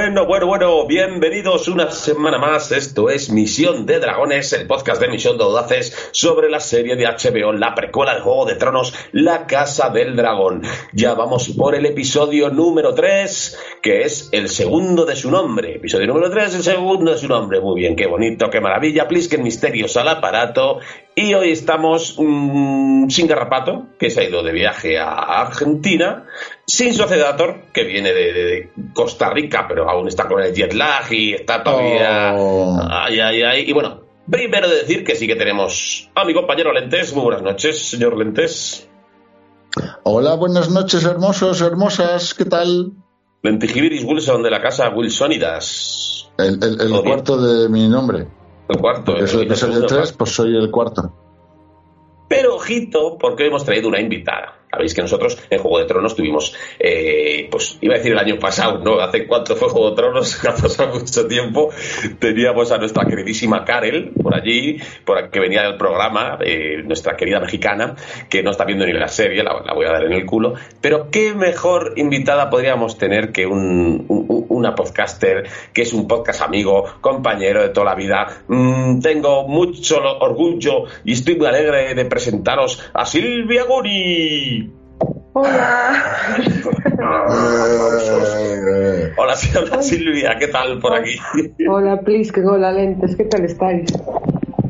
Bueno, bueno, bueno, bienvenidos una semana más. Esto es Misión de Dragones, el podcast de Misión de Audaces sobre la serie de HBO, la precuela del Juego de Tronos, La Casa del Dragón. Ya vamos por el episodio número 3, que es el segundo de su nombre. Episodio número 3, el segundo de su nombre. Muy bien, qué bonito, qué maravilla. Plisken Misterios al aparato. Y hoy estamos mm, sin Garrapato, que se ha ido de viaje a Argentina, sin Sociedator, que viene de, Costa Rica, pero aún está con el jet lag y está todavía... Oh. Ay, ay, ay. Y bueno, primero de decir que sí que tenemos a mi compañero Lentes. Muy buenas noches, señor Lentes. Hola, buenas noches, hermosos, hermosas, ¿qué tal? Lentigibiris Wilson de la casa Wilsonidas. El, el- el cuarto de mi nombre. El cuarto. Porque soy, el soy el segundo, tres, pues soy el cuarto. Pero ojito, porque hoy hemos traído una invitada. Sabéis que nosotros en Juego de Tronos tuvimos, eh, pues iba a decir el año pasado, ¿no? Hace cuánto fue Juego de Tronos, ha pasado mucho tiempo. Teníamos a nuestra queridísima Karel por allí, por que venía del programa, eh, nuestra querida mexicana, que no está viendo ni la serie, la, la voy a dar en el culo. Pero qué mejor invitada podríamos tener que un, un- una podcaster, que es un podcast amigo, compañero de toda la vida. Mm, tengo mucho orgullo y estoy muy alegre de presentaros a Silvia Guri. Hola. Hola, hola, Silvia, ¿qué tal por aquí? Hola, Plisken. Hola, Lentes. ¿Qué tal estáis?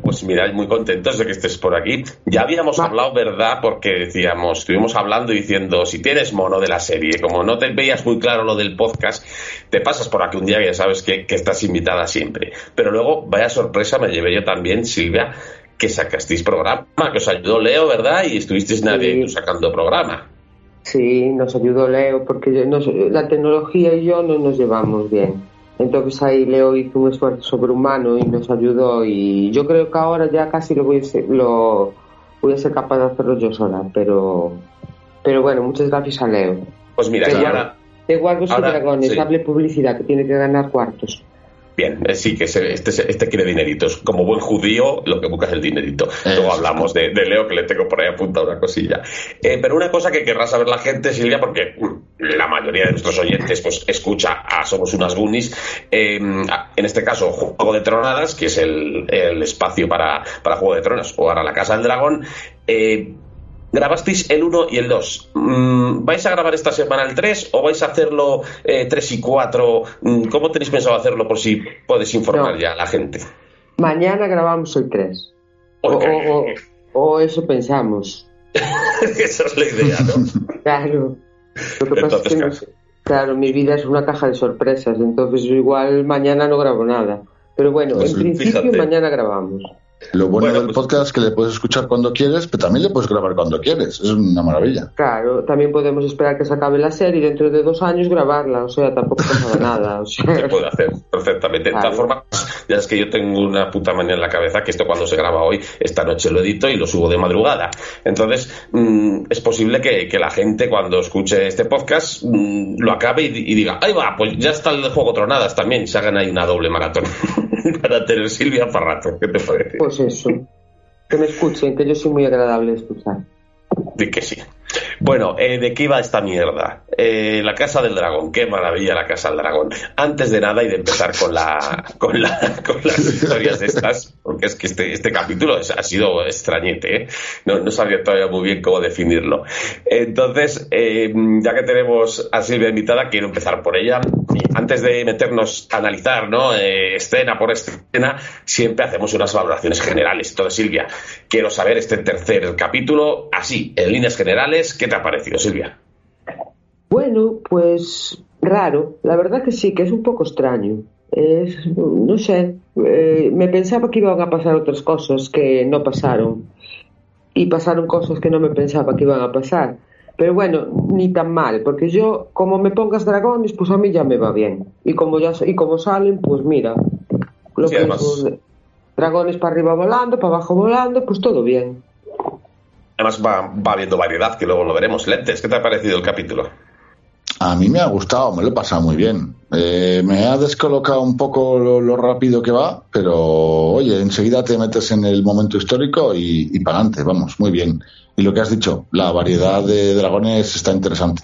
Pues mira, muy contentos de que estés por aquí. Ya habíamos Va. hablado, ¿verdad? Porque decíamos, estuvimos hablando y diciendo, si tienes mono de la serie, como no te veías muy claro lo del podcast, te pasas por aquí un día que ya sabes que, que estás invitada siempre. Pero luego, vaya sorpresa, me llevé yo también, Silvia, que sacasteis programa, que os ayudó Leo, ¿verdad? Y estuvisteis nadie Sí. sacando programa. Sí, nos ayudó Leo porque nos- la tecnología y yo no nos llevamos bien. Entonces ahí Leo hizo un esfuerzo sobrehumano y nos ayudó y yo creo que ahora ya casi lo voy a ser, lo, voy a ser capaz de hacerlo yo sola, pero pero bueno, muchas gracias a Leo. Pues mira, ya- ahora, De Guardos y Dragones, sí. hable publicidad que tiene que ganar cuartos. Bien, eh, sí, que se- este, este quiere dineritos. Como buen judío, lo que busca es el dinerito. Luego hablamos de, de Leo, que le tengo por ahí apuntada una cosilla. Eh, pero una cosa que querrá saber la gente, Silvia, porque mm, la mayoría de nuestros oyentes pues escucha a Somos unas Goonies, eh, a- en este caso Juego de Tronadas, que es el, el espacio para, para Juego de Tronos, o ahora la Casa del Dragón. eh, Grabasteis el 1 y el 2. Mm, ¿Vais a grabar esta semana el 3 o vais a hacerlo 3 y 4? Mm, ¿Cómo tenéis pensado hacerlo por si puedes informar No. ya a la gente? Mañana grabamos el 3. O, Ok. o- o- o eso pensamos. Esa es la idea, ¿no? Claro. Lo que pasa es que, no Entonces, sé. claro, mi vida es una caja de sorpresas, entonces igual mañana no grabo nada. Pero bueno, Pues en principio fíjate. mañana grabamos. Lo bueno, Bueno, del pues- podcast es que le puedes escuchar cuando quieres, pero también le puedes grabar cuando quieres. Es una maravilla. Claro, también podemos esperar que se acabe la serie y dentro de dos años grabarla, o sea, tampoco pasa nada. O sea, se puede hacer perfectamente. De todas formas, ya es que yo tengo una puta manía en la cabeza que esto cuando se graba hoy, esta noche lo edito y lo subo de madrugada. Entonces, mm, es posible que, que la gente cuando escuche este podcast mm, lo acabe y, y diga, ahí va, pues ya está el juego Tronadas también, se hagan ahí una doble maratón para tener Silvia para rato. ¿Qué te parece? pues eso. Que me escuchen, que yo soy muy agradable de escuchar. Di que sí. Bueno, eh, ¿de qué iba esta mierda? Eh, la Casa del Dragón, qué maravilla la Casa del Dragón. Antes de nada y de empezar con la con, la, con las historias estas, porque es que este, este capítulo ha sido extrañete, ¿eh? no, no sabía todavía muy bien cómo definirlo. Entonces, eh, ya que tenemos a Silvia invitada, quiero empezar por ella. Antes de meternos a analizar, ¿no? Eh, escena por escena, siempre hacemos unas valoraciones generales. Entonces, Silvia, quiero saber este tercer capítulo, así, en líneas generales, ¿qué te ha parecido, Silvia? Bueno, pues raro. La verdad que sí, que es un poco extraño. Es, no sé, eh, me pensaba que iban a pasar otras cosas que no pasaron. Y pasaron cosas que no me pensaba que iban a pasar. Pero bueno, ni tan mal, porque yo, como me pongas dragones, pues a mí ya me va bien. Y como ya y como salen, pues mira, lo Sí, que además- es, pues, dragones para arriba volando, para abajo volando, pues todo bien. Además, va, va habiendo variedad, que luego lo veremos. Lentes, ¿qué te ha parecido el capítulo? A mí me ha gustado, me lo he pasado muy bien. Eh, me ha descolocado un poco lo, lo rápido que va, pero oye, enseguida te metes en el momento histórico y, y para adelante, vamos, muy bien. Y lo que has dicho, la variedad de dragones está interesante.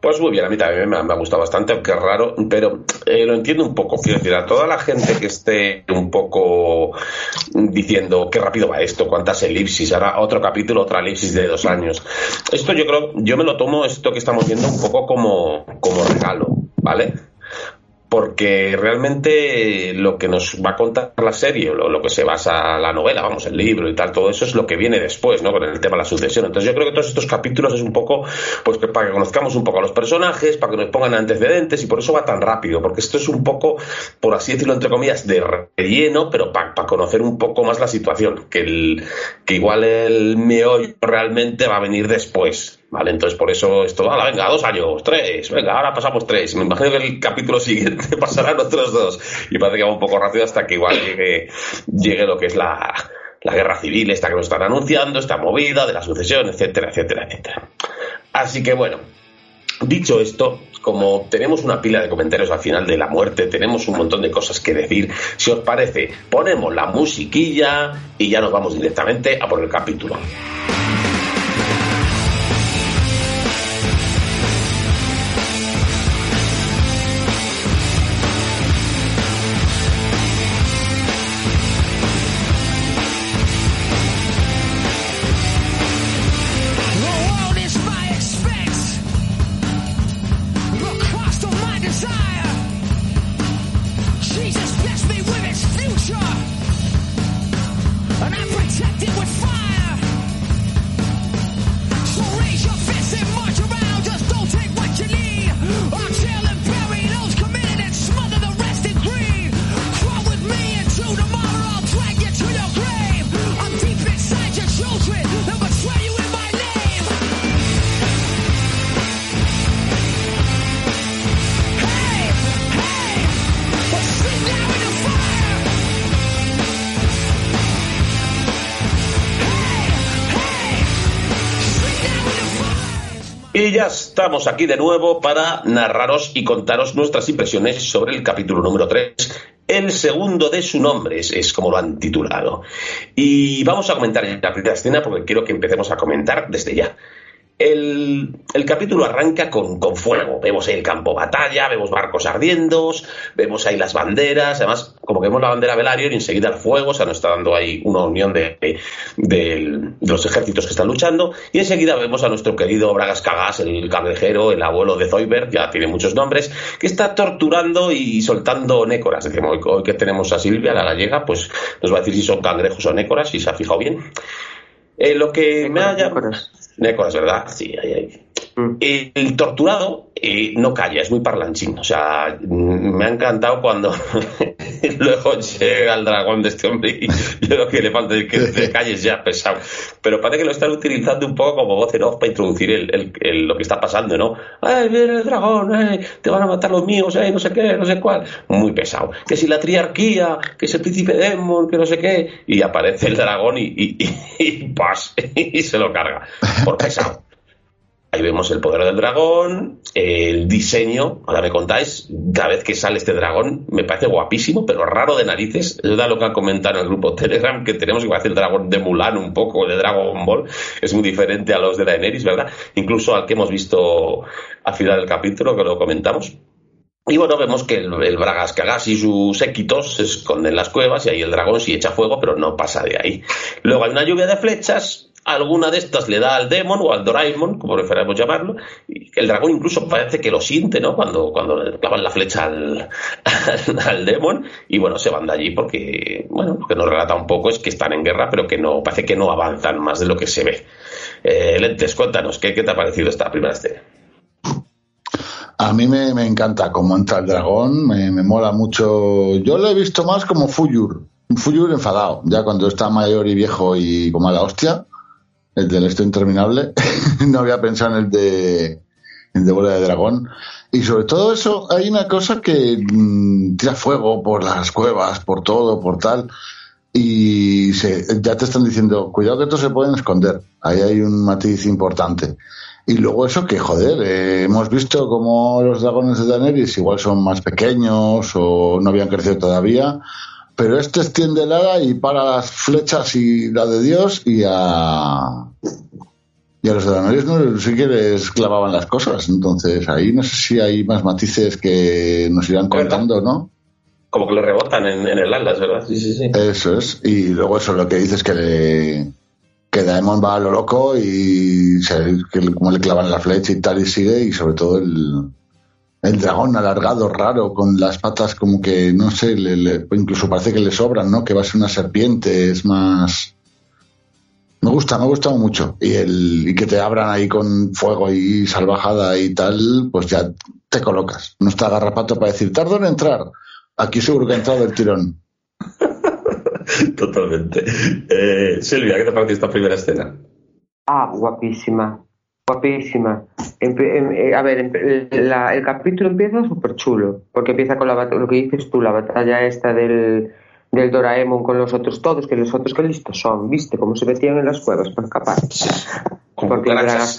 Pues muy bien, a mí también me ha, gustado bastante, aunque es raro, pero eh, lo entiendo un poco. Quiero decir, a toda la gente que esté un poco diciendo qué rápido va esto, cuántas elipsis, ahora otro capítulo, otra elipsis de dos años. Esto yo creo, yo me lo tomo esto que estamos viendo un poco como, como regalo, ¿vale? Porque realmente lo que nos va a contar la serie, lo, lo que se basa la novela, vamos, el libro y tal, todo eso es lo que viene después, ¿no? Con el tema de la sucesión. Entonces yo creo que todos estos capítulos es un poco, pues para que conozcamos un poco a los personajes, para que nos pongan antecedentes y por eso va tan rápido, porque esto es un poco, por así decirlo, entre comillas, de relleno, pero para conocer un poco más la situación, que, el, que igual el meollo realmente va a venir después. Vale, entonces por eso esto, venga, dos años, tres, venga, ahora pasamos tres. Me imagino que el capítulo siguiente pasarán otros dos. Y parece que va un poco rápido hasta que igual llegue, llegue lo que es la, la guerra civil, esta que nos están anunciando, esta movida de la sucesión, etcétera, etcétera, etcétera. Así que bueno, dicho esto, como tenemos una pila de comentarios al final de la muerte, tenemos un montón de cosas que decir. Si os parece, ponemos la musiquilla y ya nos vamos directamente a por el capítulo. Estamos aquí de nuevo para narraros y contaros nuestras impresiones sobre el capítulo número 3, el segundo de su nombre, es, como lo han titulado. Y vamos a comentar la primera escena porque quiero que empecemos a comentar desde ya. El, capítulo arranca con, fuego. Vemos ahí el campo batalla, vemos barcos ardiendo, vemos ahí las banderas. Además, como que vemos la bandera Velaryon y enseguida el fuego, o sea, nos está dando ahí una unión de, los ejércitos que están luchando. Y enseguida vemos a nuestro querido Bragas Cagas, el cabrejero, el abuelo de Zoidberg, ya tiene muchos nombres, que está torturando y soltando nécoras. Decimos, hoy que tenemos a Silvia, la gallega, pues nos va a decir si son cangrejos o nécoras, si se ha fijado bien. Eh, lo que me ha llamado... Nécoras, ¿verdad? Sí, ahí, ahí. Mm. El torturado eh, no calla, es muy parlanchín. O sea, mm, me ha encantado cuando luego llega el dragón de este hombre y yo lo que le falta es que te calles ya, pesado. Pero parece que lo están utilizando un poco como voz en off para introducir el, lo que está pasando, ¿no? ¡Ay, viene el dragón! ¡Ay, te van a matar los míos! ¡Ay, no sé qué, no sé cuál! Muy pesado. Que si la triarquía, que es el príncipe Demon, que no sé qué. Y aparece el dragón y, y, y, y se lo carga. Por pesado. Ahí vemos el poder del dragón, el diseño, ahora me contáis, cada vez que sale este dragón me parece guapísimo, pero raro de narices. Es lo que han comentado en el grupo Telegram, que tenemos que parece el dragón de Mulan un poco, de Dragon Ball. Es muy diferente a los de Daenerys, ¿verdad? Incluso al que hemos visto al final del capítulo, que lo comentamos. Y bueno, vemos que el, el Bragas Cagas y sus séquitos se esconden en las cuevas y ahí el dragón sí echa fuego, pero no pasa de ahí. Luego hay una lluvia de flechas alguna de estas le da al Demon o al Doraemon, como preferamos llamarlo, y el dragón incluso parece que lo siente, ¿no? Cuando, cuando le clavan la flecha al, al, Demon, y bueno, se van de allí porque, bueno, lo que nos relata un poco es que están en guerra, pero que no, parece que no avanzan más de lo que se ve. Eh, Lentes, cuéntanos, ¿qué, ¿qué te ha parecido esta primera escena? A mí me, encanta cómo entra el dragón, me, me, mola mucho. Yo lo he visto más como Fuyur, un Fuyur enfadado, ya cuando está mayor y viejo y como a la hostia el del esto interminable. no había pensado en el de, de bola de dragón. Y sobre todo eso, hay una cosa que mm, tira fuego por las cuevas, por todo, por tal. Y se, ya te están diciendo, cuidado que estos se pueden esconder. Ahí hay un matiz importante. Y luego eso que, joder, eh, hemos visto como los dragones de Daenerys igual son más pequeños o no habían crecido todavía pero este extiende el ala y para las flechas y la de Dios y a Y a los de no, sí que les clavaban las cosas. Entonces ahí no sé si hay más matices que nos irán contando, ¿no? Como que le rebotan en, el Atlas, ¿verdad? Sí, sí, sí. Eso es. Y luego eso lo que dices que le, que Daemon va a lo loco y se, que como le clavan la flecha y tal y sigue y sobre todo el, el dragón alargado raro con las patas como que no sé le, incluso parece que le sobran no que va a ser una serpiente es más me gusta me ha gustado mucho. Y el y que te abran ahí con fuego y salvajada y tal pues ya te colocas. No está garrapato para decir tardo en entrar. Aquí seguro que ha entrado el tirón Totalmente. Eh, Silvia, ¿qué te pareció esta primera escena? Ah, guapísima, guapísima. Eh, a ver, el capítulo empieza súper chulo, porque empieza con la, lo que dices tú, la batalla esta del, del Doraemon con los otros todos, que los otros que listos son, ¿viste? Cómo se metían en las cuevas para escapar. Porque el Bragas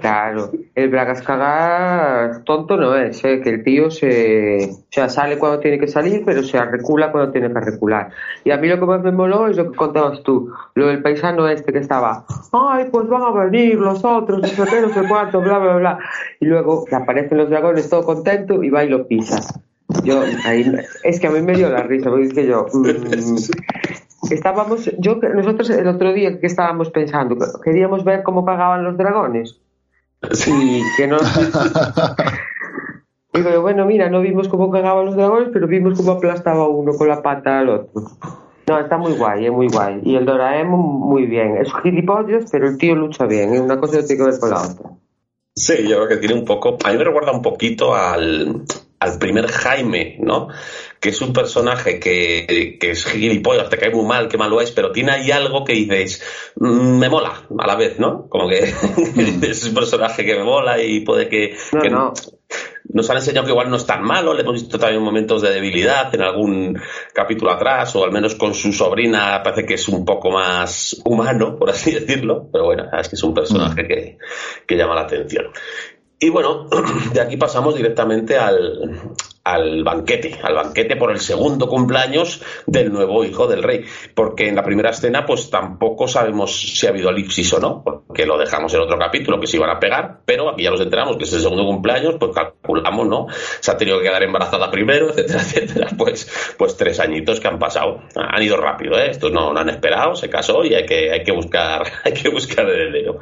claro, el Bragas Cagas tonto no es, ¿eh? que el tío se, o sea, sale cuando tiene que salir, pero se recula cuando tiene que recular. Y a mí lo que más me moló es lo que contabas tú, lo del paisano este que estaba, ay, pues van a venir los otros, no sé qué, no sé cuánto, bla, bla, bla. Y luego aparecen los dragones todo contento y va y lo pisa. Yo, ahí, es que a mí me dio la risa, porque es que yo, mm, estábamos, yo, nosotros el otro día que estábamos pensando, queríamos ver cómo pagaban los dragones. Sí. que no. Digo, bueno, mira, no vimos cómo cagaban los dragones, pero vimos cómo aplastaba uno con la pata al otro. No, está muy guay, es muy guay. Y el Doraemon muy bien. Es gilipollas, pero el tío lucha bien. Es una cosa tiene que ver con la otra. Sí, yo creo que tiene un poco. A mí me recuerda un poquito al, al primer Jaime, ¿no? Que es un personaje que, que es gilipollas, te cae muy mal, que malo es, pero tiene ahí algo que dices, mm, me mola a la vez, ¿no? Como que es un personaje que me mola y puede que, no, nos han enseñado que igual no es tan malo, le hemos visto también momentos de debilidad en algún capítulo atrás, o al menos con su sobrina parece que es un poco más humano, por así decirlo, pero bueno, es que es un personaje mm. que, que llama la atención. Y bueno, de aquí pasamos directamente al, al banquete, al banquete por el segundo cumpleaños del nuevo hijo del rey. Porque en la primera escena, pues tampoco sabemos si ha habido elipsis o no, porque lo dejamos en otro capítulo que se iban a pegar, pero aquí ya nos enteramos que es el segundo cumpleaños, pues calculamos, ¿no? Se ha tenido que quedar embarazada primero, etcétera, etcétera. Pues, pues tres añitos que han pasado. Han ido rápido, ¿eh? Estos no, no han esperado, se casó y hay que, hay que buscar, hay que buscar el heredero.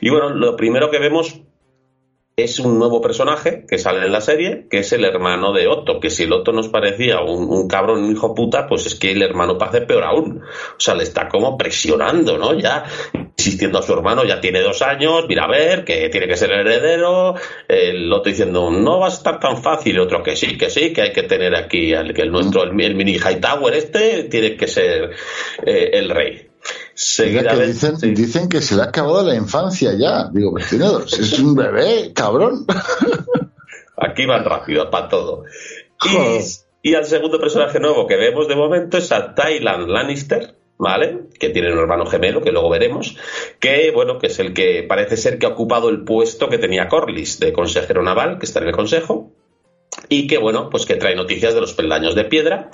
Y bueno, lo primero que vemos es un nuevo personaje que sale en la serie, que es el hermano de Otto, que si el Otto nos parecía un, cabrón, un hijo puta, pues es que el hermano parece peor aún. O sea, le está como presionando, ¿no? Ya insistiendo a su hermano, ya tiene dos años, mira a ver, que tiene que ser el heredero, el Otto diciendo, no va a estar tan fácil, el otro que sí, que sí, que hay que tener aquí, el, que el nuestro, el, mini Hightower este, tiene que ser eh, el rey dicen, dicen que se le ha acabado la infancia ya. Digo, vecino, es un bebé, cabrón. Aquí van rápido, para todo. Y, al segundo personaje nuevo que vemos de momento es a Tyland Lannister, ¿vale? Que tiene un hermano gemelo, que luego veremos, que, bueno, que es el que parece ser que ha ocupado el puesto que tenía Corlys, de consejero naval, que está en el consejo, y que bueno, pues que trae noticias de los peldaños de piedra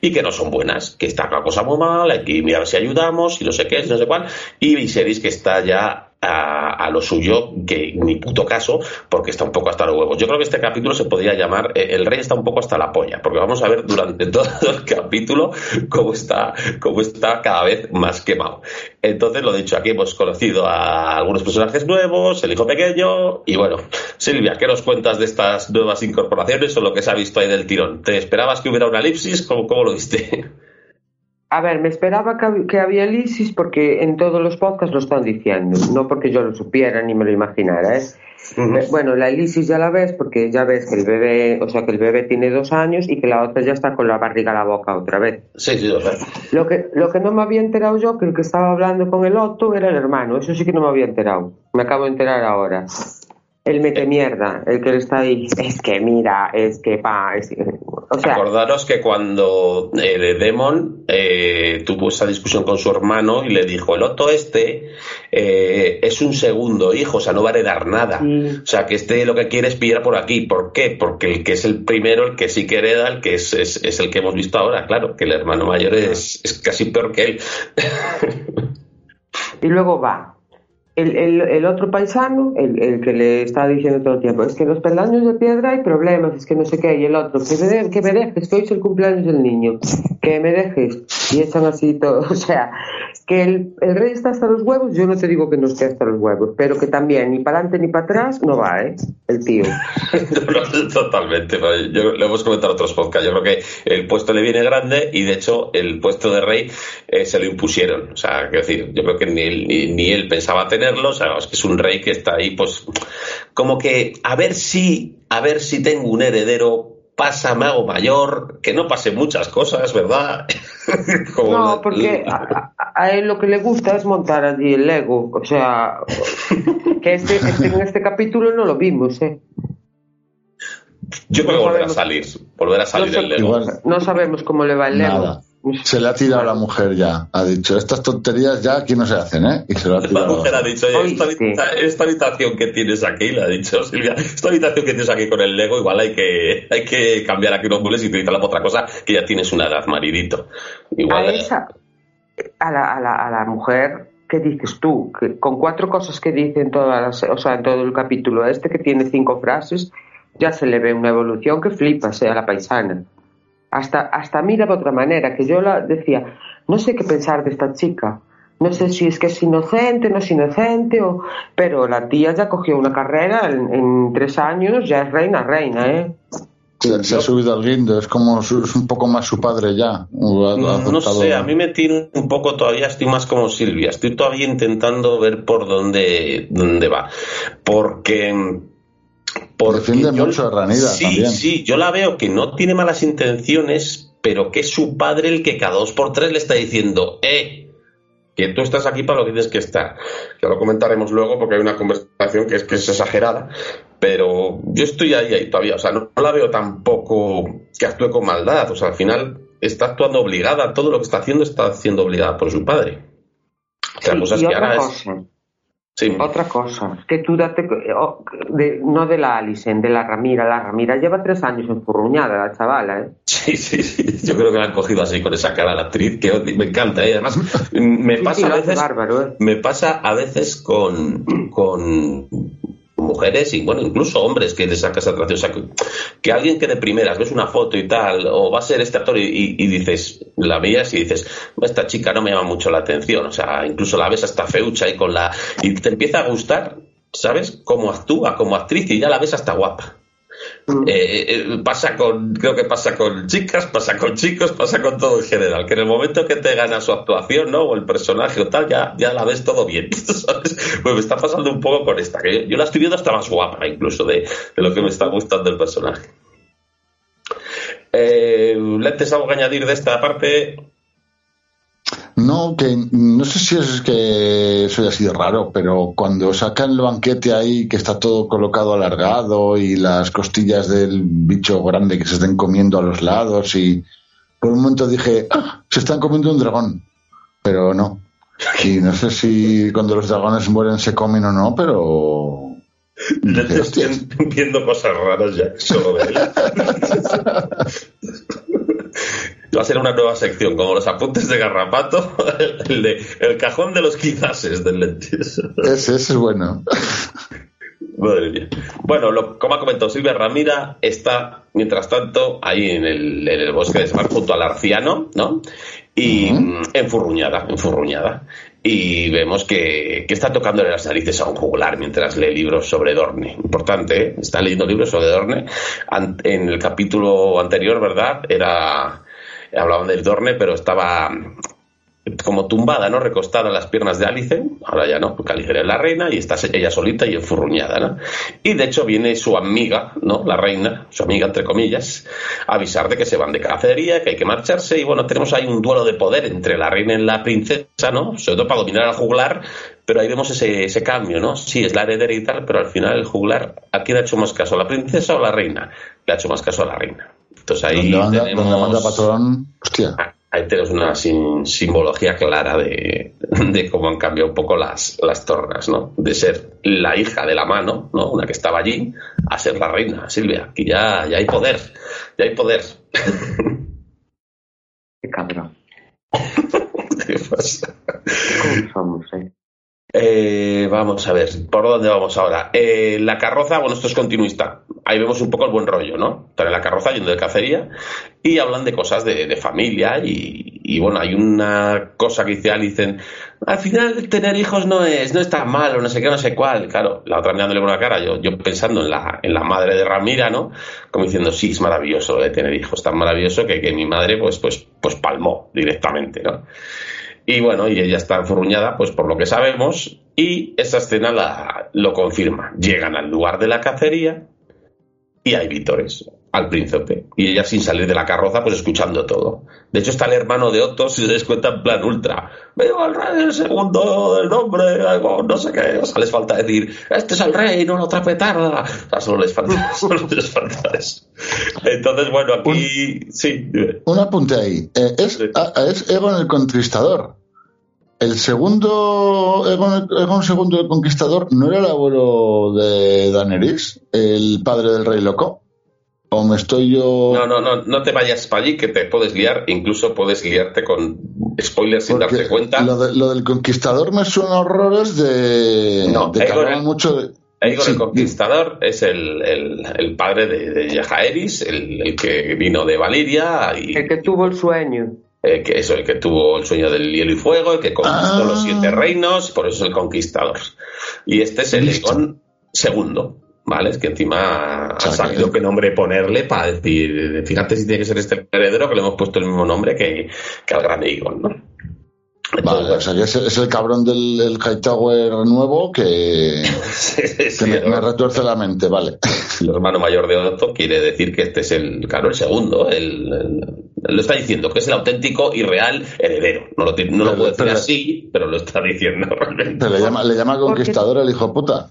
y que no son buenas, que está la cosa muy mal, hay que mirar si ayudamos y no sé qué, y no sé cuál, y Viserys que está ya a, lo suyo, que ni puto caso, porque está un poco hasta los huevos. Yo creo que este capítulo se podría llamar eh, El rey está un poco hasta la polla, porque vamos a ver durante todo el capítulo cómo está, cómo está cada vez más quemado. Entonces, lo dicho, aquí hemos conocido a algunos personajes nuevos, el hijo pequeño, y bueno, Silvia, ¿qué nos cuentas de estas nuevas incorporaciones o lo que se ha visto ahí del tirón? ¿Te esperabas que hubiera una elipsis? ¿Cómo, cómo lo viste? A ver, me esperaba que, había elisis porque en todos los podcasts lo están diciendo, no porque yo lo supiera ni me lo imaginara, ¿eh? Bueno, la elisis ya la ves porque ya ves que el bebé, o sea, que el bebé tiene dos años y que la otra ya está con la barriga a la boca otra vez. Sí, sí, lo sé. Lo que, lo que no me había enterado yo, que el que estaba hablando con el Otto era el hermano, eso sí que no me había enterado. Me acabo de enterar ahora el mete mierda, el que está ahí, es que mira, es que pa, o sea, acordaros que cuando eh, Demon eh, tuvo esa discusión con su hermano y le dijo, el otro este eh, es un segundo hijo, o sea, no va a heredar nada, o sea, que este lo que quiere es pillar por aquí, ¿por qué? Porque el que es el primero, el que sí que hereda, el que es, es, el que hemos visto ahora, claro, que el hermano mayor es, es casi peor que él. y luego va, el, el, el otro paisano, el, el, que le está diciendo todo el tiempo, es que los peldaños de piedra hay problemas, es que no sé qué, y el otro, que me, de, que me dejes, que hoy es el cumpleaños del niño, que me dejes, y están así todo, o sea, que el, rey está hasta los huevos, yo no te digo que no esté hasta los huevos, pero que también ni para adelante ni para atrás no va, ¿eh? El tío. Totalmente, yo, lo hemos comentado en otros podcasts, yo creo que el puesto le viene grande y de hecho el puesto de rey eh, se lo impusieron, o sea, quiero decir, yo creo que ni él, ni, ni él pensaba tener es que es un rey que está ahí, pues, como que a ver si, a ver si tengo un heredero, pasa, me hago mayor, que no pase muchas cosas, ¿verdad? no, porque a, él lo que le gusta es montar allí el Lego, o sea, que este, este, en este capítulo no lo vimos, ¿eh? Yo creo que volverá a salir, volverá a salir el Lego. no sabemos cómo le va el Lego. Se le ha tirado a la mujer ya. Ha dicho, estas tonterías ya aquí no se hacen, ¿eh? Y se lo ha tirado. La mujer ha dicho, esta, habitación que tienes aquí, le ha dicho Silvia, esta habitación que tienes aquí con el Lego, igual hay que, hay que cambiar aquí unos muebles y utilizarla para otra cosa, que ya tienes una edad, maridito. Igual, a, esa, a, la, a, la, a la mujer ¿qué dices tú? Que con cuatro cosas que dice en, todas o sea, en todo el capítulo este, que tiene cinco frases, ya se le ve una evolución que flipa, sea la paisana hasta, hasta mira de otra manera, que yo la decía, no sé qué pensar de esta chica, no sé si es que es inocente, no es inocente, o... pero la tía ya cogió una carrera en, tres años, ya es reina, reina, ¿eh? Se, ha subido al guindo, es como es un poco más su padre ya. no, sé, a mí me tiene un poco todavía, estoy más como Silvia, estoy todavía intentando ver por dónde, dónde va. Porque Defiende mucho a Ranira sí, también. Sí, yo la veo que no tiene malas intenciones, pero que es su padre el que cada dos por tres le está diciendo, eh, que tú estás aquí para lo que tienes que estar. Ya lo comentaremos luego porque hay una conversación que es que es exagerada, pero yo estoy ahí, ahí todavía, o sea, no, la veo tampoco que actúe con maldad, o sea, al final está actuando obligada, todo lo que está haciendo está haciendo obligada por su padre. O sea, cosas que ahora es otra cosa, que tú date, de, no de la Alison, de la Ramira. La Ramira lleva tres años enfurruñada, la chavala, ¿eh? Sí, sí, sí. Yo creo que la han cogido así con esa cara la actriz, que me encanta, ¿eh? Además, me pasa a veces. ¿eh? Me pasa a veces con, con mujeres y bueno, incluso hombres que les sacas atracción. O sea, que, alguien que de primeras ves una foto y tal, o va a ser este actor y, dices, la veías y dices, esta chica no me llama mucho la atención. O sea, incluso la ves hasta feucha y con la. y te empieza a gustar, ¿sabes? Cómo actúa como actriz y ya la ves hasta guapa. Eh, eh, pasa con, creo que pasa con chicas, pasa con chicos, pasa con todo en general. Que en el momento que te gana su actuación, ¿no? O el personaje o tal, ya, ya la ves todo bien. Pues me está pasando un poco con esta, que yo, la estoy viendo hasta más guapa incluso de, de lo que me está gustando el personaje. Eh, ¿Lentes algo que añadir de esta parte? No, que no sé si es que soy así de raro, pero cuando sacan el banquete ahí, que está todo colocado alargado y las costillas del bicho grande que se estén comiendo a los lados y por un momento dije, ah, se están comiendo un dragón, pero no. Y no sé si cuando los dragones mueren se comen o no, pero... Estoy viendo cosas raras ya, solo de. Va a ser una nueva sección, como los apuntes de Garrapato, el, de, el cajón de los quizases del Lentis. Ese, es bueno. Madre mía. Bueno, como ha comentado Silvia, Ramira está, mientras tanto, ahí en el, en el bosque de Smart junto al arciano, ¿no? Y enfurruñada, enfurruñada. Y vemos que, que, está tocándole las narices a un juglar mientras lee libros sobre Dorne. Importante, ¿eh? Está leyendo libros sobre Dorne. En el capítulo anterior, ¿verdad? Era hablaban del Dorne, pero estaba como tumbada, ¿no? Recostada en las piernas de Alice, ahora ya no, porque Alice es la reina y está ella solita y enfurruñada, ¿no? Y de hecho viene su amiga, ¿no? La reina, su amiga entre comillas, a avisar de que se van de cacería, que hay que marcharse y bueno, tenemos ahí un duelo de poder entre la reina y la princesa, ¿no? Sobre todo para dominar al juglar, pero ahí vemos ese, ese cambio, ¿no? Sí, es la heredera y tal, pero al final el juglar, ¿a quién ha hecho más caso? ¿A la princesa o la reina? Le ha hecho más caso a la reina. Entonces ahí tenemos... patrón, hostia. Ahí tenemos una simbología clara de, de, cómo han cambiado un poco las, las tornas, ¿no? De ser la hija de la mano, ¿no? Una que estaba allí, a ser la reina, Silvia. Aquí ya, ya hay poder, ya hay poder. Qué cabrón. ¿Qué pasa? ¿Cómo somos, eh? Eh, vamos a ver, ¿por dónde vamos ahora? Eh, la carroza, bueno, esto es continuista. Ahí vemos un poco el buen rollo, ¿no? Están en la carroza yendo de cacería y hablan de cosas de, familia y, bueno, hay una cosa que dice al final tener hijos no es, no es tan malo, no sé qué, no sé cuál. Claro, la otra mirándole con la cara, yo, yo pensando en la, en la madre de Ramira, ¿no? Como diciendo, sí, es maravilloso de tener hijos, tan maravilloso que, que mi madre pues, pues, pues palmó directamente, ¿no? Y bueno, y ella está enfurruñada, pues por lo que sabemos, y esa escena la, lo confirma. Llegan al lugar de la cacería y hay vítores al príncipe. Y ella sin salir de la carroza, pues escuchando todo. De hecho, está el hermano de Otto, si se les cuenta en plan ultra. Veo al rey el segundo del nombre, no sé qué. O sea, les falta decir, este es el rey, no la otra petarda. O sea, solo les falta, solo les falta eso. Entonces, bueno, aquí sí. Un apunte ahí. Eh, es, es Egon el Contristador. El segundo, Egon, Egon II el Conquistador, ¿no era el abuelo de Daenerys, el padre del rey loco? ¿O me estoy yo.? No, no, no, no te vayas para allí que te puedes liar, incluso puedes liarte con spoilers sin darte cuenta. Lo, del conquistador me suena horrores de. No, de Egon el, mucho de. Egon el Conquistador es el, el, padre de, de Yajaeris, el, el, que vino de Valiria. Y, el que tuvo el sueño. Eh, que eso, el que tuvo el sueño del hielo y fuego, el que conquistó los siete ah. reinos, por eso es el conquistador. Y este es el Egon segundo. ¿vale? Es que encima ha sabido qué nombre ponerle para decir, fíjate si tiene que ser este heredero que le hemos puesto el mismo nombre que, que al gran Egon, ¿no? Vale, o sea que es, el cabrón del Hightower nuevo que, me, retuerce la mente, vale. El hermano mayor de Otto quiere decir que este es el, claro, el segundo, el, lo está diciendo, que es el auténtico y real heredero. No lo, no lo puedo decir así, pero lo está diciendo realmente. le llama, le llama conquistador el hijo puta.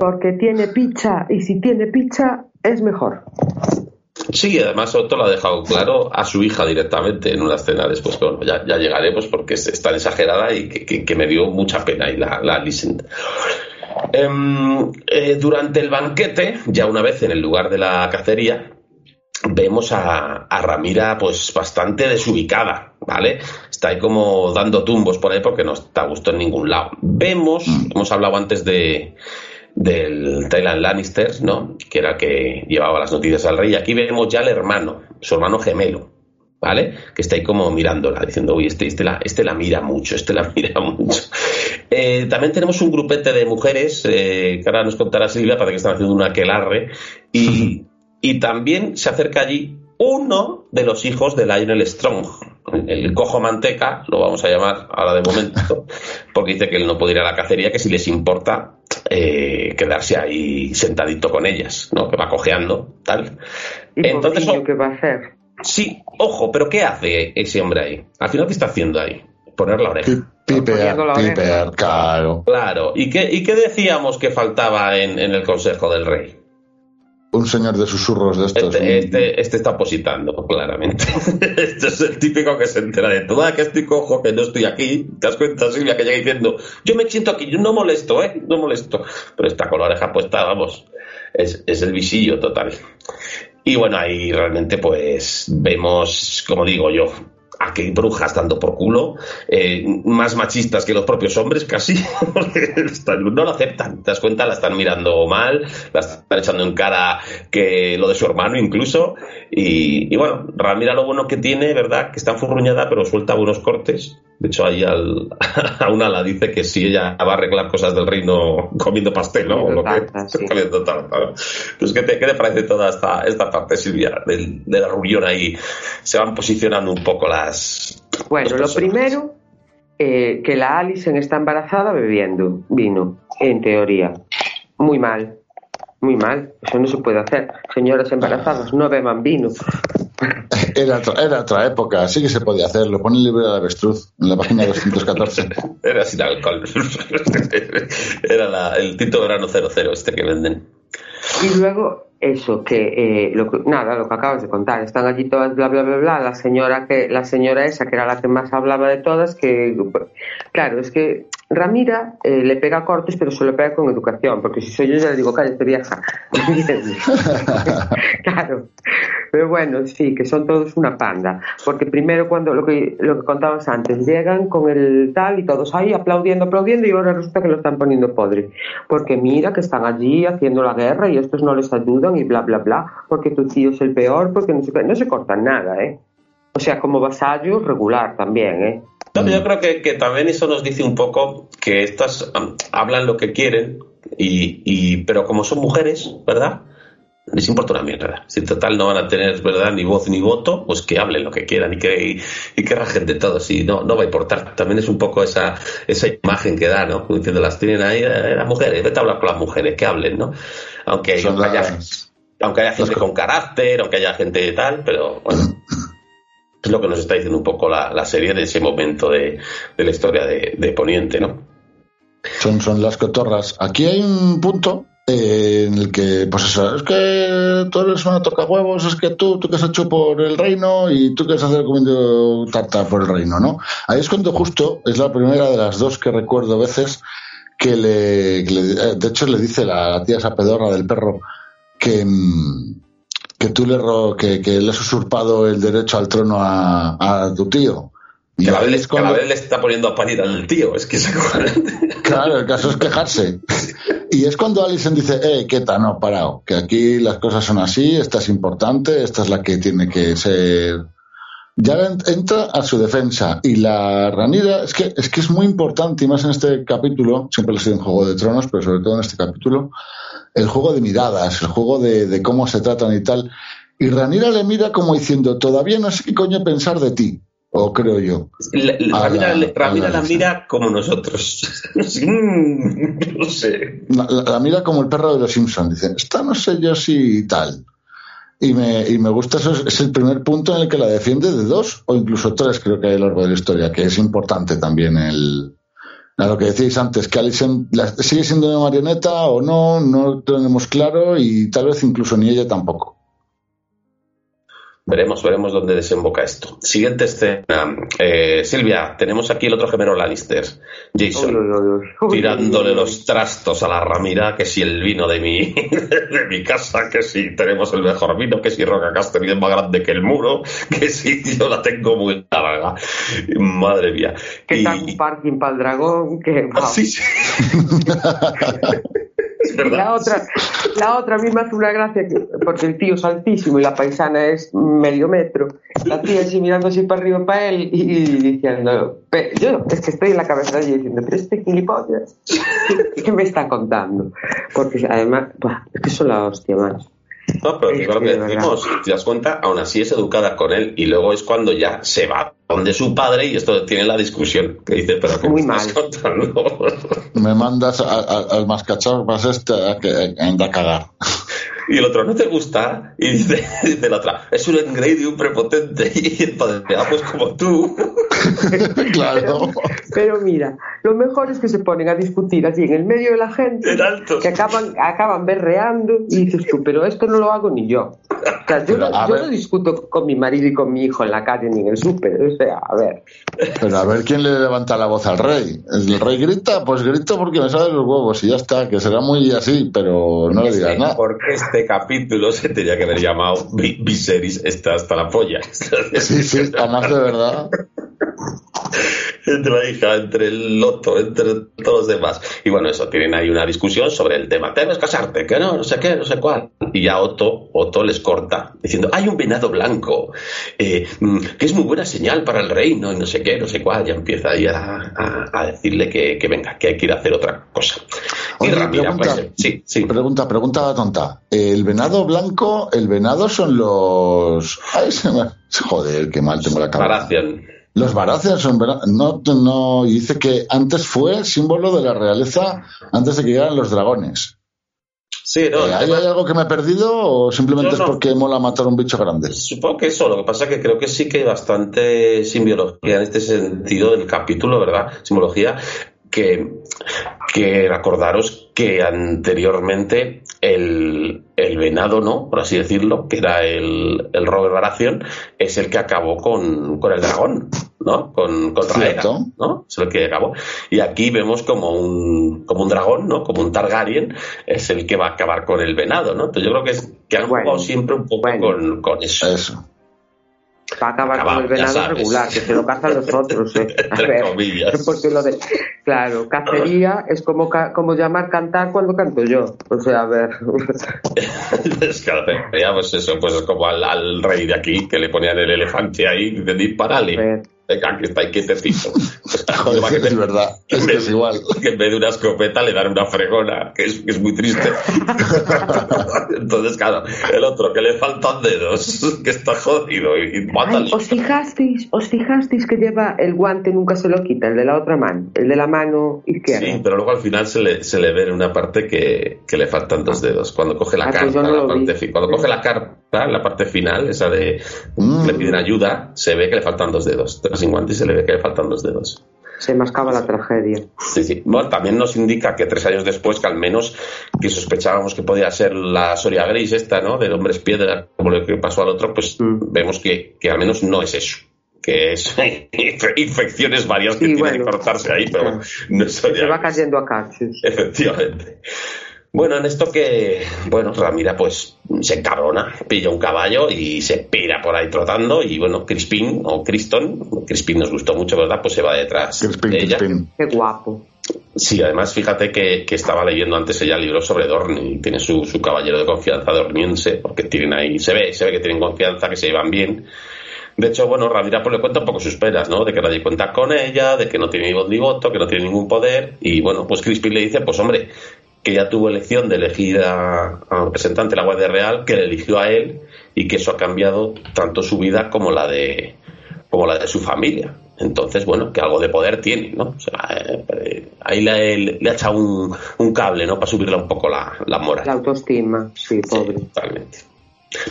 Porque tiene picha, y si tiene picha, es mejor. Sí, además Otto lo ha dejado claro a su hija directamente en una escena después, pero ya, ya llegaremos porque es tan exagerada y que, me dio mucha pena y la, la em, eh, durante el banquete, ya una vez en el lugar de la cacería, vemos a, Ramira pues bastante desubicada, ¿vale? Está ahí como dando tumbos por ahí porque no está a gusto en ningún lado. Vemos, mm. hemos hablado antes de del Thailand Lannister, ¿no? Que era que llevaba las noticias al rey. Aquí vemos ya al hermano, su hermano gemelo, ¿vale? Que está ahí como mirándola, diciendo, uy, este, este, la, este la mira mucho, este la mira mucho. Eh, también tenemos un grupete de mujeres, eh, que ahora nos contará Silvia, para que están haciendo una aquelarre, y, y también se acerca allí uno de los hijos de Lionel Strong, el cojo manteca, lo vamos a llamar ahora de momento, porque dice que él no puede ir a la cacería, que si les importa eh, quedarse ahí sentadito con ellas, ¿no? Que va cojeando, tal. ¿Y Entonces, ¿qué va a hacer? Sí, ojo, pero ¿qué hace ese hombre ahí? Al final, ¿qué está haciendo ahí? Poner la oreja. Piper, claro. Claro. ¿Y qué, ¿Y qué decíamos que faltaba en el Consejo del Rey? Un señor de susurros de estos. Este, este, este está positando, claramente. este es el típico que se entera de todo. Que estoy cojo, que no estoy aquí. ¿Te das cuenta, Silvia, que llega diciendo, yo me siento aquí, yo no molesto, ¿eh? No molesto. Pero está con la oreja puesta, vamos. Es, es el visillo total. Y bueno, ahí realmente pues vemos, como digo yo, a que brujas dando por culo, eh, más machistas que los propios hombres casi, no lo aceptan, te das cuenta, la están mirando mal, la están echando en cara que lo de su hermano incluso, y, bueno, Ramira lo bueno que tiene, ¿verdad? Que está enfurruñada, pero suelta buenos cortes, de hecho ahí al, a una la dice que si ella va a arreglar cosas del reino comiendo pastel, ¿no? lo que, comiendo Entonces, ¿qué te, ¿qué te, parece toda esta, esta parte, Silvia, de, de la reunión ahí? Se van posicionando un poco las bueno, lo primero, eh, que la Alison está embarazada bebiendo vino, en teoría. Muy mal, muy mal. Eso no se puede hacer. Señoras embarazadas, no beban vino. Era, era otra época, sí que se podía hacer. Lo pone el libro de la avestruz en la página 214. Era sin alcohol. Era el Tinto Verano 00 este que venden. Y luego eso, que, eh, lo nada, lo que acabas de contar, están allí todas bla bla bla bla, la señora que, la señora esa que era la que más hablaba de todas, que claro, es que Ramira eh, le pega cortes, pero se pega con educación, porque si soy yo ya le digo, cállate vieja. claro. Pero bueno, sí, que son todos una panda. Porque primero cuando lo que, lo que contabas antes, llegan con el tal y todos ahí aplaudiendo, aplaudiendo y ahora resulta que lo están poniendo podre. Porque mira que están allí haciendo la guerra y estos no les ayudan y bla, bla, bla, porque tu tío es el peor, porque no se, no se cortan nada, ¿eh? O sea, como vasallo regular también, ¿eh? Yo creo que, que, también eso nos dice un poco que estas hablan lo que quieren, y, y, pero como son mujeres, ¿verdad? Les importa una mierda. Si en total no van a tener, ¿verdad?, ni voz ni voto, pues que hablen lo que quieran y que, y, que rajen de todo. Si no, no va a importar. También es un poco esa, esa imagen que da, ¿no? Diciendo, las tienen ahí, eh, las mujeres, vete a hablar con las mujeres, que hablen, ¿no? Aunque, aunque haya, aunque haya gente con carácter, aunque haya gente tal, pero bueno. Es lo que nos está diciendo un poco la, la serie de ese momento de, de la historia de, de, Poniente, ¿no? Son, son las cotorras. Aquí hay un punto eh, en el que, pues eso, es que tú eres una toca huevos, es que tú, tú que has hecho por el reino y tú que has hacer comiendo tarta por el reino, ¿no? Ahí es cuando justo es la primera de las dos que recuerdo veces que le, eh, de hecho le dice la, tía esa pedorra del perro que, mm, que tú le, que, que le has usurpado el derecho al trono a, a tu tío. Y que cuando... vez le está poniendo a parir al tío, es que es Claro, el caso es quejarse. Y es cuando Alison dice, eh, tal no, parado, que aquí las cosas son así, esta es importante, esta es la que tiene que ser. Ya entra a su defensa. Y la Ranira, es que, es que es muy importante, y más en este capítulo, siempre lo ha sido en Juego de Tronos, pero sobre todo en este capítulo, el juego de miradas, el juego de, de cómo se tratan y tal. Y Ranira le mira como diciendo, todavía no sé qué coño pensar de ti o creo yo. La, Ramira, la, la, mira como nosotros. no sé. La, mira como el perro de los Simpsons. Dice, esta no sé yo si tal. Y me, y me gusta eso, es el primer punto en el que la defiende de dos o incluso tres, creo que hay a lo largo de la historia, que es importante también el, a lo que decís antes, que Alison sigue siendo una marioneta o no, no lo tenemos claro y tal vez incluso ni ella tampoco. Veremos, veremos dónde desemboca esto. Siguiente escena. Eh, Silvia, tenemos aquí el otro gemelo Lannister, Jason, tirándole los trastos a la Ramira, que si el vino de mi, de mi casa, que si tenemos el mejor vino, que si Roca Castelli es más grande que el muro, que si yo la tengo muy larga. Madre mía. Que y... un parking para el dragón, que... Ah, sí, sí. La otra, la otra a mí me hace una gracia porque el tío es altísimo y la paisana es medio metro. La tía así mirando así para arriba para él y, diciendo, yo es que estoy en la cabeza de ella diciendo, pero este gilipollas, ¿qué me está contando? Porque además, es que son la hostia más. No, pero es lo que decimos, te das cuenta, aún así es educada con él y luego es cuando ya se va donde su padre y esto tiene la discusión que dice, pero que Muy me mal. contando? Me mandas al mascachado vas este a que anda a cagar. Y el otro, ¿no te gusta? Y dice, dice la otra, es un un prepotente. Y el padre, ah, pues como tú. claro. Pero, pero, mira, lo mejor es que se ponen a discutir allí en el medio de la gente, en alto. que acaban, acaban berreando y dices tú, pero esto no lo hago ni yo. O sea, yo, Pero, no, a yo ver. no discuto con mi marido y con mi hijo en la calle ni en el súper. O sea, a ver. Pero a ver quién le levanta la voz al rey. El rey grita, pues grito porque me salen los huevos y ya está, que será muy así, pero no le digas nada. Porque este capítulo se tenía que haber llamado Vi- Viserys está hasta la polla. Sí, sí, además de verdad. entre la hija, entre el loto, entre todos los demás. Y bueno, eso, tienen ahí una discusión sobre el tema. Debes casarte, que no, no sé qué, no sé cuál. Y ya Otto, Otto les corta, diciendo, hay un venado blanco, eh, mm, que es muy buena señal para el reino, y no sé qué, no sé cuál. Ya empieza ahí a, a- a decirle que, que venga, que hay que ir a hacer otra cosa. Y Ramira, pregunta, pues, sí, sí. pregunta, pregunta tonta. El venado blanco, el venado son los. Ay, se me- Joder, qué mal tengo la cabeza. Baratheon. Los Baratheon son no, no, y dice que antes fue símbolo de la realeza antes de que llegaran los dragones. Sí, no, Eh, ¿Hay, hay algo que me he perdido o simplemente No, es porque mola matar un bicho grande? Supongo que eso, lo que pasa es que creo que sí que hay bastante simbiología en este sentido del capítulo, ¿verdad? Simbología, que, que acordaros que anteriormente el, el venado, ¿no? Por así decirlo, que era el, el Robert Baratheon, es el que acabó con, con el dragón. ¿No? Con, con Rhaegar, Cierto. ¿no? Es el que acabó. Y aquí vemos como un, como un dragón, ¿no? Como un Targaryen, es el que va a acabar con el venado, ¿no? Entonces yo creo que, es, que han Bueno, jugado siempre un poco bueno. con, con eso. Eso. Va a acabar Acabado, con el venado regular, que se lo cazan los otros. Eh. A Entre ver, comillas. porque lo de, claro, cacería es como, ca- como llamar cantar cuando canto yo. O sea, a ver. es que ya, pues eso, pues es como al, al rey de aquí, que le ponían el elefante ahí, de disparale. Venga, que está ahí quietecito. Pues, que es verdad. Es que es igual. que en vez de una escopeta le dan una fregona, que es, que es muy triste. Entonces, claro, el otro que le faltan dedos, que está jodido y, y Ay. ¿Os fijasteis, os fijasteis que lleva el guante nunca se lo quita, el de la otra mano, el de la mano izquierda? Sí, pero luego al final se le, se le ve en una parte que, que le faltan dos dedos. Cuando coge la Ah, pues carta, no la parte fi- cuando coge la carta, la parte final, esa de Mm. le piden ayuda, se ve que le faltan dos dedos. Guante y se le ve que le faltan dos dedos. Se mascaba la tragedia. Sí, sí. Bueno, también nos indica que tres años después, que al menos que sospechábamos que podía ser la Soria Gris esta, ¿no? Del hombres piedra, como lo que pasó al otro, pues Mm. vemos que, que al menos no es eso. Que es infecciones varias que Sí, tienen bueno. que cortarse ahí, pero Claro. no es Se va cayendo a cachos. Efectivamente. Bueno, en esto que, bueno, Ramira pues se encabrona, pilla un caballo y se pira por ahí trotando y bueno, Crispin o Criston, Crispin nos gustó mucho, ¿verdad? Pues se va detrás Crispin, de ella. Crispin. Qué guapo. Sí, además fíjate que, que estaba leyendo antes ella libros sobre Dorn y tiene su, su caballero de confianza dorniense, porque tienen ahí, se ve, se ve que tienen confianza, que se llevan bien. De hecho, bueno, Ramira pues le cuenta un poco sus penas, ¿no? De que nadie cuenta con ella, de que no tiene ni voz ni voto, que no tiene ningún poder. Y bueno, pues Crispin le dice, pues hombre, que ya tuvo elección de elegir a, a representante de la Guardia Real, que le eligió a él y que eso ha cambiado tanto su vida como la de como la de su familia. Entonces, bueno, que algo de poder tiene, ¿no? O sea, eh, ahí le, le ha echado un, un cable, ¿no? Para subirle un poco la, la moral. La autoestima, sí, Sí, pobre. totalmente.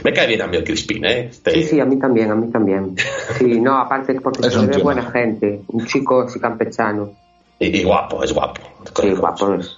Me cae bien a mí el Crispin, ¿eh? Este- Sí, sí, a mí también, a mí también. Sí, no, aparte porque Es se un buena gente, un chico así campechano. Y, y guapo, es guapo. Sí, guapo es.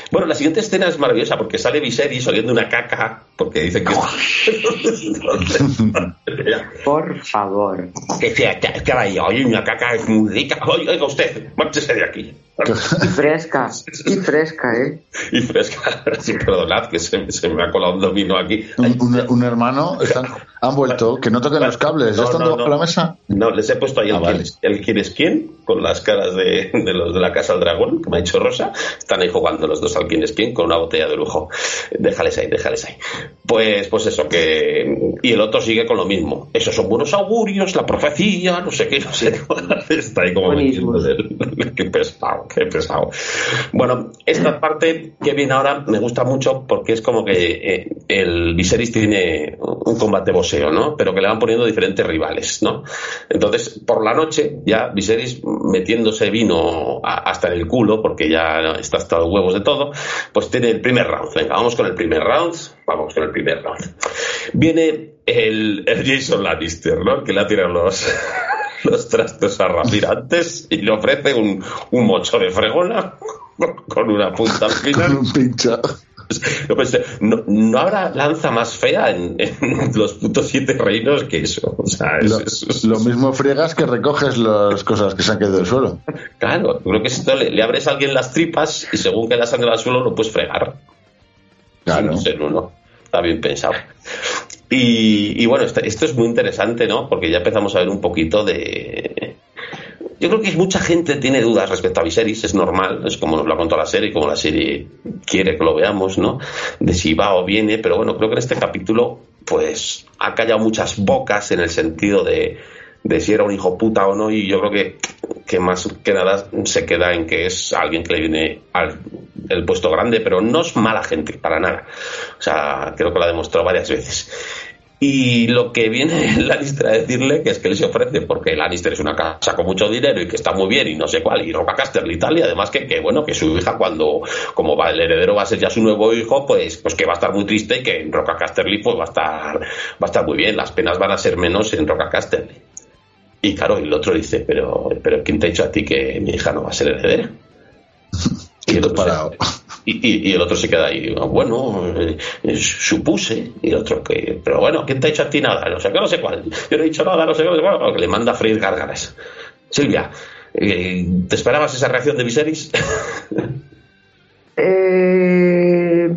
bueno, la siguiente escena es maravillosa porque sale Viserys oliendo una caca porque dice que... Por favor. que sea, hay hoy una caca muy rica. Oiga, usted, márchese de aquí. Y fresca, y fresca, ¿eh? Y fresca, sí, perdonad que se, se me ha colado un domino aquí. Un, un- un hermano, están, han vuelto, que no toquen los cables, No, ¿ya están no, debajo de no. la mesa? No, les he puesto ahí Ah, el, vale. quién es, el quién es quién, con las caras de, de los de la Casa del Dragón, que me ha dicho Rosa. Están ahí jugando los dos al quién es quién con una botella de lujo. Déjales ahí, déjales ahí. Pues, pues eso, que. Y el otro sigue con lo mismo. Esos son buenos augurios, la profecía, no sé qué, no sé qué. Está ahí como Qué pesado, qué pesado. Bueno, esta parte que viene ahora me gusta mucho porque es como que eh, el Viserys tiene un combate boxeo, ¿no? Pero que le van poniendo diferentes rivales, ¿no? Entonces, por la noche, ya Viserys metiéndose vino hasta en el culo, porque ya está hasta los huevos de todo, pues tiene el primer round. Venga, vamos con el primer round. Vamos con el primer round. Viene el, Jason Lannister, ¿no? Que le ha tirado los, los trastos a Ramira antes y le ofrece un, un mocho de fregona con una punta al final. No, no habrá lanza más fea en, en los putos siete reinos que eso. O sea, es, Lo, es- es- lo mismo friegas que recoges las cosas que se han caído del suelo. Claro, creo que esto le, le abres a alguien las tripas y según que la sangre al suelo lo puedes fregar. Claro. Uno. Está bien pensado. Y, y bueno, esto, esto es muy interesante, ¿no? Porque ya empezamos a ver un poquito de. Yo creo que mucha gente tiene dudas respecto a Viserys, es normal, es como nos lo ha contado la serie, como la serie quiere que lo veamos, ¿no? De si va o viene, pero bueno, creo que en este capítulo, pues, ha callado muchas bocas en el sentido de, de si era un hijo puta o no, y yo creo que, que más que nada se queda en que es alguien que le viene al puesto grande, pero no es mala gente, para nada. O sea, creo que lo ha demostrado varias veces. Y lo que viene Lannister a decirle, que es que él se ofrece, porque Lannister es una casa con mucho dinero y que está muy bien y no sé cuál, y Roca Casterly y tal, y además que, que, bueno, que su hija cuando, como va, el heredero va a ser ya su nuevo hijo, pues, pues que va a estar muy triste y que en Roca Casterly pues va a estar, va a estar muy bien, las penas van a ser menos en Roca Casterly. Y claro, y el otro dice, pero, pero ¿quién te ha dicho a ti que mi hija no va a ser heredera? Y el otro parado. Y, el otro se queda ahí, bueno, eh, supuse, y el otro que, pero bueno, ¿quién te ha hecho a ti nada? No sé qué, no sé cuál, yo no he dicho nada, no sé qué, bueno, que le manda a freír gárgaras. Silvia, eh, ¿te esperabas esa reacción de Viserys? eh,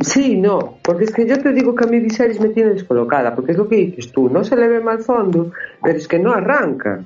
sí, no, porque es que yo te digo que a mí Viserys me tiene descolocada, porque es lo que dices tú, no se le ve mal fondo, pero es que no arranca.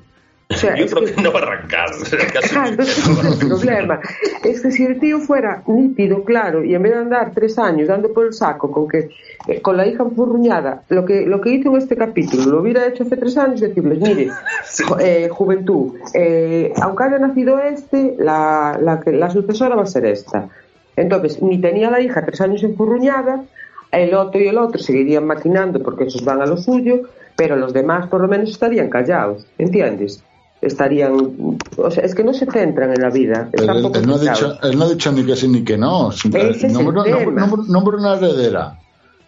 Yo creo que, no va a arrancar. Claro, es el problema. Es que si el tío fuera nítido, claro, y en vez de andar tres años dando por el saco con que eh, con la hija empurruñada, lo que, lo que hizo en este capítulo lo hubiera hecho hace tres años, decirles, mire, eh, juventud, eh, aunque haya nacido este, la, la, la sucesora va a ser esta. Entonces, ni tenía la hija tres años empurruñada, el otro y el otro seguirían maquinando porque esos van a lo suyo, pero los demás por lo menos estarían callados, ¿entiendes? Estarían. O sea, es que no se centran en la vida. Él, no ha dicho, él, no ha dicho, ni que sí ni que no. Nombro, una heredera.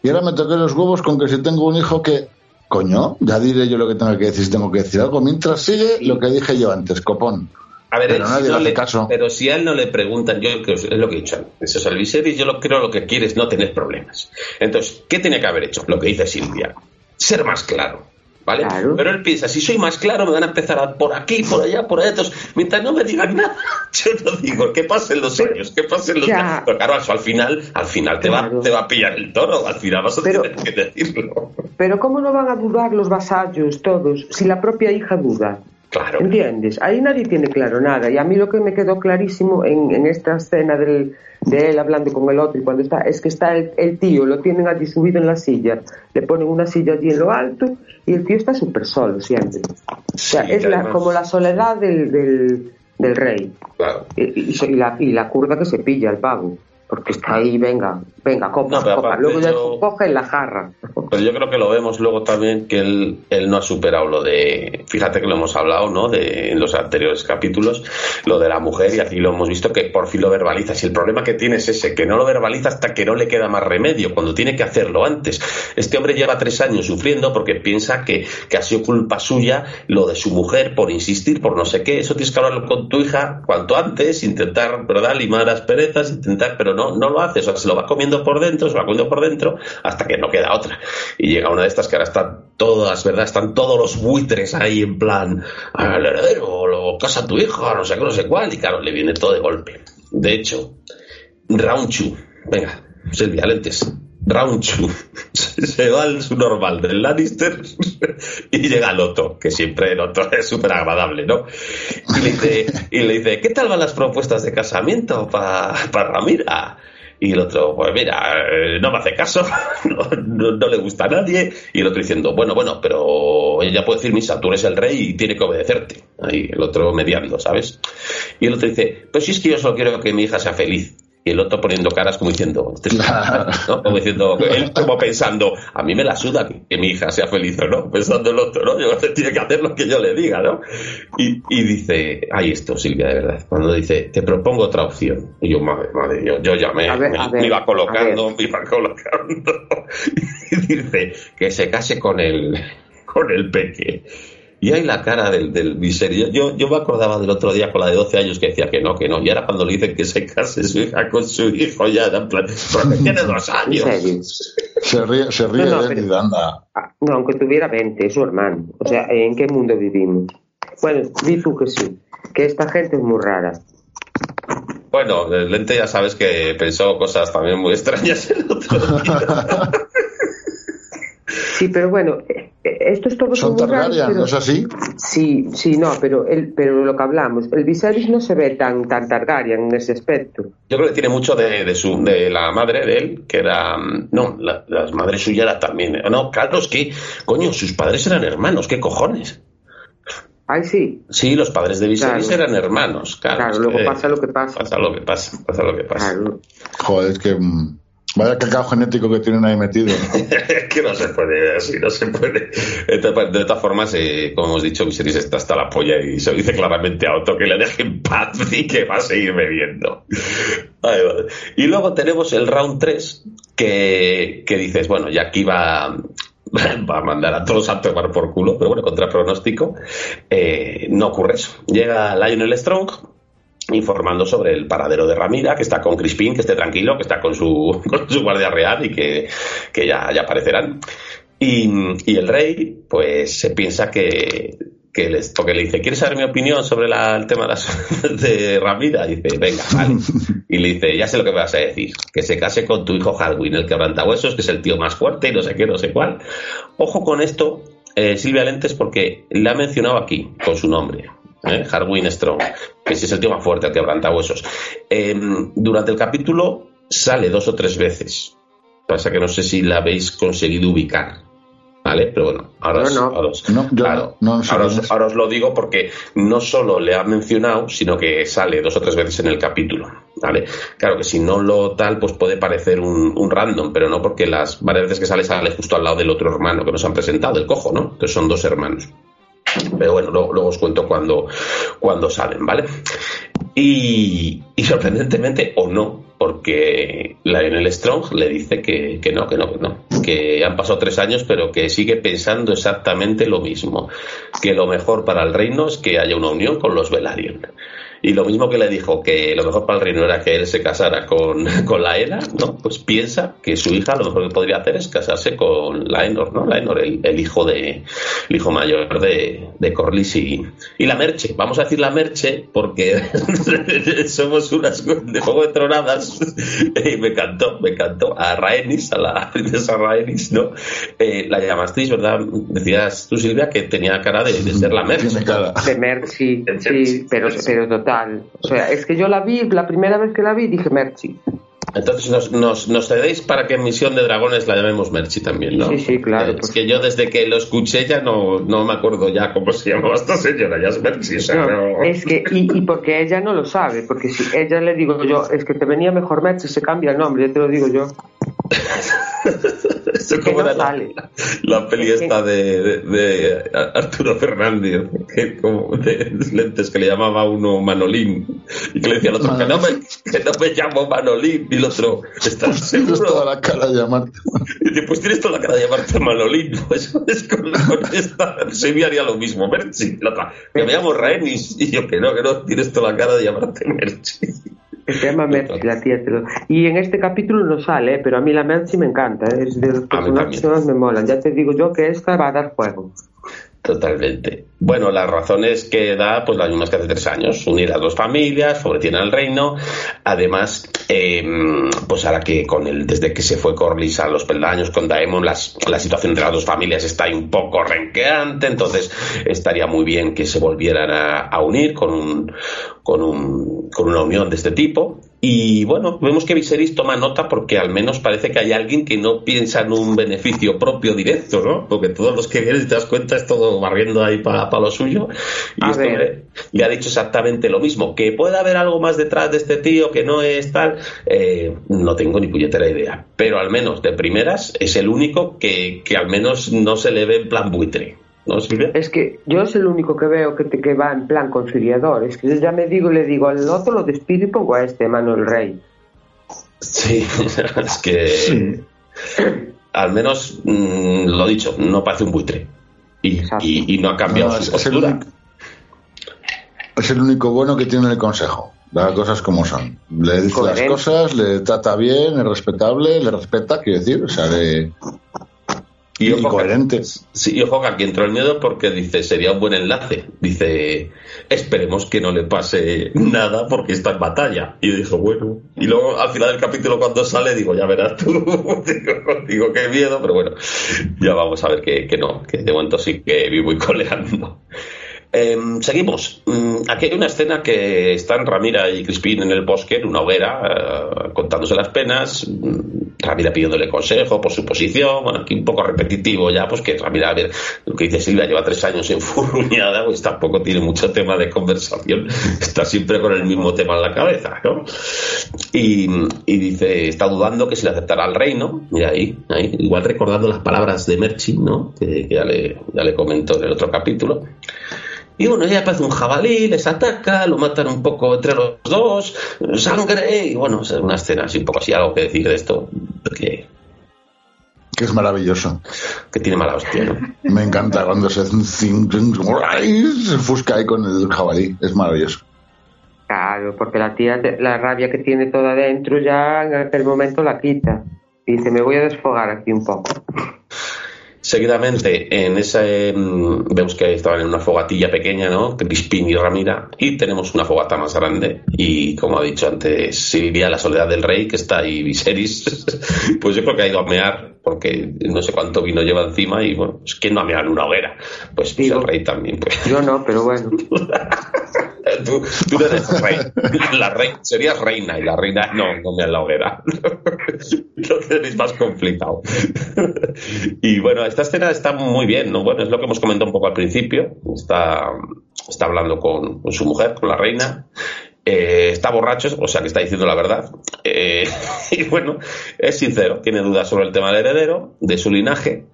Y ahora me toqué los huevos con que si tengo un hijo que. Coño, ya diré yo lo que tengo que decir si tengo que decir algo. Mientras sigue lo que dije yo antes, copón. A ver, pero, si no le, caso. pero si a él no le preguntan, yo es lo que he dicho antes, o sea, el yo lo creo lo que quiere es no tener problemas. Entonces, ¿qué tenía que haber hecho? Lo que dice Silvia, ser más claro ¿vale? Pero él piensa, si soy más claro, me van a empezar a por aquí, por allá, por allá. Entonces, mientras no me digan nada, yo no digo, que pasen los años, que pasen los años. Pero claro, al final, al final te, va, te va a pillar el toro, al final vas a tener que decirlo. Pero ¿cómo no van a dudar los vasallos todos si la propia hija duda? Claro. ¿Entiendes? Ahí nadie tiene claro nada. Y a mí lo que me quedó clarísimo en, en esta escena del, de él hablando con el otro y cuando está, es que está el, tío, lo tienen allí subido en la silla, le ponen una silla allí en lo alto y el tío está súper solo siempre. o sea, es la, como la soledad del, del, del rey. Claro. Y, y, la, y la curva que se pilla el pago porque está ahí, venga, venga, copa, copa. Luego ya coge en la jarra. Pero yo creo que lo vemos luego también que él, él no ha superado lo de, fíjate que lo hemos hablado, ¿no? De, en los anteriores capítulos, lo de la mujer y aquí lo hemos visto que por fin lo verbaliza. Si el problema que tiene es ese, que no lo verbaliza hasta que no le queda más remedio, cuando tiene que hacerlo antes. Este hombre lleva tres años sufriendo porque piensa que, que ha sido culpa suya lo de su mujer por insistir, por no sé qué. Eso tienes que hablarlo con tu hija cuanto antes, intentar, ¿verdad? Limar las perezas, intentar, pero no no, lo hace, o sea, se lo va comiendo por dentro, se va comiendo por dentro, hasta que no queda otra. Y llega una de estas que ahora están todas, ¿verdad? Están todos los buitres ahí en plan, al heredero, lo casa tu hijo, no sé qué, no sé cuál, y claro, le viene todo de golpe. De hecho, Raunchu, venga, Silvia, lentes. Raunchu se va al normal del Lannister y llega al otro, que siempre el otro es súper agradable, ¿no? Y le, dice, ¿qué tal van las propuestas de casamiento para Ramira? Y el otro, pues mira, eh, no me hace caso, no, no, le gusta a nadie. Y el otro diciendo, bueno, bueno, pero ella puede decir misa, tú eres el rey y tiene que obedecerte. Ahí el otro mediando, ¿sabes? Y el otro dice, pues si es que yo solo quiero que mi hija sea feliz y el otro poniendo caras como diciendo, como diciendo, él como pensando, a mí me la suda que, mi hija sea feliz o no, pensando el otro, ¿no? Yo tiene que hacer lo que yo le diga, ¿no? Y, y dice, ahí esto, Silvia, de verdad, cuando dice, te propongo otra opción. Y yo, madre, madre, yo, yo me, me, iba colocando, me iba colocando. y dice, que se case con el, con el peque. Y hay la cara del, del miserio. Yo, yo me acordaba del otro día con la de 12 años que decía que no, que no. Y ahora cuando le dicen que se case su hija con su hijo, ya en plan, pero tiene dos años. Se ríe, se ríe de él y anda. Ah, no, aunque tuviera 20, es su hermano. O sea, ¿en qué mundo vivimos? Bueno, di tú que sí, que esta gente es muy rara. Bueno, el lente ya sabes que pensó cosas también muy extrañas el otro día. Sí, pero bueno, eh, eh, esto es todo Son Targaryen, ¿no es así? Sí, sí, no, pero el, pero lo que hablamos, el Viserys no se ve tan, tan Targaryen en ese aspecto. Yo creo que tiene mucho de, de su, de la madre de él, que era, mm, no, la, las madres suyas era también, no, Carlos, que, coño, sus padres eran hermanos, ¿qué cojones? Ay, sí. Sí, los padres de Viserys eran hermanos, claro. Claro, luego pasa lo que pasa. Pasa lo que pasa, pasa lo que pasa. Joder, es que mm, Vaya cacao genético que tienen ahí metido. Que no se puede, así no se puede. De todas formas, eh, como hemos dicho, Viserys está hasta la polla y se dice claramente a Otto que le deje paz y que va a seguir bebiendo. Y luego tenemos el round 3 que, que dices, bueno, ya aquí va, va a mandar a todos a tomar por culo, pero bueno, contra pronóstico, eh, no ocurre eso. Llega Lionel Strong informando sobre el paradero de Ramira, que está con Crispín, que esté tranquilo, que está con su, con su guardia real y que, que ya, ya aparecerán. Y, y, el rey, pues se piensa que, que les, porque le dice, ¿quieres saber mi opinión sobre la, el tema de, las, de Ramira? Y dice, venga, vale. Y le dice, ya sé lo que me vas a decir, que se case con tu hijo Halloween, el quebrantahuesos, que es el tío más fuerte y no sé qué, no sé cuál. Ojo con esto, eh, Silvia Lentes, porque le ha mencionado aquí, con su nombre, ¿eh? Harwin Strong, que ese es el tío más fuerte, el quebrantahuesos. Eh, durante el capítulo sale dos o tres veces. Pasa que no sé si la habéis conseguido ubicar. ¿Vale? Pero bueno, ahora, os, ahora, lo digo porque no solo le ha mencionado, sino que sale dos o tres veces en el capítulo. ¿Vale? Claro que si no lo tal, pues puede parecer un, un random, pero no porque las varias veces que sale sale justo al lado del otro hermano que nos han presentado, el cojo, ¿no? Entonces son dos hermanos. Pero bueno, luego, os cuento cuando, cuando salen, ¿vale? Y, y, sorprendentemente, o no, porque Lionel Strong le dice que, que, no, que no, que no, que han pasado tres años, pero que sigue pensando exactamente lo mismo, que lo mejor para el reino es que haya una unión con los Velaryon. Y lo mismo que le dijo que lo mejor para el reino era que él se casara con, con Laena, ¿no? Pues piensa que su hija lo mejor que podría hacer es casarse con Laenor, ¿no? Laenor, el, el hijo de el hijo mayor de, de Corlys y, y, la Merche. Vamos a decir la Merche porque somos unas de juego de tronadas y me encantó, me encantó. A Rhaenys, a la princesa Rhaenys, ¿no? Eh, la llamasteis, ¿verdad? Decías tú, Silvia, que tenía cara de, de ser la Merche. De Merche, sí, sí, pero, pero total o sea, es que yo la vi, la primera vez que la vi dije Merchi. Entonces nos, nos, nos, cedéis para que en Misión de Dragones la llamemos Merchi también, ¿no? Sí, sí, claro. Eh, es que yo desde que lo escuché ya no, no me acuerdo ya cómo se llamaba esta señora, ya es Merchi. O sea, no, no... Es que, y, y, porque ella no lo sabe, porque si ella le digo yo, es que te venía mejor Merchi, se cambia el nombre, ya te lo digo yo. Esto es como no la, la, peli esta de, de, de, Arturo Fernández, que como de lentes que le llamaba uno Manolín y que le decía al otro que no, me, que no me llamo Manolín y el otro ¿estás seguro? Tienes toda la cara de llamarte y dice, pues tienes toda la cara de llamarte Manolín pues es con, con esta haría lo mismo Merchi la otra, que me llamo Raenis y yo que no, que no tienes toda la cara de llamarte Merchi se llama Mercy, la tía. Y en este capítulo no sale, ¿eh? pero a mí la Mercy me encanta. ¿eh? Es de los personajes que más me molan. Ya te digo yo que esta va a dar juego. Totalmente. Bueno, las razones que da, pues las mismas que hace tres años. Unir a dos familias, favorecer al reino. Además, eh, pues ahora que con el, desde que se fue Corlys a los peldaños con Daemon, las, la situación entre las dos familias está ahí un poco renqueante, entonces estaría muy bien que se volvieran a, a unir con, un, con, un, con una unión de este tipo. Y bueno, vemos que Viserys toma nota porque al menos parece que hay alguien que no piensa en un beneficio propio directo, ¿no? Porque todos los que vienen, te das cuenta, es todo barriendo ahí para pa lo suyo. Y este hombre le ha dicho exactamente lo mismo. Que puede haber algo más detrás de este tío que no es tal, eh, no tengo ni puñetera idea. Pero al menos de primeras es el único que, que al menos no se le ve en plan buitre. ¿No, Silvia? Es que yo es el único que veo que, te, que va en plan conciliador. Es que yo ya me digo, le digo al otro lo despido y pongo a este, Manuel Rey. Sí, es que al menos mm, lo dicho, no parece un buitre. Y, y, y no ha cambiado No, su es, es el postura. único, es el único bueno que tiene el consejo. Las cosas como son. Le dice Coherente. las cosas, le trata bien, es respetable, le respeta, quiero decir, o sea, le, Y que- sí, y ojo que aquí entró el miedo porque dice, sería un buen enlace. Dice, esperemos que no le pase nada porque está en batalla. Y yo dije, bueno. Y luego al final del capítulo cuando sale digo, ya verás tú. digo, digo, qué miedo, pero bueno, ya vamos a ver que, que no, que de momento sí que vivo y coleando. Em, seguimos. Mm, aquí hay una escena que están Ramira y Crispín en el bosque, en una hoguera, eh, contándose las penas. Mm, Ramira pidiéndole consejo por su posición. Bueno, aquí un poco repetitivo ya, pues que Ramira, a ver, lo que dice Silvia, lleva tres años enfurruñada, pues tampoco tiene mucho tema de conversación. Está siempre con el mismo tema en la cabeza, ¿no? Y, y dice, está dudando que se le aceptará al reino. Mira ahí, ahí, igual recordando las palabras de Merchi, ¿no? Que, que ya, le, ya le comentó en el otro capítulo. Y bueno, ella aparece un jabalí, les ataca, lo matan un poco entre los dos, sangre, y bueno, es una escena así, un poco así, algo que decir de esto, que, que es maravilloso. que tiene mala hostia, ¿no? Me encanta cuando se, se fusca ahí con el jabalí, es maravilloso. Claro, porque la tía, la rabia que tiene toda dentro ya en aquel momento la quita. Dice, me voy a desfogar aquí un poco. Seguidamente, en ese mm, vemos que estaban en una fogatilla pequeña, ¿no? Crispín y Ramira, y tenemos una fogata más grande. Y como ha dicho antes, si vivía la soledad del rey, que está ahí Viserys, pues yo creo que ha ido a mear, porque no sé cuánto vino lleva encima, y bueno, pues ¿quién no ha meado en una hoguera? Pues, pues el rey también. Pues. Yo no, pero bueno. tú, tú no eres rey. La rey. Serías reina y la reina no, no me la hoguera. Lo tenéis más complicado. Y bueno, esta escena está muy bien, ¿no? Bueno, es lo que hemos comentado un poco al principio. Está, está hablando con, su mujer, con la reina. Eh, está borracho, o sea que está diciendo la verdad. Eh, y bueno, es sincero, tiene dudas sobre el tema del heredero, de su linaje.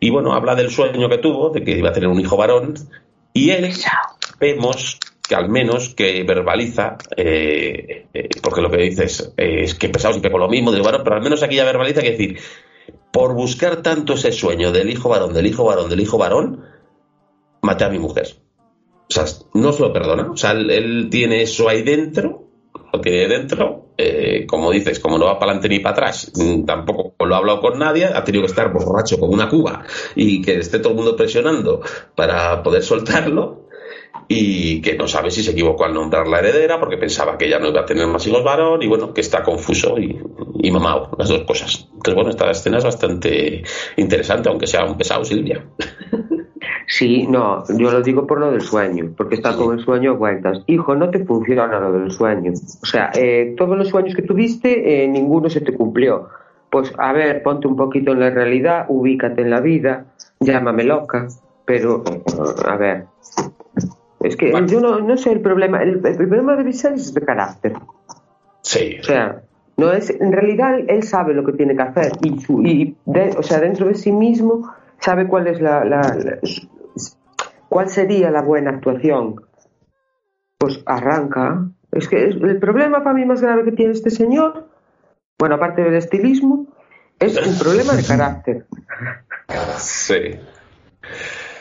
Y bueno, habla del sueño que tuvo, de que iba a tener un hijo varón. Y él, vemos que al menos que verbaliza, eh, eh, porque lo que dice es, que pesados y con lo mismo del varón, pero al menos aquí ya verbaliza que decir, por buscar tanto ese sueño del hijo varón, del hijo varón, del hijo varón, maté a mi mujer. O sea, no se lo perdona. O sea, él, tiene eso ahí dentro, lo tiene dentro, eh, como dices, como no va para adelante ni para atrás, mm, tampoco lo ha hablado con nadie, ha tenido que estar borracho con una cuba y que esté todo el mundo presionando para poder soltarlo y que no sabe si se equivocó al nombrar la heredera porque pensaba que ella no iba a tener más hijos varón y bueno, que está confuso y, mamado, las dos cosas. Entonces bueno, esta escena es bastante interesante, aunque sea un pesado, Silvia. Sí, no, yo lo digo por lo del sueño, porque está con el sueño cuentas. Hijo, no te funciona lo del sueño. O sea, eh, todos los sueños que tuviste, eh, ninguno se te cumplió. Pues a ver, ponte un poquito en la realidad, ubícate en la vida, llámame loca, pero a ver, es que yo no, sé el problema. El, problema de Viserys es de carácter. Sí. O sea, no es, en realidad él sabe lo que tiene que hacer y, y o sea, dentro de sí mismo sabe cuál es la, la, cuál sería la buena actuación. Pues arranca. Es que el problema para mí más grave que tiene este señor, bueno, aparte del estilismo, es un problema de carácter. Sí.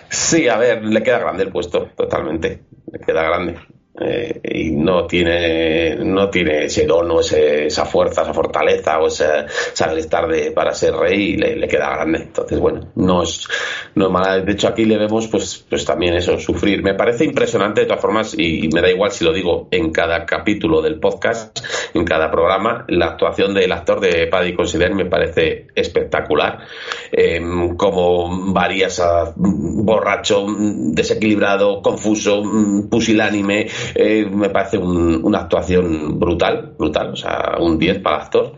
Sí, a ver, le queda grande el puesto, totalmente. Le queda grande. Eh, y no tiene no tiene ese don o esa fuerza, esa fortaleza o ese saber estar de, para ser rey y le, queda grande. Entonces, bueno, no es, no mala. De hecho, aquí le vemos pues, pues también eso, sufrir. Me parece impresionante de todas formas y, me da igual si lo digo en cada capítulo del podcast, en cada programa, la actuación del actor de Paddy Consider me parece espectacular. Em, como varías a borracho, desequilibrado, confuso, pusilánime, eh, me parece una actuación brutal, brutal, o sea, un 10 para el actor.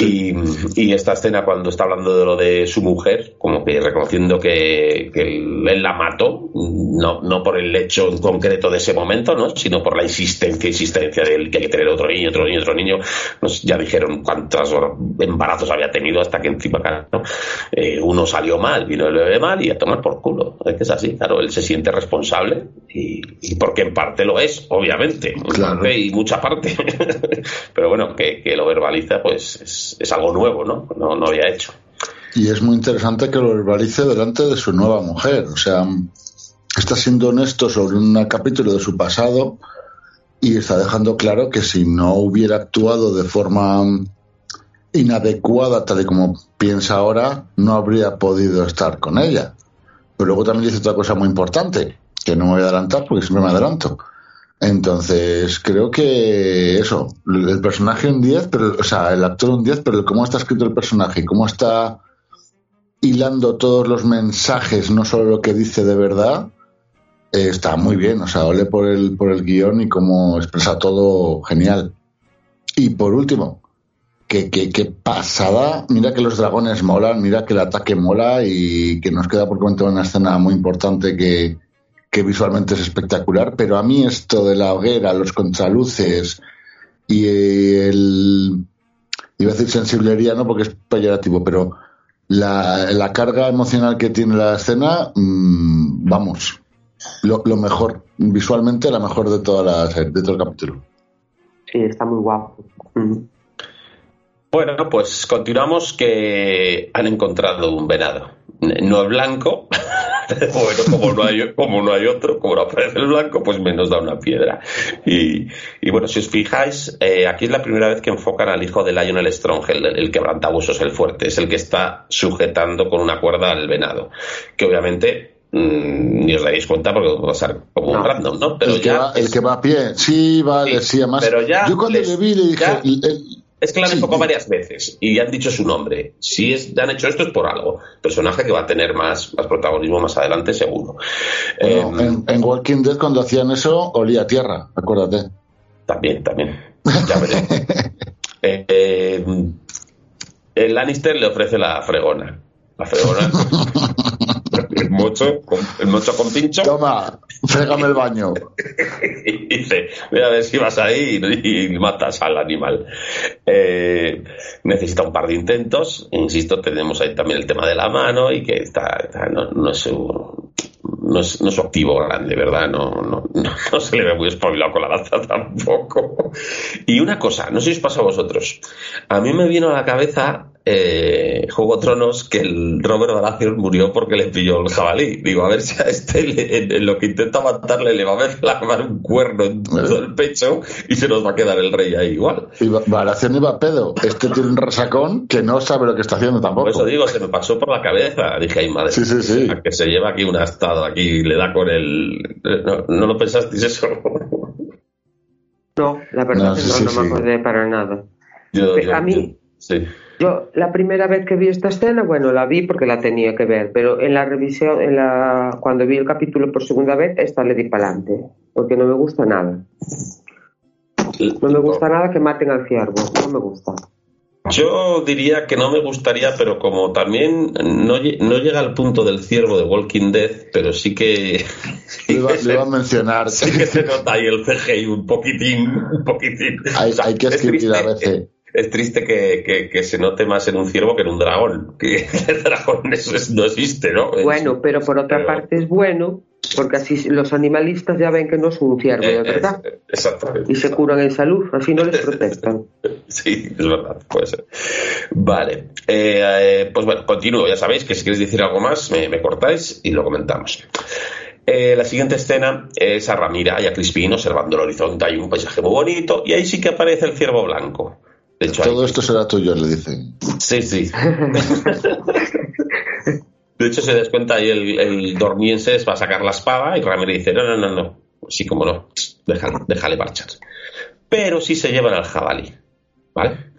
Y, esta escena cuando está hablando de lo de su mujer, como que reconociendo que, él la mató, no, no por el hecho en concreto de ese momento, ¿no? sino por la insistencia, insistencia de él, que hay que tener otro niño, otro niño, otro niño. Pues ya dijeron cuántos embarazos había tenido hasta que encima, ¿no? Eh, uno salió mal, vino el bebé mal y a tomar por culo. Es que es así, claro, él se siente responsable y, y porque en parte lo es, obviamente, y mucha parte, pero bueno, que, lo verbaliza, pues es, algo nuevo, ¿no? ¿no? No había hecho. Y es muy interesante que lo verbalice delante de su nueva mujer, o sea, está siendo honesto sobre un capítulo de su pasado y está dejando claro que si no hubiera actuado de forma inadecuada, tal y como piensa ahora, no habría podido estar con ella. Pero luego también dice otra cosa muy importante, que no me voy a adelantar porque siempre me adelanto entonces, creo que eso, el personaje un 10, pero, o sea, el actor un 10, pero cómo está escrito el personaje cómo está hilando todos los mensajes, no solo lo que dice de verdad, eh, está muy bien. O sea, ole por el, por el guion y cómo expresa todo genial. Y por último, que, que, que, pasada, mira que los dragones molan, mira que el ataque mola y que nos queda por comentar una escena muy importante que, que visualmente es espectacular, pero a mí esto de la hoguera, los contraluces y el, iba a decir sensiblería, no porque es peyorativo, pero la, carga emocional que tiene la escena, mm, vamos, lo, mejor, visualmente la mejor de toda la de todo el capítulo. Sí, está muy guapo. Bueno, pues continuamos que han encontrado un venado. No es blanco, bueno, como no, hay, como no hay otro, como no aparece el blanco, pues menos da una piedra. Y, y bueno, si os fijáis, eh, aquí es la primera vez que enfocan al hijo de Lionel Strong, el, el quebrantabuesos, el fuerte, es el que está sujetando con una cuerda al venado, que obviamente mm, ni os dais cuenta porque va a ser como un random, ¿no? Pero el, que va, el que va a pie, sí, vale, sí, además. Pero ya yo cuando le vi le dije. Es que la han enfocado varias veces y han dicho su nombre. Si es, han hecho esto es por algo. Personaje que va a tener más, más protagonismo más adelante, seguro. Bueno, en, en, Walking Dead, cuando hacían eso, olía a tierra, acuérdate. También, también. Ya veré. eh, eh, el Lannister le ofrece la fregona. La fregona. el mocho, con, el mocho con pincho. Toma, frégame el baño. y dice, voy a ver si vas ahí y, y matas al animal. Eh, necesita un par de intentos. Insisto, tenemos ahí también el tema de la mano y que está, está no, no, es un, no, es, no es su activo grande, ¿verdad? No, no, no, se le ve muy espabilado con la lanza tampoco. Y una cosa, no sé si os pasa a vosotros. A mí me vino a la cabeza eh, Juego Tronos que el Robert Baratheon murió porque le pilló el jabalí. Digo, a ver si a este le, en, en lo que intenta matarle le va a ver clavar un cuerno en todo el pecho y se nos va a quedar el rey ahí igual. Y Baratheon iba a pedo. Este tiene un resacón que no sabe lo que está haciendo tampoco. Por eso digo, se me pasó por la cabeza. Dije, ay madre, sí, sí, sí. que se lleva aquí un astado, aquí le da con el... ¿No, no lo pensasteis eso? No, la verdad No, que sí, no, sí, no sí. me acordé para nada. Yo- yo- a mí- Sí. Yo la primera vez que vi esta escena, bueno, la vi porque la tenía que ver, pero en la revisión, en la cuando vi el capítulo por segunda vez, esta le di para adelante, porque no me gusta nada. No me gusta nada que maten al ciervo, no me gusta. Yo diría que no me gustaría, pero como también no, lle- no llega al punto del ciervo de Walking Dead, pero sí que, sí Le iba, que, le se, iba a mencionar. sí que se nota ahí el CGI un poquitín, un poquitín. Hay, O sea, hay que es escribir triste- a veces. Es triste que, que- que se note más en un ciervo que en un dragón. Que el dragón eso es- no existe, ¿no? Bueno, pero por otra pero- parte es bueno, porque así los animalistas ya ven que no es un ciervo, eh, de verdad, eh, exactamente. y se curan en salud, así no les protestan. Sí, es verdad, puede ser. Vale, eh, eh, pues bueno, continúo. Ya sabéis que si queréis decir algo más, me, me cortáis y lo comentamos. Eh, la siguiente escena es a Ramira y a Crispín observando el horizonte. Hay un paisaje muy bonito y ahí sí que aparece el ciervo blanco. De hecho, Todo esto será tuyo, le dice. Sí, sí. De hecho, se descuenta ahí el, el dormienses va a sacar la espada y Ramírez dice, no, no, no, no. Sí, como no, déjale, déjale marchar. Pero sí se llevan al jabalí, ¿vale?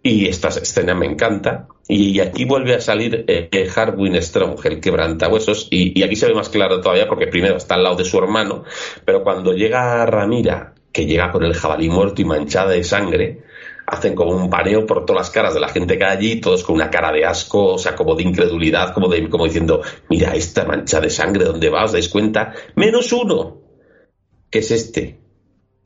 Y esta escena me encanta. Y aquí vuelve a salir eh, Harwin Strong, el quebrantahuesos. Y, y aquí se ve más claro todavía porque primero está al lado de su hermano, pero cuando llega Ramira, que llega con el jabalí muerto y manchada de sangre, hacen como un paneo por todas las caras de la gente que hay allí, todos con una cara de asco, o sea, como de incredulidad, como, de, como diciendo, mira esta mancha de sangre, ¿dónde va? ¿Os dais cuenta? Menos uno, que es este,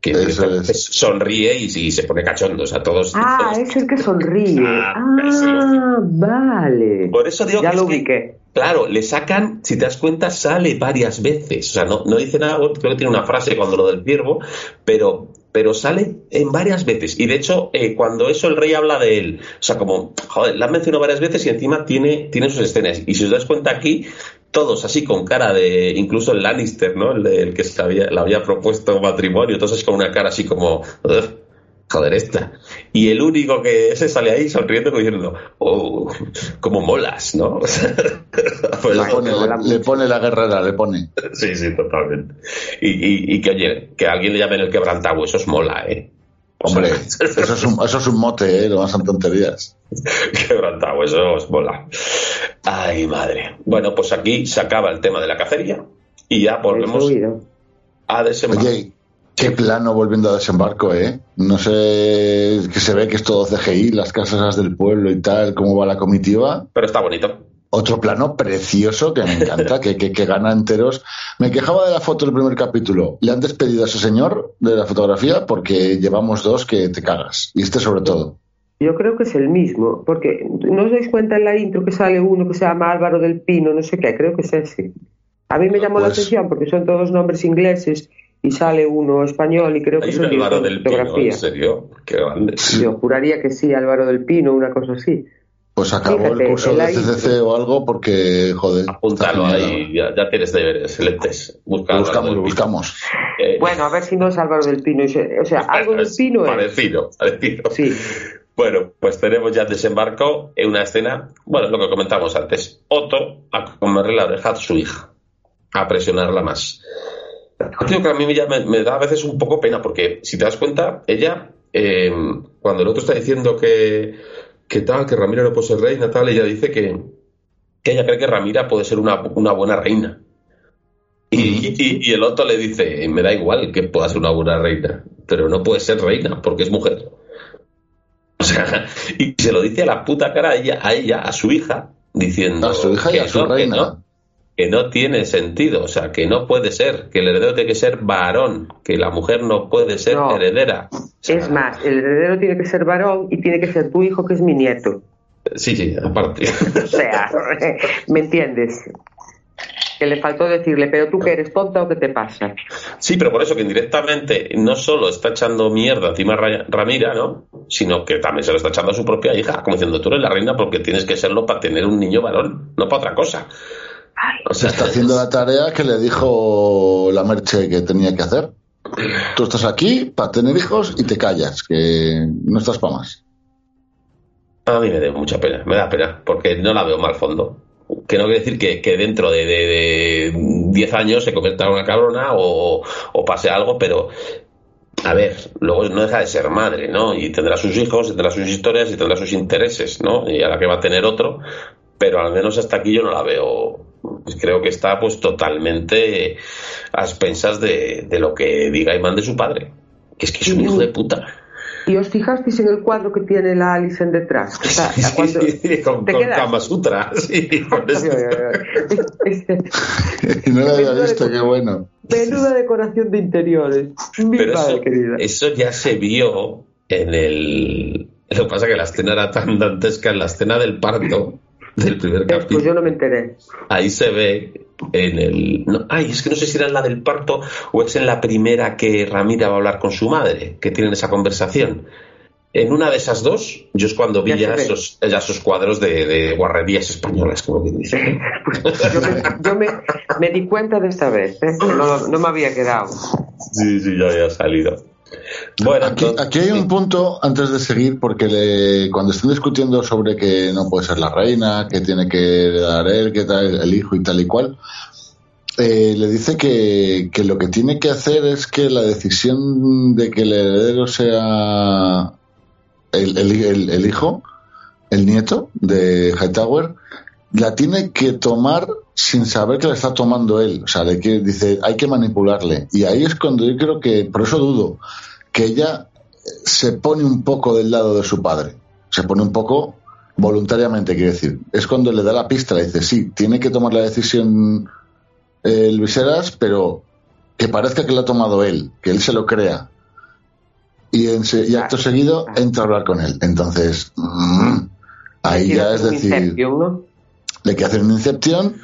que Eso es. sonríe y, y se pone cachondo, o sea, todos... Ah, todos- es el que sonríe. Ah, Ah, vale. Por eso digo Ya que lo es que- ubiqué. Claro, le sacan, si te das cuenta, sale varias veces. O sea, no, no dice nada, creo que tiene una frase cuando lo del ciervo, pero, pero sale en varias veces. Y de hecho, eh, cuando eso el rey habla de él, o sea, como, joder, la han mencionado varias veces y encima tiene, tiene sus escenas. Y si os das cuenta aquí, todos así con cara de, incluso el Lannister, ¿no? El, el que se había, le había propuesto matrimonio, así con una cara así como, "Ugh, joder, esta. Y el único que se sale ahí sonriendo como diciendo, oh, como molas, ¿no? Pues, Le pone, le, le pone la guerrera, le pone. Sí, sí, totalmente. Y, y, y que, oye, que a alguien le llamen el quebrantagüe, eso es mola, ¿eh? Hombre, eso es un, eso es un mote, ¿eh? No son tonterías. quebrantagüe, eso es mola. Ay, madre. Bueno, pues aquí se acaba el tema de la cacería y ya volvemos a desembarcar. Oye, qué plano volviendo a desembarco, ¿eh? No sé, que se ve que es todo CGI, las casas del pueblo y tal, cómo va la comitiva. Pero está bonito. Otro plano precioso que me encanta, que, que, que gana enteros. Me quejaba de la foto del primer capítulo. Le han despedido a ese señor de la fotografía porque llevamos dos que te cagas. Y este sobre todo. Yo creo que es el mismo, porque no os dais cuenta en la intro que sale uno que se llama Álvaro del Pino, no sé qué, creo que es ese. A mí me llamó la Pues- atención porque son todos nombres ingleses y sale uno español y creo que es un Álvaro de del Pino, en serio. Qué grande. Yo juraría que sí, Álvaro del Pino, una cosa así. Pues acabó el curso de CCC o algo porque, joder. Apúntalo ahí, ya, ya, tienes deberes, excelentes. buscamos, lo buscamos. Eh, bueno, a ver si no es Álvaro del Pino. O sea, algo del Pino es. Parecido, parecido. Sí. Bueno, pues tenemos ya desembarco en una escena, bueno, lo que comentamos antes. Otto a comerle la oreja a su hija, a presionarla más. Digo que a mí ya me, da a veces un poco pena, porque si te das cuenta, ella, eh, cuando el otro está diciendo que que tal, que Ramira no puede ser reina, tal, ella dice que, ella cree que Ramira puede ser una, buena reina. Y, el otro le dice, me da igual que pueda ser una buena reina, pero no puede ser reina porque es mujer. O sea, y se lo dice a la puta cara a ella, a, ella, a su hija, diciendo... A su hija y a su reina que no tiene sentido, o sea, que no puede ser, que el heredero tiene que ser varón, que la mujer no puede ser heredera. es más, el heredero tiene que ser varón y tiene que ser tu hijo, que es mi nieto. Sí, sí, aparte. o sea, ¿me entiendes? Que le faltó decirle, pero tú que eres tonta o qué te pasa. Sí, pero por eso que indirectamente no solo está echando mierda encima a Ramira, ¿no? Sino que también se lo está echando a su propia hija, como diciendo, tú eres la reina porque tienes que serlo para tener un niño varón, no para otra cosa. O sea, está haciendo la tarea que le dijo la Merche que tenía que hacer. Tú estás aquí para tener hijos y te callas, que no estás para más. A mí me da mucha pena, me da pena, porque no la veo mal fondo. Que no quiere decir que, dentro de 10 años se convierta en una cabrona o, pase algo, pero a ver, luego no deja de ser madre, ¿no? Y tendrá sus hijos, tendrá sus historias y tendrá sus intereses, ¿no? Y ahora que va a tener otro, pero al menos hasta aquí yo no la veo pues creo que está pues totalmente a expensas de, lo que diga y mande su padre. Que es que es un hijo de puta. ¿Y os fijasteis en el cuadro que tiene la Alison detrás? con, Kama Sutra. Sí, no lo había visto, qué bueno. Menuda decoración de interiores. Pero eso, eso, ya se vio en el. Lo que pasa es que la escena era tan dantesca en la escena del parto del primer capítulo. Pues yo no me enteré. Ahí se ve en el. ay, es que no sé si era en la del parto o es en la primera que Ramira va a hablar con su madre, que tienen esa conversación. En una de esas dos, yo es cuando vi ya, esos, esos, cuadros de, guarrerías españolas, como quien dice. yo, me, yo me, di cuenta de esta vez, ¿eh? no, no me había quedado. Sí, sí, ya había salido. Bueno, aquí, hay un punto antes de seguir, porque cuando están discutiendo sobre que no puede ser la reina, que tiene que dar él, que tal el hijo y tal y cual, eh, le dice que, lo que tiene que hacer es que la decisión de que el heredero sea el, hijo, el nieto de Hightower, la tiene que tomar sin saber que la está tomando él. O sea, le que, dice, hay que manipularle. Y ahí es cuando yo creo que, por eso dudo, que ella se pone un poco del lado de su padre. Se pone un poco voluntariamente, quiere decir. Es cuando le da la pista, le dice, sí, tiene que tomar la decisión eh, el Viseras, pero que parezca que la ha tomado él, que él se lo crea. Y, en, y acto seguido entra a hablar con él. Entonces, mm, ahí ya es decir, le que hacer una incepción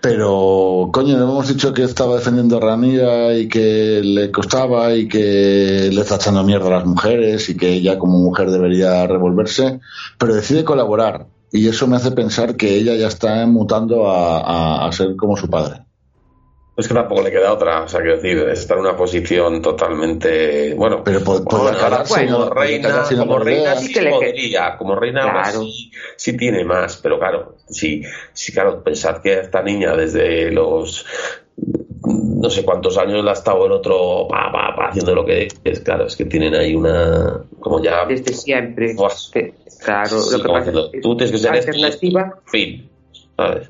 pero, coño, le hemos dicho que estaba defendiendo a Ramira y que le costaba y que le está echando mierda a las mujeres y que ella como mujer debería revolverse, pero decide colaborar. Y eso me hace pensar que ella ya está mutando a ser como su padre. Es que tampoco le queda otra, o sea, quiero decir, está en una posición totalmente, bueno, pero como reina, como reina sí, podría, como reina sí, tiene más, pero claro, sí, sí, claro, pensad que esta niña desde los no sé cuántos años la ha estado el otro pa, pa, pa, haciendo lo que es, claro, es que tienen ahí una, como ya... Desde siempre. claro, lo que pasa es que tú tienes que ser alternativa. fin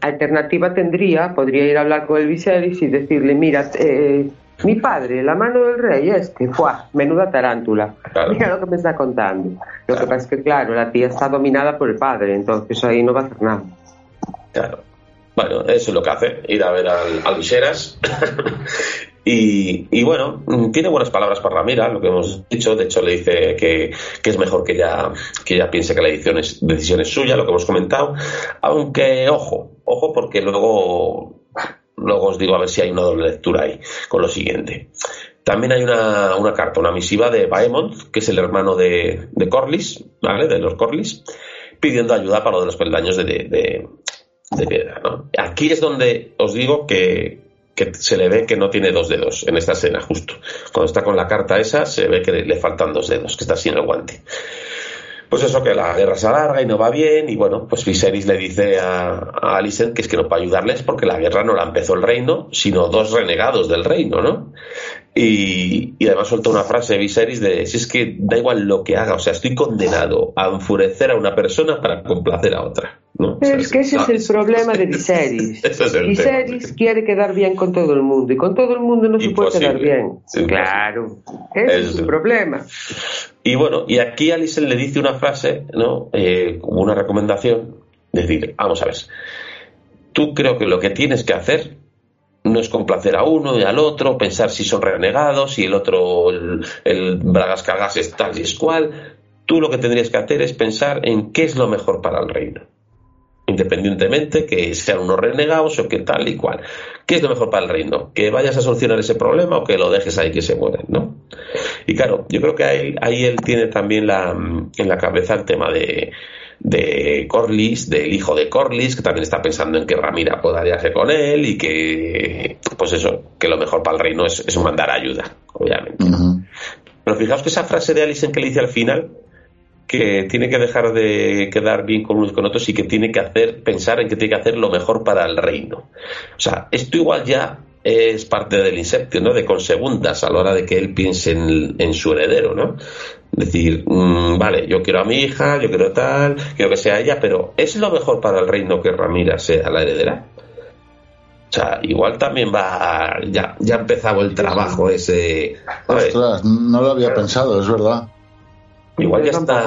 Alternativa tendría, podría ir a hablar con el Viserys y decirle, mira, eh, mi padre, la mano del rey, este, ¡fuah! menuda tarántula. Mira lo que me está contando. Lo que pasa es que, claro, la tía está dominada por el padre, entonces ahí no va a hacer nada. Claro. Bueno, eso es lo que hace, ir a ver al, al Viseras Y, bueno, tiene buenas palabras para Ramira, lo que hemos dicho. De hecho, le dice que, es mejor que ella, que ella piense que la decisión es, decisión suya, lo que hemos comentado. Aunque, ojo, ojo, porque luego, luego os digo a ver si hay una doble lectura ahí con lo siguiente. También hay una, carta, una misiva de Baemont, que es el hermano de, de Corlys, ¿vale? De los Corlys pidiendo ayuda para lo de los peldaños de, de piedra. ¿no? Aquí es donde os digo que, se le ve que no tiene dos dedos en esta escena, justo. Cuando está con la carta esa, se ve que le faltan dos dedos, que está sin el guante. Pues eso, que la guerra se alarga y no va bien, y bueno, pues Viserys le dice a, a Alicent que es que no puede ayudarles porque la guerra no la empezó el reino, sino dos renegados del reino, ¿no? Y, y, además suelta una frase de Viserys de si es que da igual lo que haga, o sea, estoy condenado a enfurecer a una persona para complacer a otra. ¿no? Es que ese es el problema de Viserys. es Viserys quiere quedar bien con todo el mundo y con todo el mundo no se puede quedar bien. Claro, ese es, el problema. Y bueno, y aquí Alison le dice una frase, ¿no? Eh, como una recomendación, decir, vamos a ver, tú creo que lo que tienes que hacer es complacer a uno y al otro, pensar si son renegados y el otro, el, Bragas Cagas es tal y es cual. Tú lo que tendrías que hacer es pensar en qué es lo mejor para el reino. Independientemente que sean unos renegados o que tal y cual. ¿Qué es lo mejor para el reino? ¿Que vayas a solucionar ese problema o que lo dejes ahí que se mueren? ¿no? Y claro, yo creo que ahí, ahí él tiene también la, en la cabeza el tema de, de Corlys, del hijo de Corlys, que también está pensando en que Ramira pueda aliarse con él y que, pues eso, que lo mejor para el reino es, es mandar ayuda, obviamente. Uh -huh. Pero fijaos que esa frase de Alison que le dice al final, que tiene que dejar de quedar bien con unos y con otros y que tiene que hacer, pensar en que tiene que hacer lo mejor para el reino. O sea, esto igual ya es parte del Inception, ¿no? De con segundas a la hora de que él piense en, en su heredero, ¿no? Decir, mmm, vale, yo quiero a mi hija, yo quiero tal, quiero que sea ella, pero ¿es lo mejor para el reino que Ramira sea la heredera? O sea, igual también va. Ya, ya ha empezado el trabajo ese. Ostras, no lo había pensado, es verdad. Igual ya está.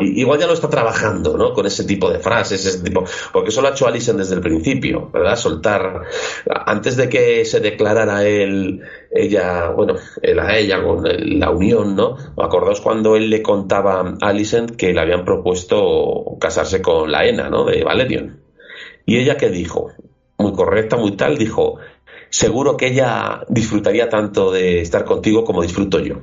Igual ya lo está trabajando, ¿no? Con ese tipo de frases, ese tipo. Porque eso lo ha hecho Alison desde el principio, ¿verdad? Soltar. Antes de que se declarara él, ella, bueno, él a ella con la unión, ¿no? Acordaos cuando él le contaba a Alison que le habían propuesto casarse con la Ena, ¿no? De Valerion. Y ella que dijo, muy correcta, muy tal, dijo, seguro que ella disfrutaría tanto de estar contigo como disfruto yo.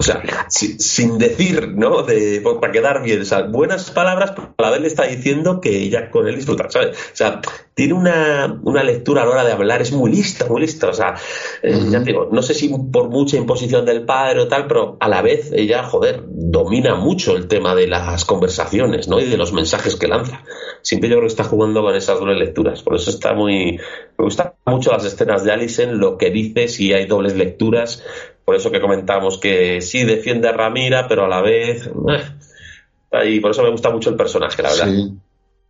O sea, sin, sin decir, ¿no? De, para quedar bien, o sea, buenas palabras, pero a la vez le está diciendo que ella con él disfruta, ¿sabes? O sea, tiene una, una lectura a la hora de hablar, es muy lista, muy lista, o sea, eh, uh -huh. ya te digo, no sé si por mucha imposición del padre o tal, pero a la vez ella, joder, domina mucho el tema de las conversaciones, ¿no? Y de los mensajes que lanza. Siempre yo creo que está jugando con esas dobles lecturas, por eso está muy, me gustan mucho las escenas de Alison, lo que dice, si hay dobles lecturas, por eso que comentamos que sí defiende a Ramira, pero a la vez. Eh, y por eso me gusta mucho el personaje, la verdad. Sí.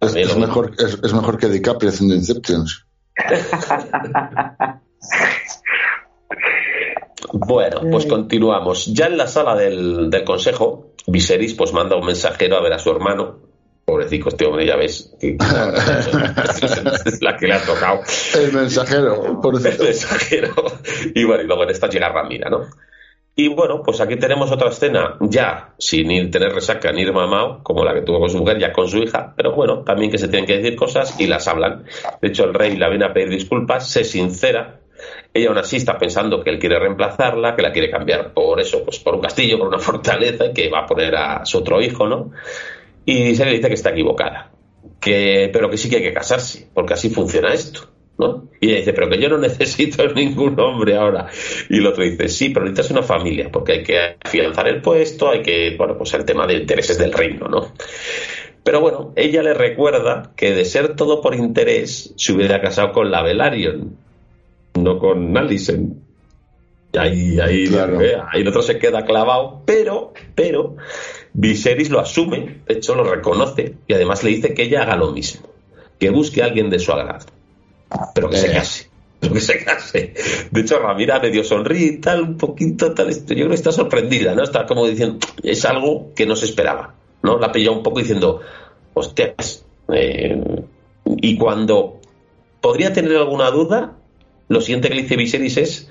Es, es mejor, es, es, mejor que DiCaprio haciendo Inceptions. bueno, pues continuamos. Ya en la sala del, del consejo, Viserys pues manda un mensajero a ver a su hermano, pobrecito este hombre, ya ves. Que, la que le ha tocado. El mensajero, por El mensajero. Y bueno, y luego en esta llega Ramira, ¿no? Y bueno, pues aquí tenemos otra escena, ya sin ir tener resaca ni ir mamado, como la que tuvo con su mujer, ya con su hija, pero bueno, también que se tienen que decir cosas y las hablan. De hecho, el rey la viene a pedir disculpas, se sincera. Ella aún así está pensando que él quiere reemplazarla, que la quiere cambiar por eso, pues por un castillo, por una fortaleza, y que va a poner a su otro hijo, ¿no? Y se le dice que está equivocada, que, pero que sí que hay que casarse, porque así funciona esto. ¿no? Y ella dice, pero que yo no necesito ningún hombre ahora. Y el otro dice, sí, pero necesitas una familia, porque hay que afianzar el puesto, hay que, bueno, pues el tema de intereses del reino, ¿no? Pero bueno, ella le recuerda que de ser todo por interés, se hubiera casado con la Velaryon, no con Alison. Y ahí, ahí, claro. eh, ahí el otro se queda clavado, pero, pero, Viserys lo asume, de hecho lo reconoce, y además le dice que ella haga lo mismo, que busque a alguien de su agrado pero que se case. Pero que se case. De hecho, Ramira medio sonríe y tal, un poquito tal. Yo creo que está sorprendida, ¿no? Está como diciendo, es algo que no se esperaba, ¿no? La pillado un poco diciendo, hostias. Eh, y cuando podría tener alguna duda, lo siguiente que le dice Viserys es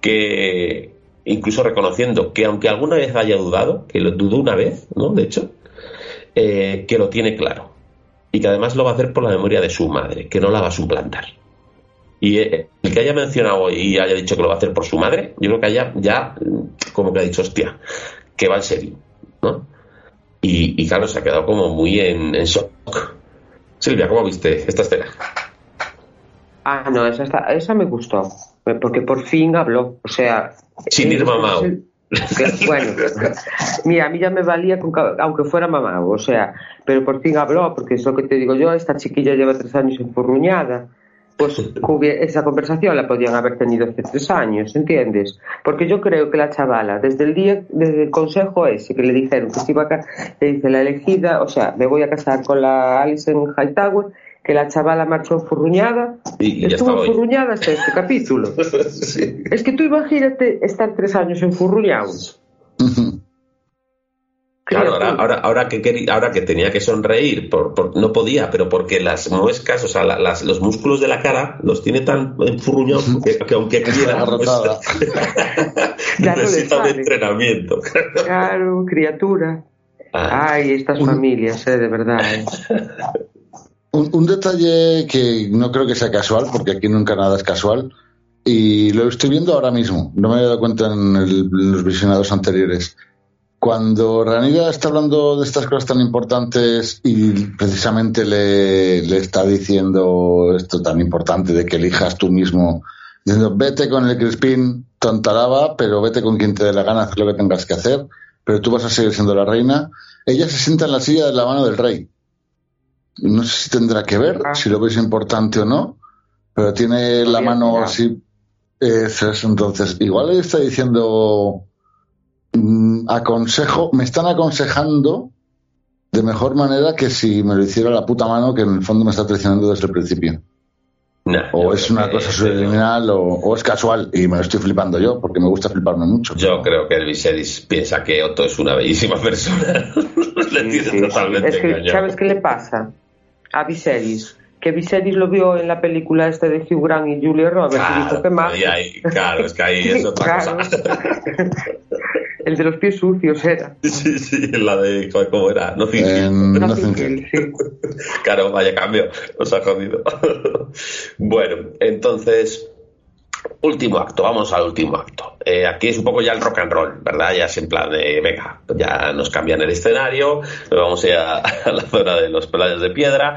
que, incluso reconociendo que aunque alguna vez haya dudado, que lo dudó una vez, ¿no? De hecho, eh, que lo tiene claro y que además lo va a hacer por la memoria de su madre, que no la va a suplantar. Y el que haya mencionado y haya dicho que lo va a hacer por su madre, yo creo que haya ya como que ha dicho, hostia, que va en serio, ¿no? Y, claro, se ha quedado como muy en, shock. Silvia, ¿cómo viste esta escena? Ah, no, esa, esa me gustó, porque por fin habló, o sea... Sin ir mamado. bueno, mira, a mí ya me valía aunque fuera mamá, o sea, pero por fin habló, porque es lo que te digo yo, esta chiquilla lleva tres años enfurruñada, pues esa conversación la podían haber tenido hace tres años, ¿entiendes? Porque yo creo que la chavala, desde el día, desde el consejo ese que le dijeron que se iba a le dice la elegida, o sea, me voy a casar con la Alison Hightower, que la chavala marchó enfurruñada, y, estuvo enfurruñada hasta este capítulo. Es que tú imagínate estar tres años enfurruñado. Claro, ahora, ahora, que ahora que tenía que sonreír, por, no podía, pero porque las muescas, o sea, las, los músculos de la cara los tiene tan enfurruñados que, aunque quiera, pues, necesita un entrenamiento. Claro, criatura. Ah. Ay, estas familias, eh, de verdad. Eh. Un, detalle que no creo que sea casual, porque aquí nunca nada es casual, y lo estoy viendo ahora mismo, no me había dado cuenta en los visionados anteriores cuando Ranida está hablando de estas cosas tan importantes y precisamente le, está diciendo esto tan importante de que elijas tú mismo, diciendo vete con el Crispín, tontaraba, pero vete con quien te dé la gana, haz lo que tengas que hacer, pero tú vas a seguir siendo la reina, ella se sienta en la silla de la mano del rey. No sé si tendrá que ver, ah. si lo veis importante o no, pero tiene la mano así. entonces, igual le está diciendo Mm, aconsejo, me están aconsejando de mejor manera que si me lo hiciera la puta mano que en el fondo me está traicionando desde el principio. o es una cosa subliminal o, es casual y me lo estoy flipando yo porque me gusta fliparme mucho. Yo creo que el Viserys piensa que Otto es una bellísima persona. ¿Sabes qué le pasa a Viserys? que Viserys lo vio en la película este de Hugh Grant y Julia Roberts y dijo que más. claro, es que ahí es otra cosa. El de los pies sucios era. Sí, sí, la de. ¿Cómo era? No No sí. Claro, vaya cambio. Nos ha jodido. bueno, entonces. Último acto, vamos al último acto. Eh, aquí es un poco ya el rock and roll, ¿verdad? Ya es en plan de, venga, ya nos cambian el escenario, nos vamos a ir a, la zona de los playas de piedra,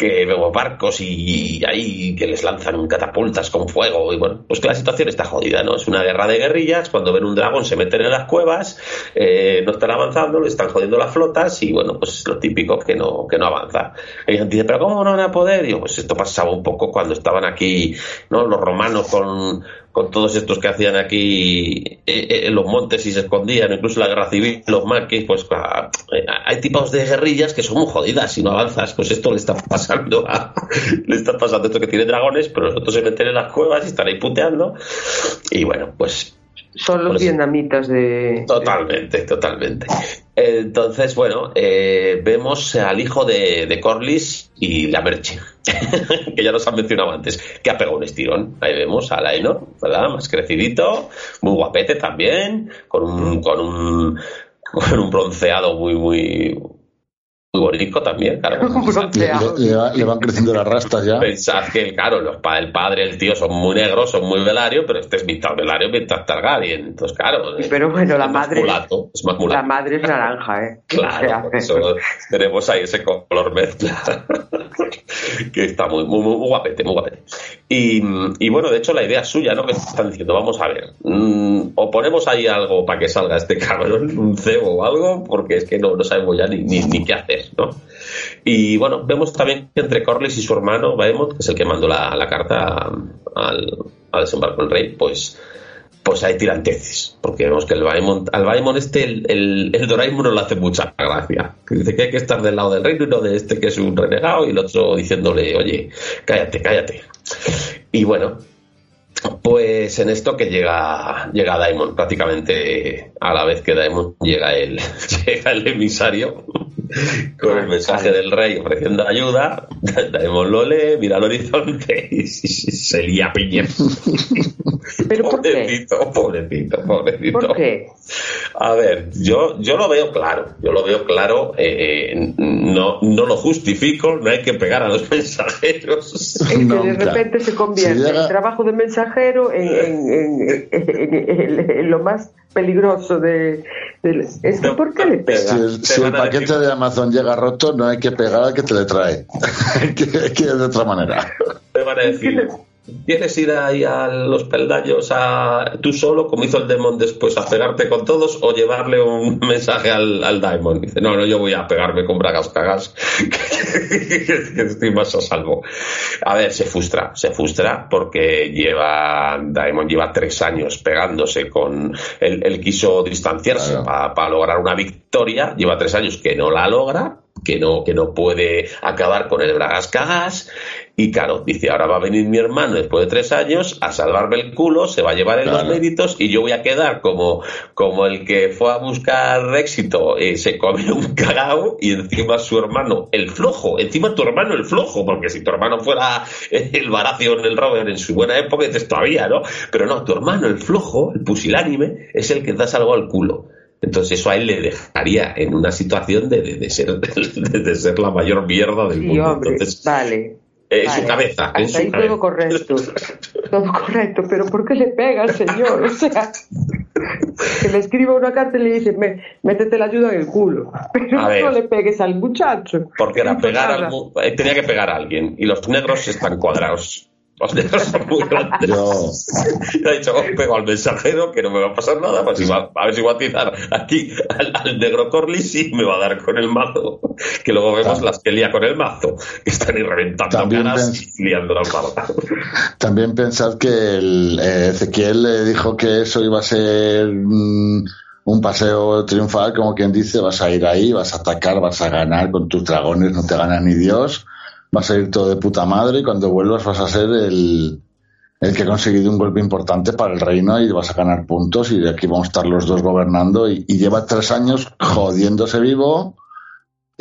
que veo barcos y, ahí que les lanzan catapultas con fuego y bueno, pues que la situación está jodida, ¿no? Es una guerra de guerrillas, cuando ven un dragón se meten en las cuevas, eh, no están avanzando, le están jodiendo las flotas y bueno, pues lo típico que no, que no avanza. Gente dice, pero ¿cómo no van a poder? Y digo, pues esto pasaba un poco cuando estaban aquí, ¿no? Los romanos con, con todos estos que hacían aquí eh, eh, en los montes y se escondían, incluso la guerra civil, los maquis, pues ah, eh, hay tipos de guerrillas que son muy jodidas. Si no avanzas, pues esto le está pasando a, le está pasando esto que tiene dragones, pero los otros se meten en las cuevas y están ahí puteando. Y bueno, pues son los vietnamitas de... Totalmente, totalmente. Entonces, bueno, eh, vemos al hijo de, Corlys y la Merche, que ya nos han mencionado antes, que ha pegado un estirón. Ahí vemos a Laeno, ¿verdad? Más crecidito, muy guapete también, con un, con un, con un bronceado muy, muy, muy bonito también, claro. le, van creciendo las rastas ya. Pensad que, claro, los, el padre el tío son muy negros, son muy velario, pero este es mitad velario, mitad Targaryen. Entonces, claro. Pero bueno, la madre. es más La madre es naranja, ¿eh? Claro, eso tenemos ahí ese color mezcla. que está muy, muy, muy, guapete, muy guapete. Y, y, bueno, de hecho, la idea suya, ¿no? Que están diciendo, vamos a ver, mm, o ponemos ahí algo para que salga este cabrón, un cebo o algo, porque es que no, no sabemos ya ni, ni, ni qué hacer. Y bueno, vemos también que entre Corlys y su hermano, Baemont, que es el que mandó la, carta al, desembarco del rey, pues pues hay tiranteces, porque vemos que el al Baemont este, el, el, Doraemon no le hace mucha gracia, dice que hay que estar del lado del reino y no de este que es un renegado, y el otro diciéndole, oye, cállate, cállate. Y bueno, pues en esto que llega, llega Daimon, prácticamente a la vez que Daimon llega el, llega el emisario con el mensaje del rey ofreciendo ayuda, Daemon lo lee, mira al horizonte y se lía piña. ¿Pero por pobrecito, qué? pobrecito, pobrecito. ¿Por qué? A ver, yo, yo lo veo claro, yo lo veo claro, eh, no, no lo justifico, no hay que pegar a los mensajeros. Es que de repente se convierte Si llega- el trabajo de mensajero en, en- en- en- en- en lo más peligroso de, de- es que No, ¿por qué le Si, pega? el- si el paquete de Amazon llega roto, no hay que pegar al que te le trae. que, que de otra manera. Te van a decir, ¿quieres ir ahí a los peldaños a, tú solo, como hizo el Demon después, a pegarte con todos o llevarle un mensaje al, al Daemon? Dice, no, no, yo voy a pegarme con bragas cagas, que estoy más a salvo. A ver, se frustra, se frustra porque lleva, Daemon lleva tres años pegándose con, él, él quiso distanciarse Claro. para lograr una victoria, lleva tres años que no la logra, que no, que no puede acabar con el Bragas Cagas. Y claro, dice, ahora va a venir mi hermano después de tres años a salvarme el culo, se va a llevar en los méritos y yo voy a quedar como, como el que fue a buscar éxito, eh, se come un cagao y encima su hermano, el flojo, encima tu hermano el flojo, porque si tu hermano fuera el Baratheon, el Robert en su buena época, dices todavía, ¿no? Pero no, tu hermano, el flojo, el pusilánime, es el que te ha salvado el culo. Entonces eso a él le dejaría en una situación de, de- de ser, de, de ser la mayor mierda del Sí, mundo. hombre, Entonces, vale. En vale. su cabeza, en Hasta su ahí cabeza. todo correcto. Todo correcto, pero ¿por qué le pega al señor? O sea, que le escriba una carta y le dice, "Me- métete la ayuda en el culo. Pero ver. no le pegues al muchacho. Porque era pegar al eh, tenía que pegar a alguien. Y los negros están cuadrados. Los negros son muy grandes. Yo, Le ha dicho, "Oh, pego al mensajero que no me va a pasar nada, pues igual- a ver si voy a tirar aquí al, al negro Corlys y me va a dar con el mazo. Que luego vemos Claro. las que lía con el mazo, que están ahí reventando También caras pens- y liando la parda. también pensad que el, eh, Ezequiel le dijo que eso iba a ser mm, un paseo triunfal, como quien dice, vas a ir ahí, vas a atacar, vas a ganar con tus dragones, no te gana ni Dios, vas a ir todo de puta madre y cuando vuelvas vas a ser el, el que ha conseguido un golpe importante para el reino y vas a ganar puntos y de aquí vamos a estar los dos gobernando y, y lleva tres años jodiéndose vivo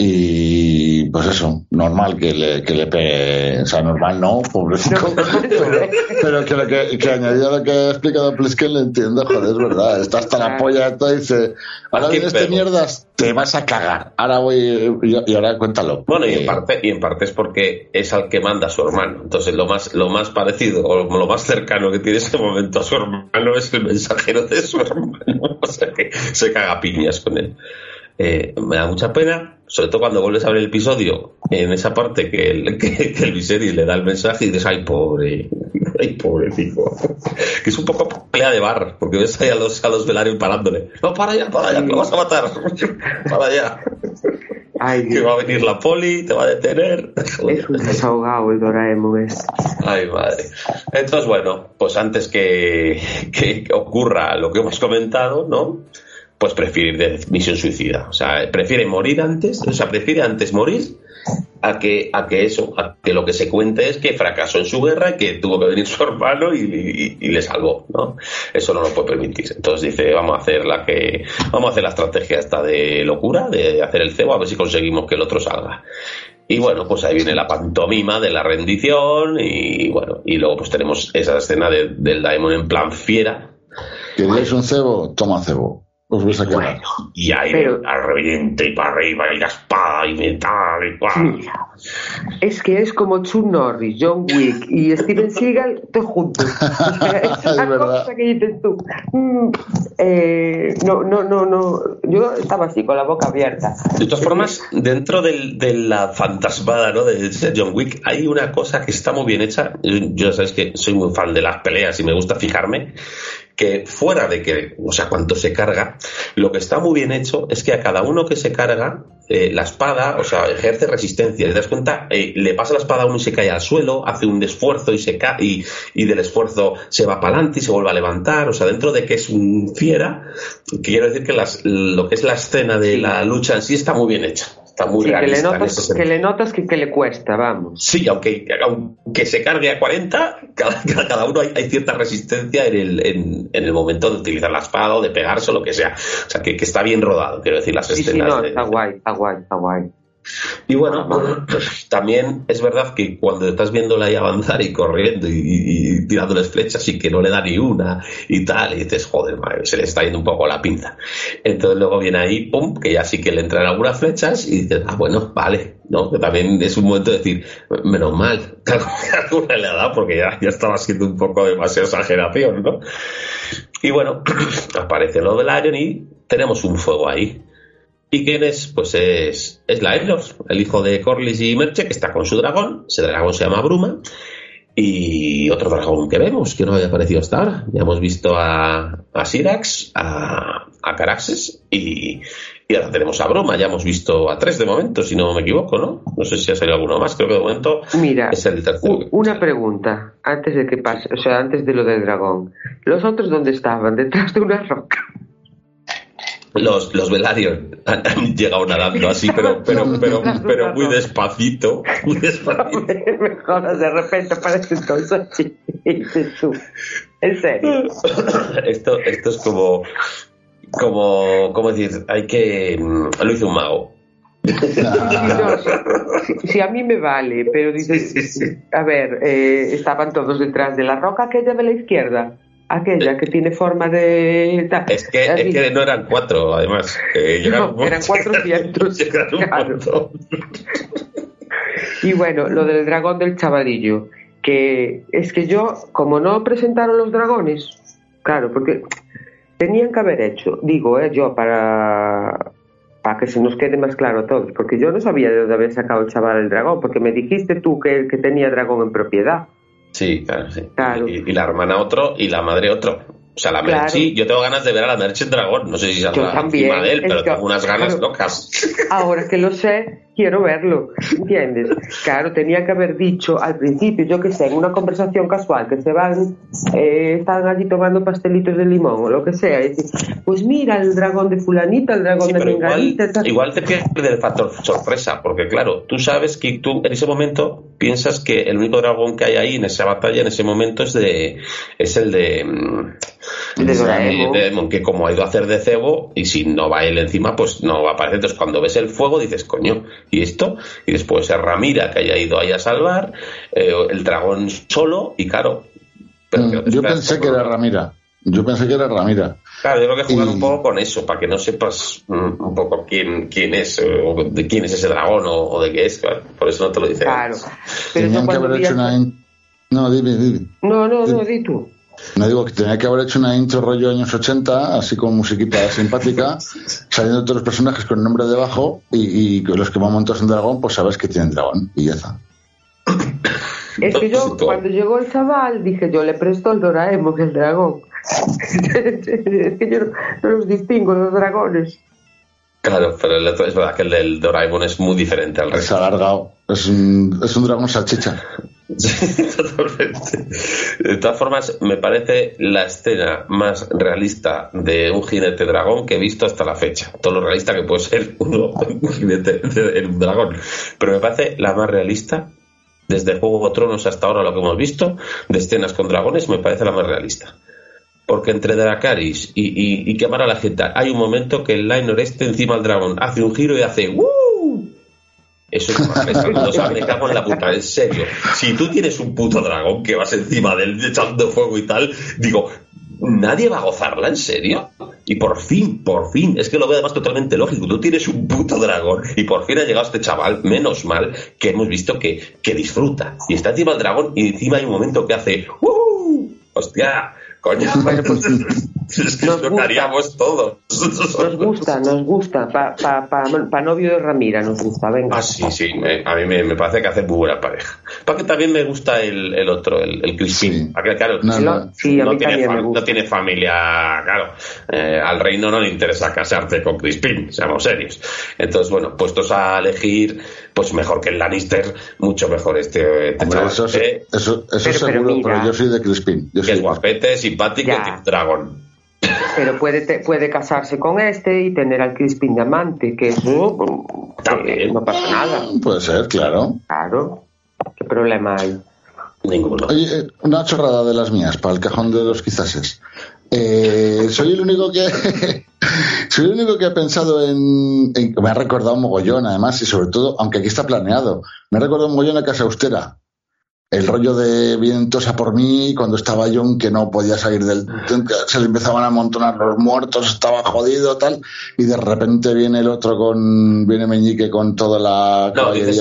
y pues eso, normal que le, que le pegue, o sea, normal no, pobrecito, ¿eh? pero que, lo que, que añadido a lo que ha explicado Plisken le entiendo, joder, es verdad, está hasta la polla de todo y dice, ahora ¿A quién viene este pego? mierdas, te vas a cagar, ahora voy, y, y ahora cuéntalo. Bueno, y Eh, en parte, y en parte es porque es al que manda su hermano. Entonces, lo más, lo más parecido o lo más cercano que tiene ese momento a su hermano es el mensajero de su hermano. O sea que se caga piñas con él. Eh, me da mucha pena, sobre todo cuando vuelves a ver el episodio, en esa parte que el, que, que el Viserys le da el mensaje y dices, ay, pobre, ay, pobre tipo. Que es un poco pelea de bar, porque ves ahí a los, a los Velaryon parándole. No, para allá, para allá, que lo vas a matar. Para allá. Ay, Que va a venir la poli, te va a detener. Es un desahogado el Doraemon. Es. Ay, madre. Entonces, bueno, pues antes que, que ocurra lo que hemos comentado, ¿no? Pues prefiere misión suicida. O sea, prefiere morir antes, o sea, prefiere antes morir a que, a que eso, a que lo que se cuente es que fracasó en su guerra, que tuvo que venir su hermano y le salvó, ¿no? Eso no lo puede permitir. Entonces dice, vamos a hacer la que, vamos a hacer la estrategia esta de locura, de hacer el cebo, a ver si conseguimos que el otro salga. Y bueno, pues ahí viene la pantomima de la rendición y bueno, y luego pues tenemos esa escena de- del Daemon en plan fiera ¿Queréis un cebo? Toma cebo. Os vais a quedar. y ahí Pero- al reviente y para arriba y la espada y metal y ¡guau! Mira, es que es como Chuck Norris, John Wick y Steven Seagal todos juntos. O sea, es Es una verdad. cosa que dices tú. mm, eh, no, no, no, no. Yo estaba así con la boca abierta. De todas formas, dentro del- de la fantasmada ¿no? de John Wick, hay una cosa que está muy bien hecha. Yo ya sabes que soy muy fan de las peleas y me gusta fijarme que fuera de que, o sea, cuánto se carga, lo que está muy bien hecho es que a cada uno que se carga, eh, la espada, o sea, ejerce resistencia. ¿Te das cuenta? Eh, le pasa la espada a uno y se cae al suelo, hace un esfuerzo y se cae, y, y del esfuerzo se va para adelante y se vuelve a levantar. O sea, dentro de que es un fiera, quiero decir que las- lo que es la escena de la lucha en sí está muy bien hecha. Está muy Sí, que le realista. notas, ese que le, notas que, que le cuesta, vamos. Sí, aunque, aunque se cargue a 40, cada, cada uno hay, hay cierta resistencia en el, en, en el momento de utilizar la espada o de pegarse o lo que sea. O sea, que, que está bien rodado, quiero decir, las Sí, sí, escenas. no, de- está guay, está guay, está guay. Y bueno, también es verdad que cuando estás viéndola ahí avanzar y corriendo y, y- y tirándoles flechas y que no le da ni una y tal, y dices, joder, madre, se le está yendo un poco la pinza. Entonces luego viene ahí, pum, que ya sí que le entran algunas flechas y dices, ah, bueno, vale, ¿no? Que también es un momento de decir, menos mal, que alguna le ha dado porque ya, ya estaba siendo un poco demasiado exageración, ¿no? Y bueno, aparece lo del Iron y tenemos un fuego ahí. ¿Y quién es? Pues es, es Laelor, el hijo de Corlys y Merche, que está con su dragón. Ese dragón se llama Bruma. Y otro dragón que vemos, que no había aparecido hasta ahora. Ya hemos visto a, a Syrax, a, a Caraxes y, y ahora tenemos a Bruma. Ya hemos visto a tres de momento, si no me equivoco, ¿no? No sé si ha salido alguno más, creo que de momento Mira, es el tercero. una pregunta, antes de que pase, o sea, antes de lo del dragón. ¿Los otros dónde estaban? Detrás de una roca. Los, los Velaryon han, llegado nadando así, pero, pero, pero, pero muy despacito, muy despacito. Me jodas, de repente aparecen todos ¿En serio? esto, esto es como, como, ¿cómo decir? Hay que, mm, lo hizo un mago. No, si, si a mí me vale, pero dices, a ver, eh, estaban todos detrás de la roca aquella de la izquierda, aquella que tiene forma de... Es que, es que no eran cuatro, además. No, eran 400, llegaron un claro. montón. Y bueno, lo del dragón del chavalillo, que es que yo, como no presentaron los dragones, claro, porque tenían que haber hecho, digo, eh, yo para para que se nos quede más claro a todos, porque yo no sabía de dónde había sacado el chaval el dragón, porque me dijiste tú que, que tenía dragón en propiedad. Sí, claro, sí. Claro. Y, y la hermana otro y la madre otro. O sea, la Claro. Merchi, yo tengo ganas de ver a la Merchi en dragón. No sé si saldrá encima de él, pero que- tengo unas ganas claro. locas. Ahora que lo sé, quiero verlo, ¿entiendes? Claro, tenía que haber dicho al principio, yo que sé, en una conversación casual, que se van, eh, están allí tomando pastelitos de limón o lo que sea, y decir, pues mira, el dragón de fulanita, el dragón Sí, de igual, menganita, tal. igual te pierde el factor sorpresa, porque claro, tú sabes que tú en ese momento piensas que el único dragón que hay ahí en esa batalla en ese momento es de es el de mm, De Doraemon. de Doraemon, que como ha ido a hacer de cebo y si no va él encima pues no va a aparecer entonces cuando ves el fuego dices coño y esto y después es Ramira que haya ido ahí a salvar eh, el dragón solo y claro pero Mm, Yo pensé que era. Ramira. Yo pensé que era Ramira. Claro, yo creo que jugar Y- un poco con eso, para que no sepas mm, un poco quién, quién es, eh, o de quién es ese dragón, o, o de qué es, claro. Por eso no te lo dice. Claro. Pero Tenían que haber hecho una... No, dime, dime. No, no, no, di tú. No digo que tenía que haber hecho una intro rollo años 80, así con musiquita simpática, saliendo todos los personajes con el nombre debajo y, y los que van montados en dragón, pues sabes que tienen dragón y ya está. Es que yo, cuando llegó el chaval, dije, yo le presto el Doraemon, el dragón. es que yo no, no los distingo, los dragones. Claro, pero el otro- es verdad que el del Doraemon es muy diferente al resto. ha alargado. Es un, es un dragón salchicha. Totalmente. De todas formas, me parece la escena más realista de un jinete dragón que he visto hasta la fecha. Todo lo realista que puede ser uno, un jinete de- un dragón. Pero me parece la más realista, desde Juego de Tronos hasta ahora lo que hemos visto, de escenas con dragones, me parece la más realista. Porque entre Dracaris y, y, y quemar a la gente, hay un momento que el Liner este encima del dragón hace un giro y hace ¡Woo! Eso me cago en la puta, en serio. Si tú tienes un puto dragón que vas encima de él echando fuego y tal, digo, ¿nadie va a gozarla en serio? Y por fin, por fin, es que lo veo además totalmente lógico. Tú tienes un puto dragón y por fin ha llegado este chaval, menos mal, que hemos visto que, que disfruta. Y está encima del dragón y encima hay un momento que hace ¡Uh! ¡Hostia! ¡Coño! Bueno, pues, es que nos que gusta. haríamos todos. Nos gusta, nos gusta. Para pa, pa, pa novio de Ramira nos gusta, venga. Ah, sí, sí, me- a mí me, me parece que hace muy buena pareja. Porque también me gusta el, el otro, el, el Crispin. Sí. Porque, claro, No, Crispin no. Sí, a no mí tiene, fam- no familia, claro. Eh, al reino no le interesa casarte con Crispin, seamos serios. Entonces, bueno, puestos a elegir, pues mejor que el Lannister, mucho mejor este, este Hombre, eso, es- eh, eso, eso Pero- seguro, pero, mira. yo soy de Crispin. Yo soy es guapete, simpático Ya. y dragón. Pero puede, te- puede casarse con este y tener al Crispin Diamante, que eso mm, También. no pasa nada. Puede ser, claro. Claro. ¿Qué problema hay? Ninguno. Oye, eh, una chorrada de las mías para el cajón de los quizases. Eh, soy el único que soy el único que ha pensado en, en- me ha recordado un mogollón además y sobre todo aunque aquí está planeado me ha recordado mogollón a casa austera el rollo de vienen todos a por mí cuando estaba John que no podía salir del se le empezaban a amontonar los muertos estaba jodido tal y de repente viene el otro con viene Meñique con toda la No, dices,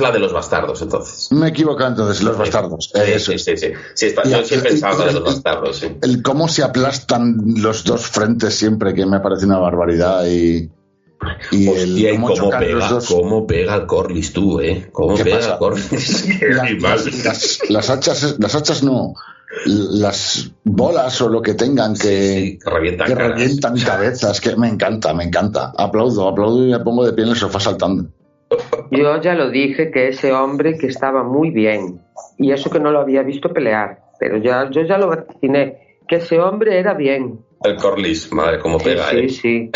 la de los bastardos, entonces. me equivoco entonces los bastardos Sí, eso sí, sí, sí. Sí, está- yo de los bastardos, sí. el cómo se aplastan los dos frentes siempre que me parece una barbaridad y, y Hostia, y el cómo chocan pega, cómo pega el Corlys tú, ¿eh? Cómo ¿Qué pega pasa? el Corlys. Qué Las, las- las- hachas las hachas no las bolas o lo que tengan que, Sí, sí, que revientan que revientan cabezas que me encanta me encanta aplaudo aplaudo y me pongo de pie en el sofá saltando Yo ya lo dije que ese hombre que estaba muy bien, y eso que no lo había visto pelear, pero ya, yo ya lo vaticiné, que ese hombre era bien. El Corlys, madre, cómo Sí, pega, sí, ¿eh? sí.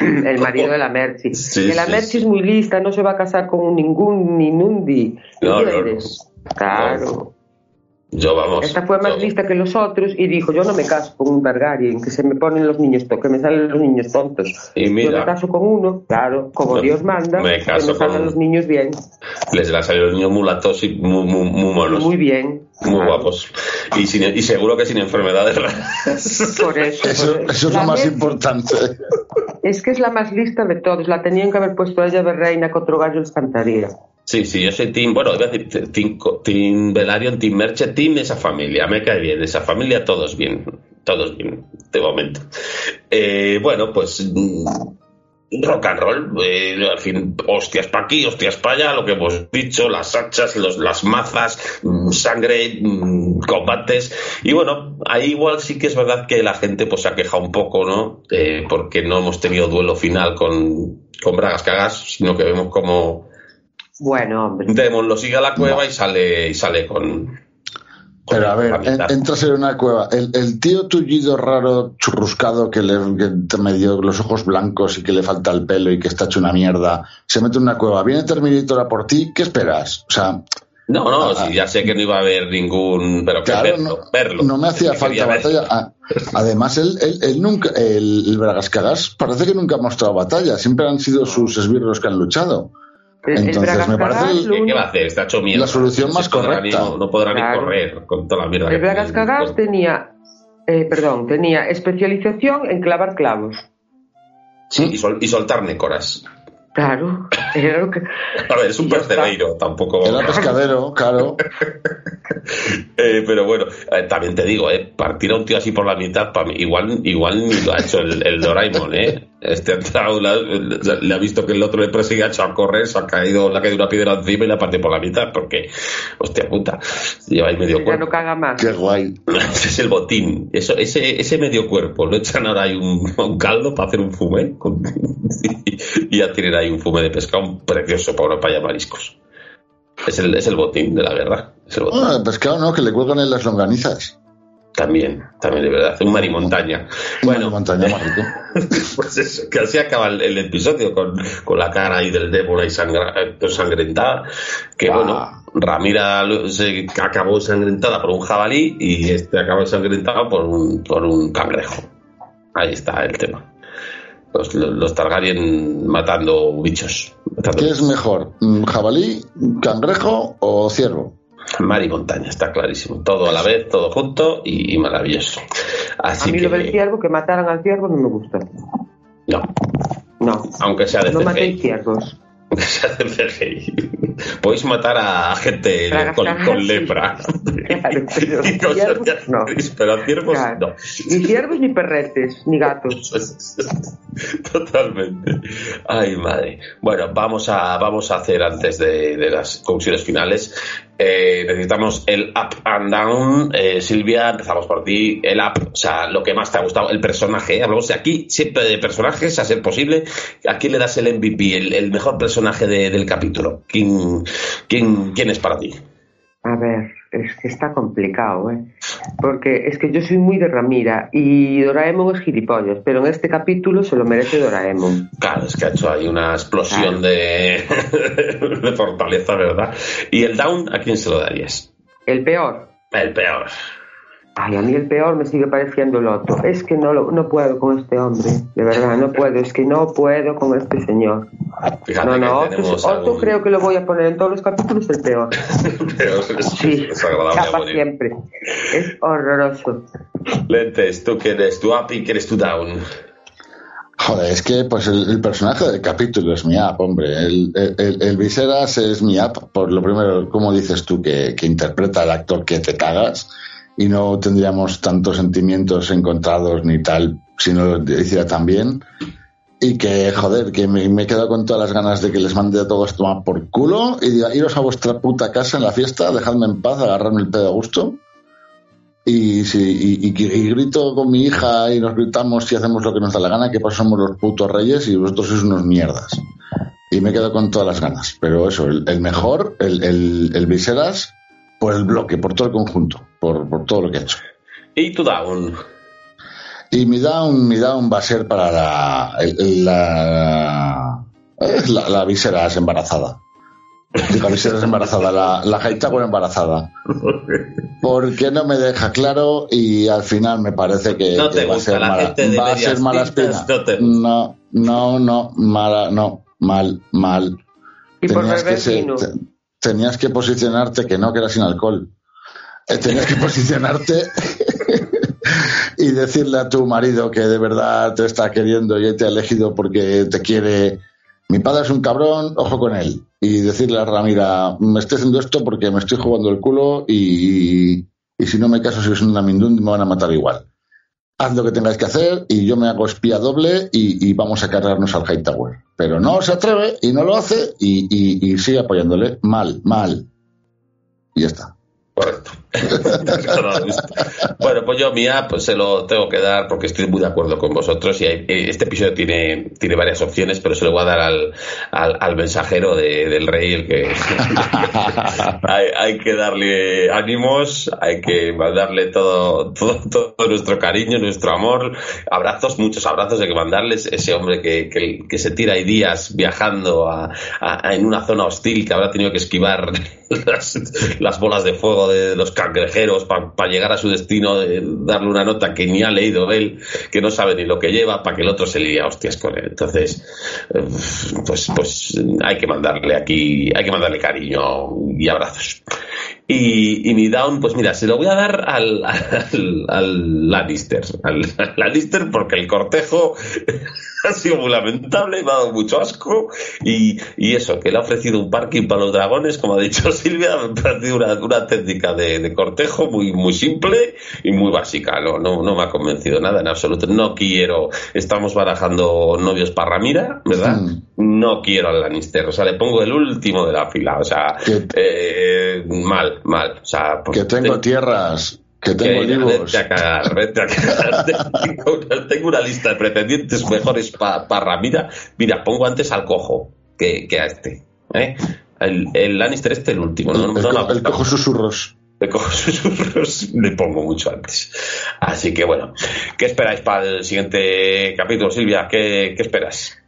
El marido de la Merchi. Sí, que la sí, Merchi sí. es muy lista, no se va a casar con ningún Ninundi. No, no, ¿Entiendes? Claro. Yo, vamos. Esta fue más yo- lista que los otros y dijo, yo no me caso con un Targaryen, que se me ponen los niños, to- que me salen los niños tontos. Y Yo mira. me caso con uno, claro, como Dios manda, me que caso me salgan con- los niños bien, Les la salió el niño mulatos y muy, muy, muy monos. muy bien. Muy Claro. guapos. Y, sin, y seguro que sin enfermedades raras. Por eso. eso, por eso es La lo más importante Es que es la más lista de todos. La tenían que haber puesto ella de reina que otro gallo cantaría. Sí, sí, yo soy Team, bueno, iba a decir Team, team Team Merche, Team esa familia, me cae bien, esa familia todos bien, todos bien, de momento. Eh, bueno, pues rock and roll, eh, al fin, hostias para aquí, hostias para allá, lo que hemos dicho, las hachas, los, las mazas, mm, sangre, mm, combates, y bueno, ahí igual sí que es verdad que la gente pues se ha quejado un poco, ¿no? Eh, porque no hemos tenido duelo final con, con Bragas Cagas, sino que vemos como Bueno, hombre. Demon lo sigue a la cueva y sale y sale con. Pero a ver, entras en una cueva. El, el tío tullido raro, churruscado, que le que te medio los ojos blancos y que le falta el pelo y que está hecho una mierda, se mete en una cueva. Viene Terminator a por ti, ¿qué esperas? O sea, No, no, Ah, sí, ya sé que no iba a haber ningún. Pero claro, verlo, no, verlo. no me hacía falta batalla. Ah, Además, él, él, él nunca, el, el Bragascagas parece que nunca ha mostrado batalla. Siempre han sido sus esbirros que han luchado. Entonces, me Bragas parece el- Cagas, ¿Qué, qué va a hacer? Está hecho mierda. La solución No más correcta. ni- no podrá Claro. ni correr con toda la mierda el Bragas tenía, eh, perdón, tenía especialización en clavar clavos. Sí, y, sol- y soltar nécoras. Claro, era lo que... A ver, es un percebeiro, tampoco. Era pescadero, claro. Eh, pero bueno, eh, también te digo, eh, partir a un tío así por la mitad, pa' mí, igual, igual ni lo ha hecho el, el Doraemon, ¿eh? Este ha entrado, la- le ha visto que el otro le persigue, ha hecho a correr, se ha caído, le ha caído una piedra encima y la ha partido por la mitad, porque, hostia puta, lleva ahí medio Ya cuerpo. no caga más. Qué guay. Ese es el botín. Eso, ese, ese medio cuerpo lo echan ahora ahí un, un caldo para hacer un fume con- y ya tienen ahí un fume de pescado precioso para, para allá mariscos. Es el, es el botín de la guerra. Es el botín. Ah, el pescado no, que le cuelgan en las longanizas. También, también de verdad. Un marimontaña. Bueno, Bueno, montaña más rico. pues eso, que así acaba el, el episodio con, con la cara ahí del Demon ahí sangra- eh, ensangrentada. Que Ah. bueno, Ramira se acabó ensangrentada por un jabalí y este acabó ensangrentado por un, por un cangrejo. Ahí está el tema. Los, los, los Targaryen matando bichos. matando ¿Qué bichos. es mejor? ¿Jabalí, cangrejo o ciervo? Mar y montaña, está clarísimo. Todo a la vez, todo junto y, y maravilloso. Así a mí que, lo del ciervo, que mataran al ciervo, no me gusta. no, No, aunque sea de no matéis ciervos. Aunque sea de CGI. Podéis matar a gente con, lepra. Claro, pero Y cosas no. Pero a ciervos Claro. no. Ni ciervos ni perretes, ni gatos. Totalmente. Ay, madre. Bueno, vamos a, vamos a hacer antes de, de las conclusiones finales. Eh, necesitamos el up and down. Eh, Silvia, empezamos por ti. El up, o sea, lo que más te ha gustado, el personaje. ¿eh? Hablamos de aquí siempre de personajes, a ser posible. ¿A quién le das el MVP, el, mejor personaje de- del capítulo? ¿Quién, quién, ¿Quién es para ti? A ver, es que está complicado, ¿eh? Porque es que yo soy muy de Ramira y Doraemon es gilipollas, pero en este capítulo se lo merece Doraemon. Claro, es que ha hecho ahí una explosión de, de fortaleza, ¿verdad? ¿Y el down a quién se lo darías? El peor. El peor. Ay, a mí el peor me sigue pareciendo el otro. Es que no, lo, no puedo con este hombre, de verdad, no puedo, es que no puedo con este señor. Fíjate no, que no, Otto, algún- creo que lo voy a poner en todos los capítulos el peor. Pero es, Sí, es agradable a capa morir. siempre. Es horroroso. Lentes, ¿tú qué eres? ¿Tu up y qué eres tu down? Joder, es que pues el, el personaje del capítulo es mi app, hombre. El, el, el- el Viseras es mi app, por lo primero, como dices tú, que, que interpreta al actor que te cagas y no tendríamos tantos sentimientos encontrados ni tal si no lo hiciera tan bien. Y que, joder, que me, me he quedado con todas las ganas de que les mande a todos tomar por culo y diga, iros a vuestra puta casa en la fiesta, dejadme en paz, agarrarme el pedo a gusto. Y, si, y, y- grito con mi hija y nos gritamos y hacemos lo que nos da la gana, que pues somos los putos reyes y vosotros sois unos mierdas. Y me quedo con todas las ganas. Pero eso, el, el mejor, el, el, el Viseras, por el bloque, por todo el conjunto, por, por todo lo que ha hecho. ¿Y tu down? Y mi down, mi down va a ser para la, la, la, la embarazada. La Viseras embarazada, la, la Hightower embarazada. Porque no me deja claro y al final me parece que, No que va a gusta ser la mala, va a ser mala espina. no. No, no, no, mala, no, mal, mal. Y por Tenías que, beber ser- te- tenías que posicionarte que no, que era sin alcohol. Eh, Tenías que posicionarte y decirle a tu marido que de verdad te está queriendo y te ha elegido porque te quiere. Mi padre es un cabrón, ojo con él. Y decirle a Ramira, me estoy haciendo esto porque me estoy jugando el culo y, y si no me caso sois una mindundi me van a matar igual. Haz lo que tengáis que hacer y yo me hago espía doble y, y vamos a cargarnos al Hightower. Pero no se atreve y no lo hace y sigue apoyándole. Mal, mal. Y ya está. Correcto. bueno, pues yo mía, pues se lo tengo que dar porque estoy muy de acuerdo con vosotros y hay- este episodio tiene, tiene varias opciones, pero se lo voy a dar al, al, al mensajero de- del rey, el que hay, hay que darle ánimos, hay que mandarle todo, todo, todo nuestro cariño, nuestro amor, abrazos, muchos abrazos hay que mandarles, ese hombre que, que, que se tira ahí días viajando a- a- en una zona hostil que habrá tenido que esquivar las, las bolas de fuego de los cangrejeros para llegar a su destino, darle una nota que ni ha leído él, que no sabe ni lo que lleva, para que el otro se lía hostias con él. Entonces, eh, pues, pues hay que mandarle aquí, hay que mandarle cariño y abrazos. Y, y mi down, pues mira, se lo voy a dar al, al, al Lannister. Al Lannister porque el cortejo ha sido muy lamentable, me ha dado mucho asco. Y, y eso, que le ha ofrecido un parking para los dragones, como ha dicho Silvia, me ha parecido una, una técnica de, de cortejo muy, muy simple y muy básica. No, no, no me ha convencido nada en absoluto. No quiero, estamos barajando novios para Ramira, ¿verdad? No quiero al Lannister, o sea, le pongo el último de la fila, o sea, eh, mal, mal. O sea, Que tengo tierras, que tengo que libros. vete a cagar, vete a cagar. tengo, una, tengo una lista de pretendientes mejores para Ramira. Mira, pongo antes al cojo que, que a este. ¿eh? El, el Lannister este, el último. No, El, el no co- el cojo susurros. Le cojo susurros, le pongo mucho antes. Así que bueno, ¿qué esperáis para el siguiente capítulo, Silvia? ¿Qué, qué esperas?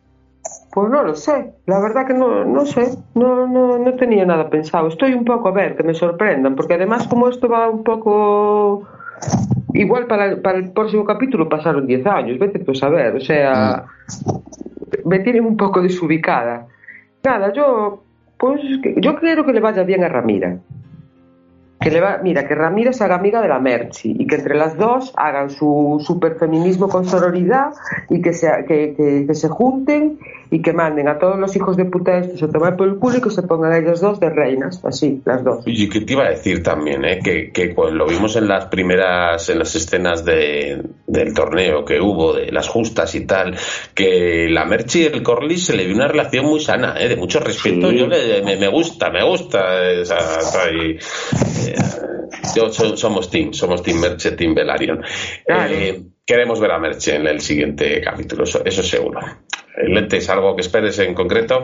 Pues no lo sé, la verdad que no, no sé, no, no, no tenía nada pensado. Estoy un poco a ver, que me sorprendan, porque además como esto va un poco... Igual para el, para el próximo capítulo pasaron 10 años, vete pues a ver, o sea, me tienen un poco desubicada. Nada, yo, pues que- yo quiero que le vaya bien a Ramira. Que le va, mira, que Ramira se haga amiga de la Merchi y que entre las dos hagan su superfeminismo con sororidad y que se, que, que- que se junten y que manden a todos los hijos de puta estos a tomar por el culo y que se pongan ellas dos de reinas, así, las dos. Y que te iba a decir también, ¿eh? que, que cuando lo vimos en las primeras, en las escenas de, del torneo que hubo, de las justas y tal, que la Merchi y el Corlys se le dio una relación muy sana, ¿eh? de mucho respeto. Sí. Yo le- me, me gusta, me gusta. eh, eh, yo so- somos team, somos team Merche, team Velaryon. Claro. Eh, queremos ver a Merche en el siguiente capítulo, eso, eso seguro. Eh, Lentes, ¿algo que esperes en concreto?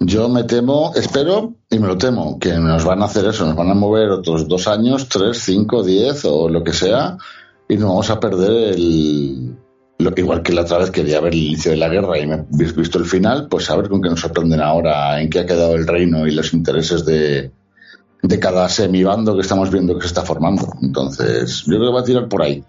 Yo me temo, espero y me lo temo, que nos van a hacer eso, nos van a mover otros dos años, tres, cinco, diez o lo que sea, y nos vamos a perder el. Igual que la otra vez quería ver el inicio de la guerra y me visto el final, pues a ver con qué nos sorprenden ahora, en qué ha quedado el reino y los intereses de, de cada semibando que estamos viendo que se está formando. Entonces, yo creo que va a tirar por ahí.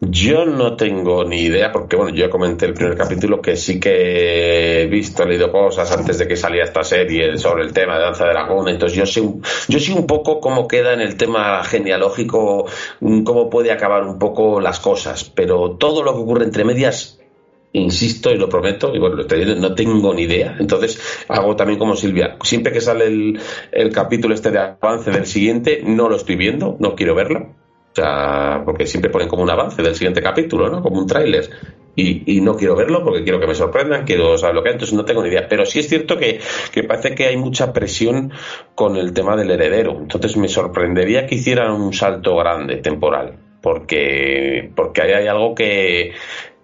Yo no tengo ni idea, porque bueno, yo comenté el primer capítulo que sí que he visto, he leído cosas antes de que salía esta serie sobre el tema de Danza de Dragón, entonces yo sé, yo sé un poco cómo queda en el tema genealógico, mm, cómo puede acabar un poco las cosas, pero todo lo que ocurre entre medias insisto y lo prometo, y bueno, no tengo ni idea. Entonces, hago también como Silvia, siempre que sale el, el capítulo este de avance del siguiente, no lo estoy viendo, no quiero verlo sea, porque siempre ponen como un avance del siguiente capítulo, ¿no? Como un tráiler. Y, no quiero verlo porque quiero que me sorprendan, quiero saber lo que hay, entonces no tengo ni idea. Pero sí es cierto que, que parece que hay mucha presión con el tema del heredero. Entonces me sorprendería que hicieran un salto grande temporal. Porque, porque ahí hay algo que,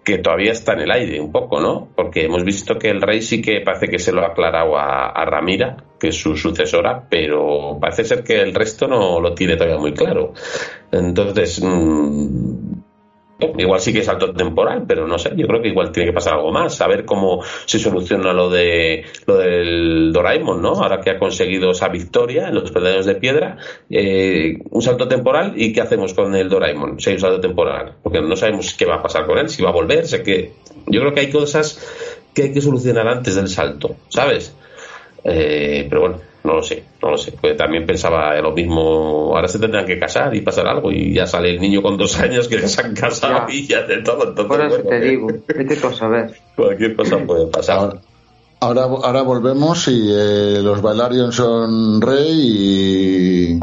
que todavía está en el aire un poco, ¿no? Porque hemos visto que el rey sí que parece que se lo ha aclarado a, Ramira, que su sucesora, pero parece ser que el resto no lo tiene todavía muy claro. Entonces, mm, Igual sí que es salto temporal, pero no sé, yo creo que igual tiene que pasar algo más, a ver cómo se soluciona lo de lo del Doraemon, ¿no? Ahora que ha conseguido esa victoria en los peldaños de piedra, eh, un salto temporal y qué hacemos con el Doraemon, si hay un salto temporal, porque no sabemos qué va a pasar con él, si va a volver, sé que yo creo que hay cosas que hay que solucionar antes del salto, ¿sabes? Eh, pero bueno, no lo sé, no lo sé. Pues también pensaba lo mismo. Ahora se tendrán que casar y pasar algo. Y ya sale el niño con dos años que ya se han casado y ya de todo. Entonces, Por eso te digo, qué cosa ver. Cualquier cosa puede pasar. Ahora, ahora, volvemos y eh, los Bailarion son rey y,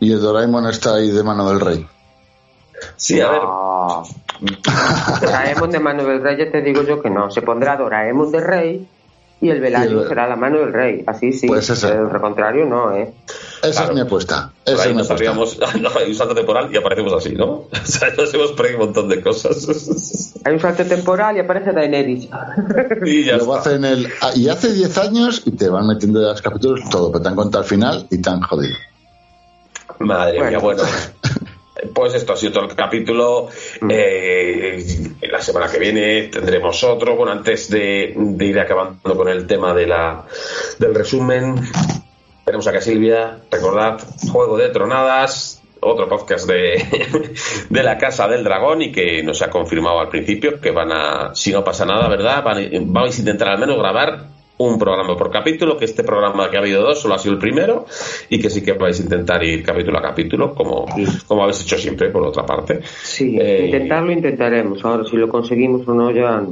y el Doraemon está ahí de mano del rey. Sí, a ver. Doraemon de mano del rey, ya te digo yo que no. Se pondrá Doraemon de rey y el velario será la mano del rey. Así sí. Pues el contrario no, ¿eh? Esa es mi apuesta. Esa es mi apuesta. no, hay un salto temporal y aparecemos así, ¿no? O sea, nos hemos perdido un montón de cosas. Hay un salto temporal y aparece Daenerys. y ya el, ah, y hace 10 años y te van metiendo de los capítulos todo, pero te han contado al final y tan jodido. Madre mía, bueno. Pues esto ha sido todo el capítulo. Mm. Eh, la semana que viene tendremos otro. Bueno, antes de, ir acabando con el tema de la, del resumen, tenemos acá a Silvia. Recordad, Juego de Tronadas, otro podcast de, de la Casa del Dragón y que nos ha confirmado al principio que van a, si no pasa nada, ¿verdad? Van, vais a intentar al menos grabar un programa por capítulo, que este programa que ha habido dos solo ha sido el primero y que sí que vais a intentar ir capítulo a capítulo, como, como habéis hecho siempre, por otra parte. Sí, eh, intentarlo intentaremos. Ahora, si lo conseguimos o no, ya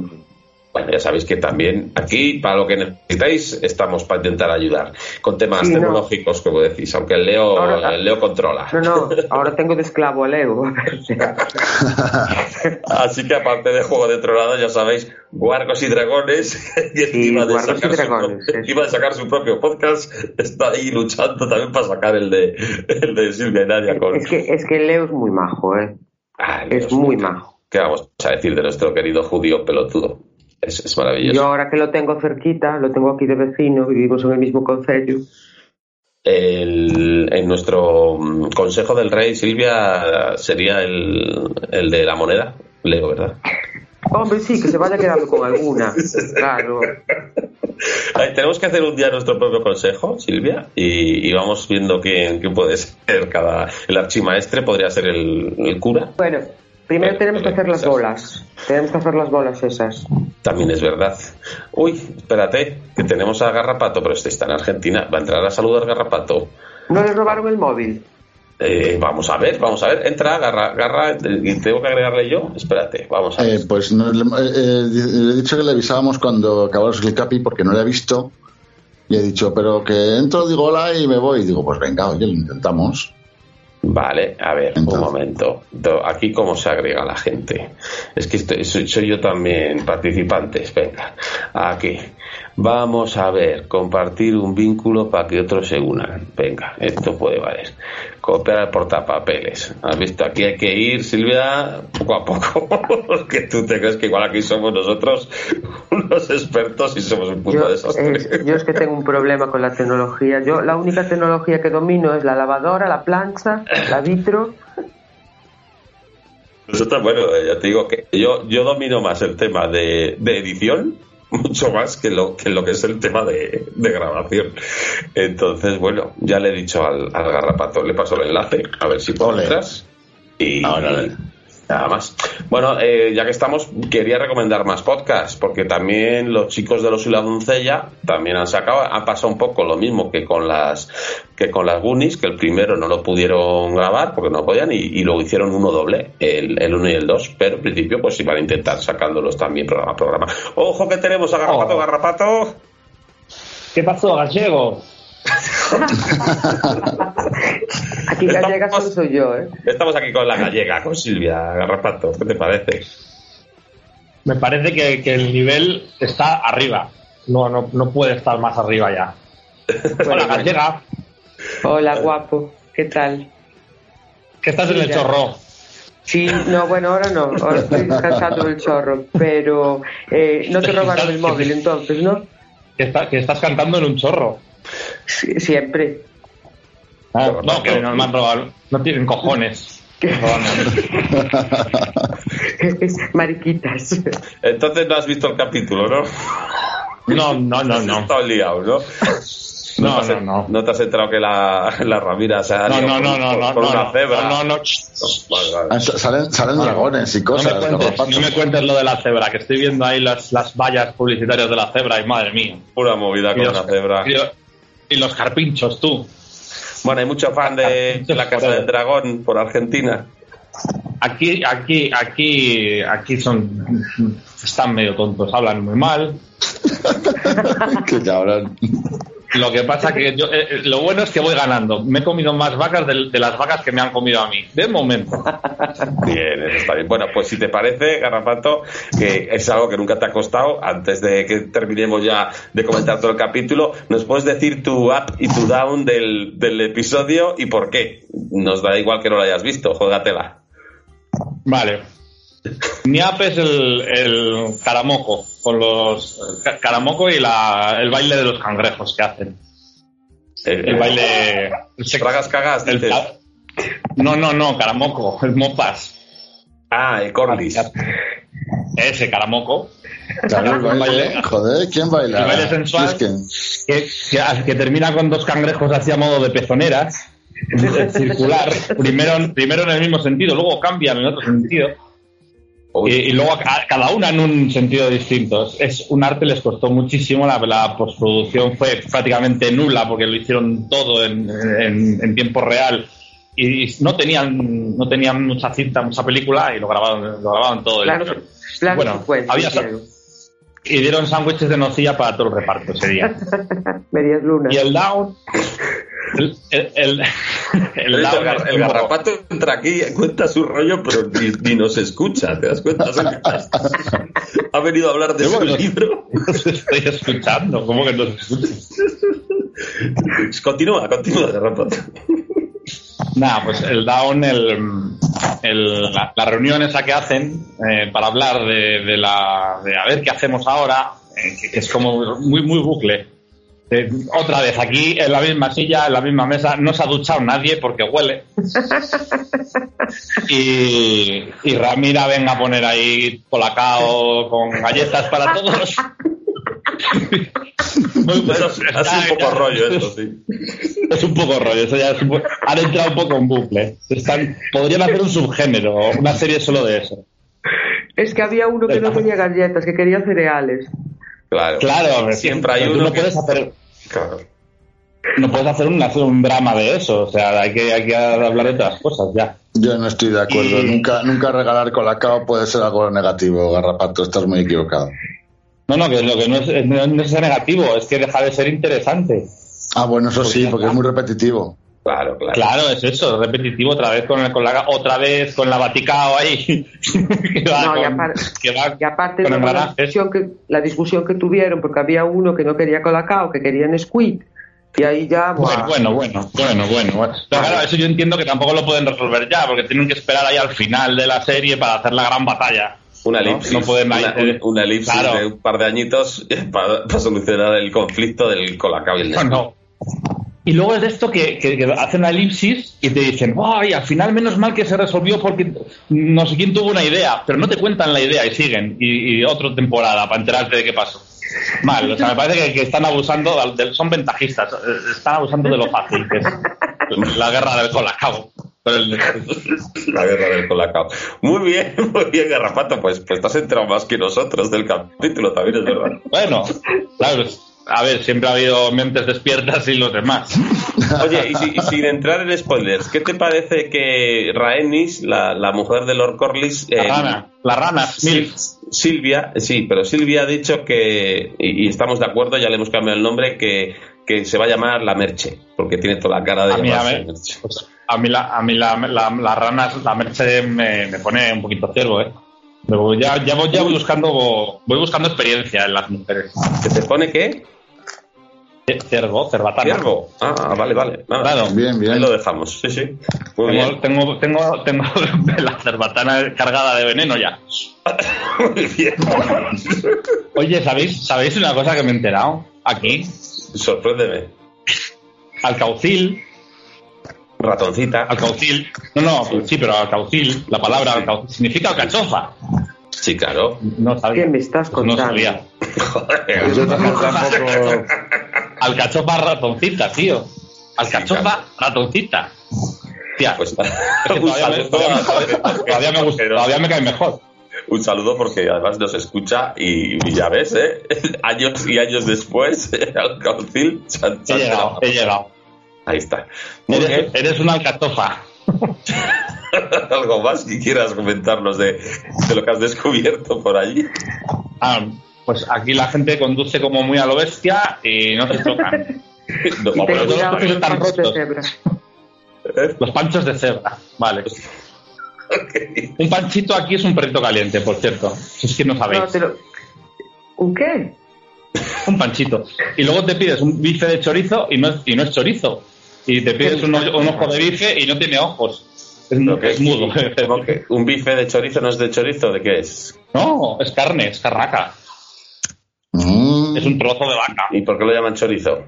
bueno, ya sabéis que también aquí, para lo que necesitáis, estamos para intentar ayudar con temas tecnológicos, como decís, aunque el Leo, el Leo controla. No, no, ahora tengo de esclavo a Leo. Así que aparte de Juego de Tronadas, ya sabéis, Guarcos y Dragones, y encima, de sacar su, propio podcast, está ahí luchando también para sacar el de, el de Silvia y Nadia. Con... Es, que, es que Leo es muy majo, ¿eh? Ah, es muy majo. ¿Qué vamos a decir de nuestro querido judío pelotudo? Es, maravilloso. Yo ahora que lo tengo cerquita, lo tengo aquí de vecino, vivimos en el mismo concello. en nuestro mm, consejo del rey, Silvia, sería el, el de la moneda, Leo, ¿verdad? Hombre, sí, que se vaya quedando con alguna. Claro. tenemos que hacer un día nuestro propio consejo, Silvia, y, vamos viendo quién, puede ser cada. El archimaestre podría ser el, el cura. Bueno, Primero tenemos que hacer las bolas. Tenemos que hacer las bolas esas. También es verdad. Uy, espérate, que tenemos a Garrapato, pero este está en Argentina. ¿Va a entrar a saludar Garrapato? ¿No le robaron el móvil? Eh, vamos a ver, vamos a ver. Entra, Garra, Garra, y tengo que agregarle yo. Espérate, vamos a ver. Eh, pues no, le, eh, le, he dicho que le avisábamos cuando acabamos el capi porque no le he visto. Y he dicho, pero que entro, digo hola y me voy. Y digo, pues venga, oye, lo intentamos. Vale, a ver, un momento. Aquí cómo se agrega la gente. Es que soy, yo también participantes. Venga, aquí. Vamos a ver, compartir un vínculo para que otros se unan. Venga, esto puede valer. Copiar el portapapeles. ¿Has visto? Aquí hay que ir, Silvia, poco a poco. Porque tú te crees que igual aquí somos nosotros unos expertos y somos un puto desastre. Eh, yo es que tengo un problema con la tecnología. Yo la única tecnología que domino es la lavadora, la plancha, la vitro está bueno, eh, ya te digo que yo, yo domino más el tema de, edición, mucho más que lo, que lo que es el tema de, grabación. Entonces, bueno, ya le he dicho al, garrapato, le paso el enlace, a ver si puedo entrar. Y, Ahora, Nada más. Bueno, eh, ya que estamos, quería recomendar más podcasts, porque también los chicos de los y la doncella también han sacado, ha pasado un poco lo mismo que con las que con las Goonies, que el primero no lo pudieron grabar porque no podían y, luego hicieron uno doble, el, el uno y el dos, pero en principio pues iban a intentar sacándolos también programa a programa. Ojo que tenemos a Garrapato, oh. Garrapato. ¿Qué pasó, gallego? aquí gallega soy yo, ¿eh? Estamos aquí con la gallega, con Silvia Garrapato. ¿Qué te parece? Me parece que, el nivel está arriba. No, no, no puede estar más arriba ya. Hola, gallega. Hola, guapo. ¿Qué tal? Que estás en el chorro. Sí, no, bueno, ahora no, ahora estoy descansando del chorro, pero eh, no te robaron el móvil entonces, ¿no? que estás cantando en un chorro siempre. Ah, no, que no me han robado. No tienen cojones. Mariquitas. Entonces no has visto el capítulo, ¿no? No, no, no, no. Está liado, ¿no? No, no, no, no. te has enterado que la, la Ramira se ha no, no, no, no, no, no, una cebra? No, no, ah, Salen, salen dragones y cosas. No me, cuentes, no me, cuentes, lo de la cebra, que estoy viendo ahí las, las vallas publicitarias de la cebra y madre mía. Pura movida con la cebra. Y los carpinchos, tú. Bueno, hay mucho fan de, la Casa del Dragón por Argentina. Aquí, aquí, aquí, aquí son están medio tontos, hablan muy mal. que cabrón. Lo que pasa que yo, eh, eh, lo bueno es que voy ganando. Me he comido más vacas de, las vacas que me han comido a mí. De momento. Bien, eso está bien. Bueno, pues si te parece, Garrapato, que es algo que nunca te ha costado, antes de que terminemos ya de comentar todo el capítulo, ¿nos puedes decir tu up y tu down del, del episodio y por qué? Nos da igual que no lo hayas visto, juégatela. Vale. Mi up es el, el caramoco con los Caramoco y la, el baile de los cangrejos que hacen. El, baile. Se cagas, cagas. no, no, no, Caramoco, el Mopas. Ah, el Corlis. Ese Caramoco. joder, ¿quién baila? El baile sensual que... Que, termina con dos cangrejos así a modo de pezoneras, circular, primero, primero en el mismo sentido, luego cambian en otro sentido y, luego cada una en un sentido distinto. Es un arte, les costó muchísimo, la, la postproducción fue prácticamente nula porque lo hicieron todo en, en, tiempo real y no tenían no tenían mucha cinta, mucha película y lo grababan, lo grababan todo. bueno, había, y dieron sándwiches de nocilla para todo el reparto ese día. Medias lunas. Y el down. El, el, el, garrapato entra aquí, cuenta su rollo, pero ni, nos escucha, ¿te das cuenta? ha venido a hablar de su libro. estoy escuchando, ¿cómo que nos escucha? continúa, continúa, garrapato. Nada, pues el down, el, la, reunión esa que hacen eh, para hablar de, la, de a ver qué hacemos ahora, eh, que, es como muy, muy bucle. Eh, otra vez, aquí en la misma silla, en la misma mesa, no se ha duchado nadie porque huele. Y, y Ramira venga a poner ahí colacao con galletas para todos. Muy bueno. Es, un poco rollo eso, sí. Es un poco rollo, eso ya es han entrado un poco en bucle. Están, podrían hacer un subgénero, una serie solo de eso. Es que había uno que no tenía galletas, que quería cereales. Claro, claro siempre hay uno. No puedes hacer. No puedes hacer un, un drama de eso, o sea, hay que, hay que hablar de otras cosas ya. Yo no estoy de acuerdo. Nunca, nunca regalar colacao puede ser algo negativo, Garrapato. Estás muy equivocado. No, no, que lo que no es, no es negativo, es que deja de ser interesante. Ah, bueno, eso sí, porque es muy repetitivo. Claro, claro. Claro, es eso, repetitivo otra vez con, con la otra vez con la Vaticao ahí. que va no, y, aparte, y aparte de la discusión, que, la discusión que tuvieron, porque había uno que no quería Colacao, que quería Nesquik, y ahí ya. Bueno, bueno, bueno, bueno, bueno. Pero claro, eso yo entiendo que tampoco lo pueden resolver ya, porque tienen que esperar ahí al final de la serie para hacer la gran batalla. Una elipsis, ¿no? pueden una, una, elipsis de un par de añitos para, solucionar el conflicto del Colacao y. No, no. Y luego es de esto que, que, hacen una elipsis y te dicen, ¡ay! Al final, menos mal que se resolvió porque no sé quién tuvo una idea, pero no te cuentan la idea y siguen. Y, otra temporada para enterarte de qué pasó. Mal, o sea, me parece que, están abusando, son ventajistas, están abusando de lo fácil, que es la guerra del colacao. La guerra del colacao. Muy bien, muy bien, Garrapato, pues, pues estás enterado más que nosotros del capítulo, también es verdad. Bueno, claro, a ver, siempre ha habido mentes despiertas y los demás. Oye, y, sin entrar en spoilers, ¿qué te parece que Raenis, la, mujer de Lord Corlys... la eh, rana, la rana, Silvia, sí, pero Silvia ha dicho que, y, estamos de acuerdo, ya le hemos cambiado el nombre, que, que se va a llamar La Merche, porque tiene toda la cara de a mí, a, pues, a mí, la, a mí la, la, rana, la Merche me, me pone un poquito ciervo, ¿eh? ya, ya, voy, ya voy buscando voy buscando experiencia en las mujeres. ¿Que te pone qué? Cervo, cerbatana. Cervo. Ah, vale, vale. Claro. Bien, bien. Ahí lo dejamos. Sí, sí. Muy tengo, bien. Tengo, tengo, tengo la cerbatana cargada de veneno ya. Muy bien. Oye, ¿sabéis, ¿sabéis una cosa que me he enterado aquí? Sorpréndeme. Alcaucil. Ratoncita. Alcaucil. No, no, sí, pero alcaucil, la palabra alcaucil, significa alcachofa. Sí, claro. No sabía. ¿Qué me estás contando? No sabía. Joder, yo tampoco. Alcachofa ratoncita, tío. Alcachofa ratoncita. Tía, pues, todavía, me, todavía, me gusta, todavía me cae mejor. Un saludo porque además nos escucha y, ya ves, ¿eh? años y años después, al caucil. he llegado, he llegado. Ahí está. Eres, eres una alcachofa. ¿Algo más que quieras comentarnos de, de, lo que has descubierto por allí? Ah, pues aquí la gente conduce como muy a lo bestia y no se tocan. los, panchos De cebra. Los panchos de cebra, vale. Un panchito aquí es un perrito caliente, por cierto. Si es que no sabéis. ¿Un qué? Un panchito. Y luego te pides un bife de chorizo y no es, y no es chorizo. Y te pides un, ojo de bife y no tiene ojos. Es, es mudo. ¿Un bife de chorizo no es de chorizo? ¿De qué es? No, es carne, es carraca. Es un trozo de vaca. ¿Y por qué lo llaman chorizo?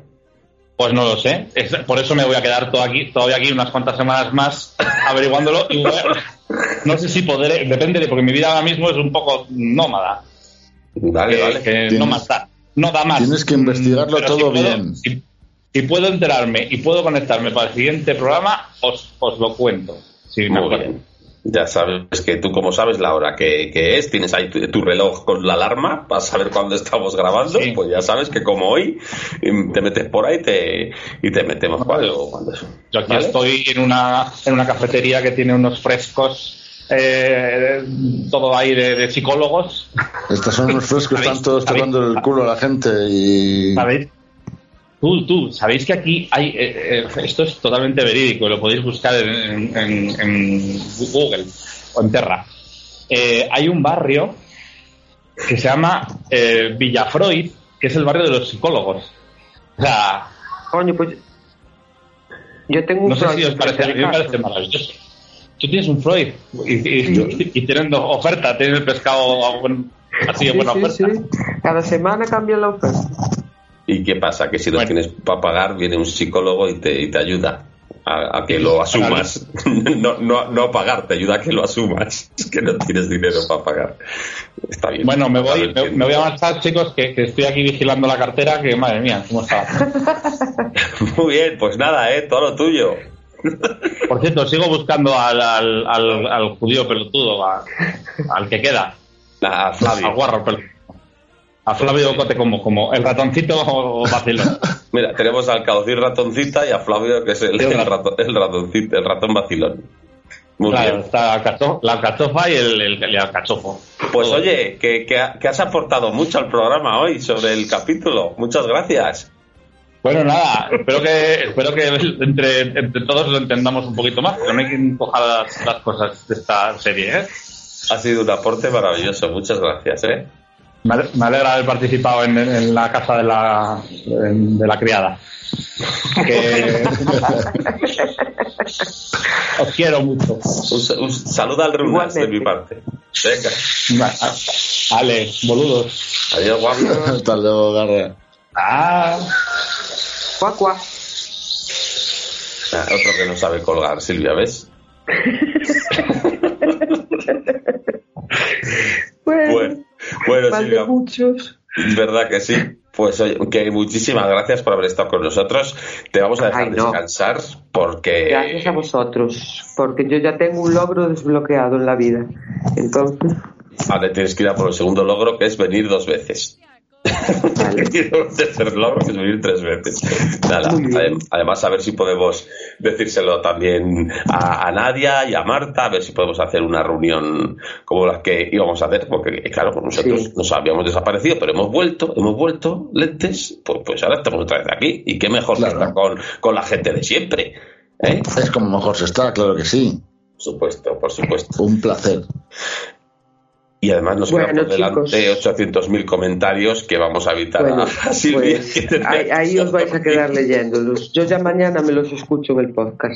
Pues no lo sé. por eso me voy a quedar todo aquí, todavía aquí unas cuantas semanas más averiguándolo. Y no sé si podré, depende de, porque mi vida ahora mismo es un poco nómada. Vale, vale. no más da, no da más. Tienes que investigarlo todo bien. Si, puedo enterarme y puedo conectarme para el siguiente programa, os, os lo cuento. Si Muy bien. Ya sabes que tú, como sabes la hora que, es, tienes ahí tu, reloj con la alarma para saber cuándo estamos grabando, pues ya sabes que como hoy te metes por ahí te, y te metemos cuando, cuando Yo aquí estoy en una, en una cafetería que tiene unos frescos eh, todo ahí de, psicólogos. Estos son unos frescos, están todos tocando el culo a la gente y... ¿Sabéis? Tú, tú, sabéis que aquí hay. Eh, eh, esto es totalmente verídico, lo podéis buscar en, Google o en Terra. Eh, hay un barrio que se llama Villafroid, que es el barrio de los psicólogos. O sea. Coño, pues. Yo tengo un No sé si os parece, a mí me parece maravilloso. Tú tienes un Freud y, y, y tienen oferta, tienes el pescado así de buena oferta. Cada semana cambian la oferta. ¿Y qué pasa? Que si lo tienes para pagar, viene un psicólogo y te, te ayuda a, que lo asumas. no, no, no a pagar, te ayuda a que lo asumas. que no tienes dinero para pagar. Está bien. Bueno, me voy, me, voy a marchar, chicos, que, estoy aquí vigilando la cartera, que madre mía, ¿cómo está? Muy bien, pues nada, ¿eh? todo lo tuyo. Por cierto, sigo buscando al, al, al, judío pelotudo, al que queda. A Flavio. Al guarro pelotudo. A Flavio Cote como, como el ratoncito o vacilón. Mira, tenemos al caucil ratoncita y a Flavio que es el, el, ratoncito, el ratón vacilón. Muy bien. está la alcachofa y el, el, alcachofo. Pues oye, que, que, has aportado mucho al programa hoy sobre el capítulo. Muchas gracias. Bueno, nada, espero que, espero que entre, entre todos lo entendamos un poquito más, porque no hay que encojar las, las cosas de esta serie, ¿eh? Ha sido un aporte maravilloso, muchas gracias, ¿eh? Me alegra haber participado en, la casa de la, de la criada. Os quiero mucho. Un, saludo al Runas de mi parte. Venga. Ale, boludos. Adiós, guapo. Hasta luego, Garra. Ah. Cuacua. Ah, otro que no sabe colgar, Silvia, ¿ves? bueno, bueno, Silvia. muchos. ¿Verdad que sí? Pues oye, que muchísimas gracias por haber estado con nosotros. Te vamos a dejar descansar porque. Gracias a vosotros, porque yo ya tengo un logro desbloqueado en la vida. Entonces. Vale, tienes que ir a por el segundo logro, que es venir dos veces. Vale. tercer logro que es venir tres veces. Nada, además, a ver si podemos decírselo también a, Nadia y a Marta, a ver si podemos hacer una reunión como las que íbamos a hacer, porque claro, pues nosotros nos habíamos desaparecido, pero hemos vuelto, hemos vuelto, lentes, pues, pues ahora estamos otra vez aquí. Y qué mejor que estar con, con la gente de siempre. ¿eh? Es como mejor se está, claro que sí. Por supuesto, por supuesto. Un placer. Y además nos quedan por delante 800.000 comentarios que vamos a evitar a Silvia. Pues, ahí, os vais a quedar leyéndolos. Yo ya mañana me los escucho en el podcast.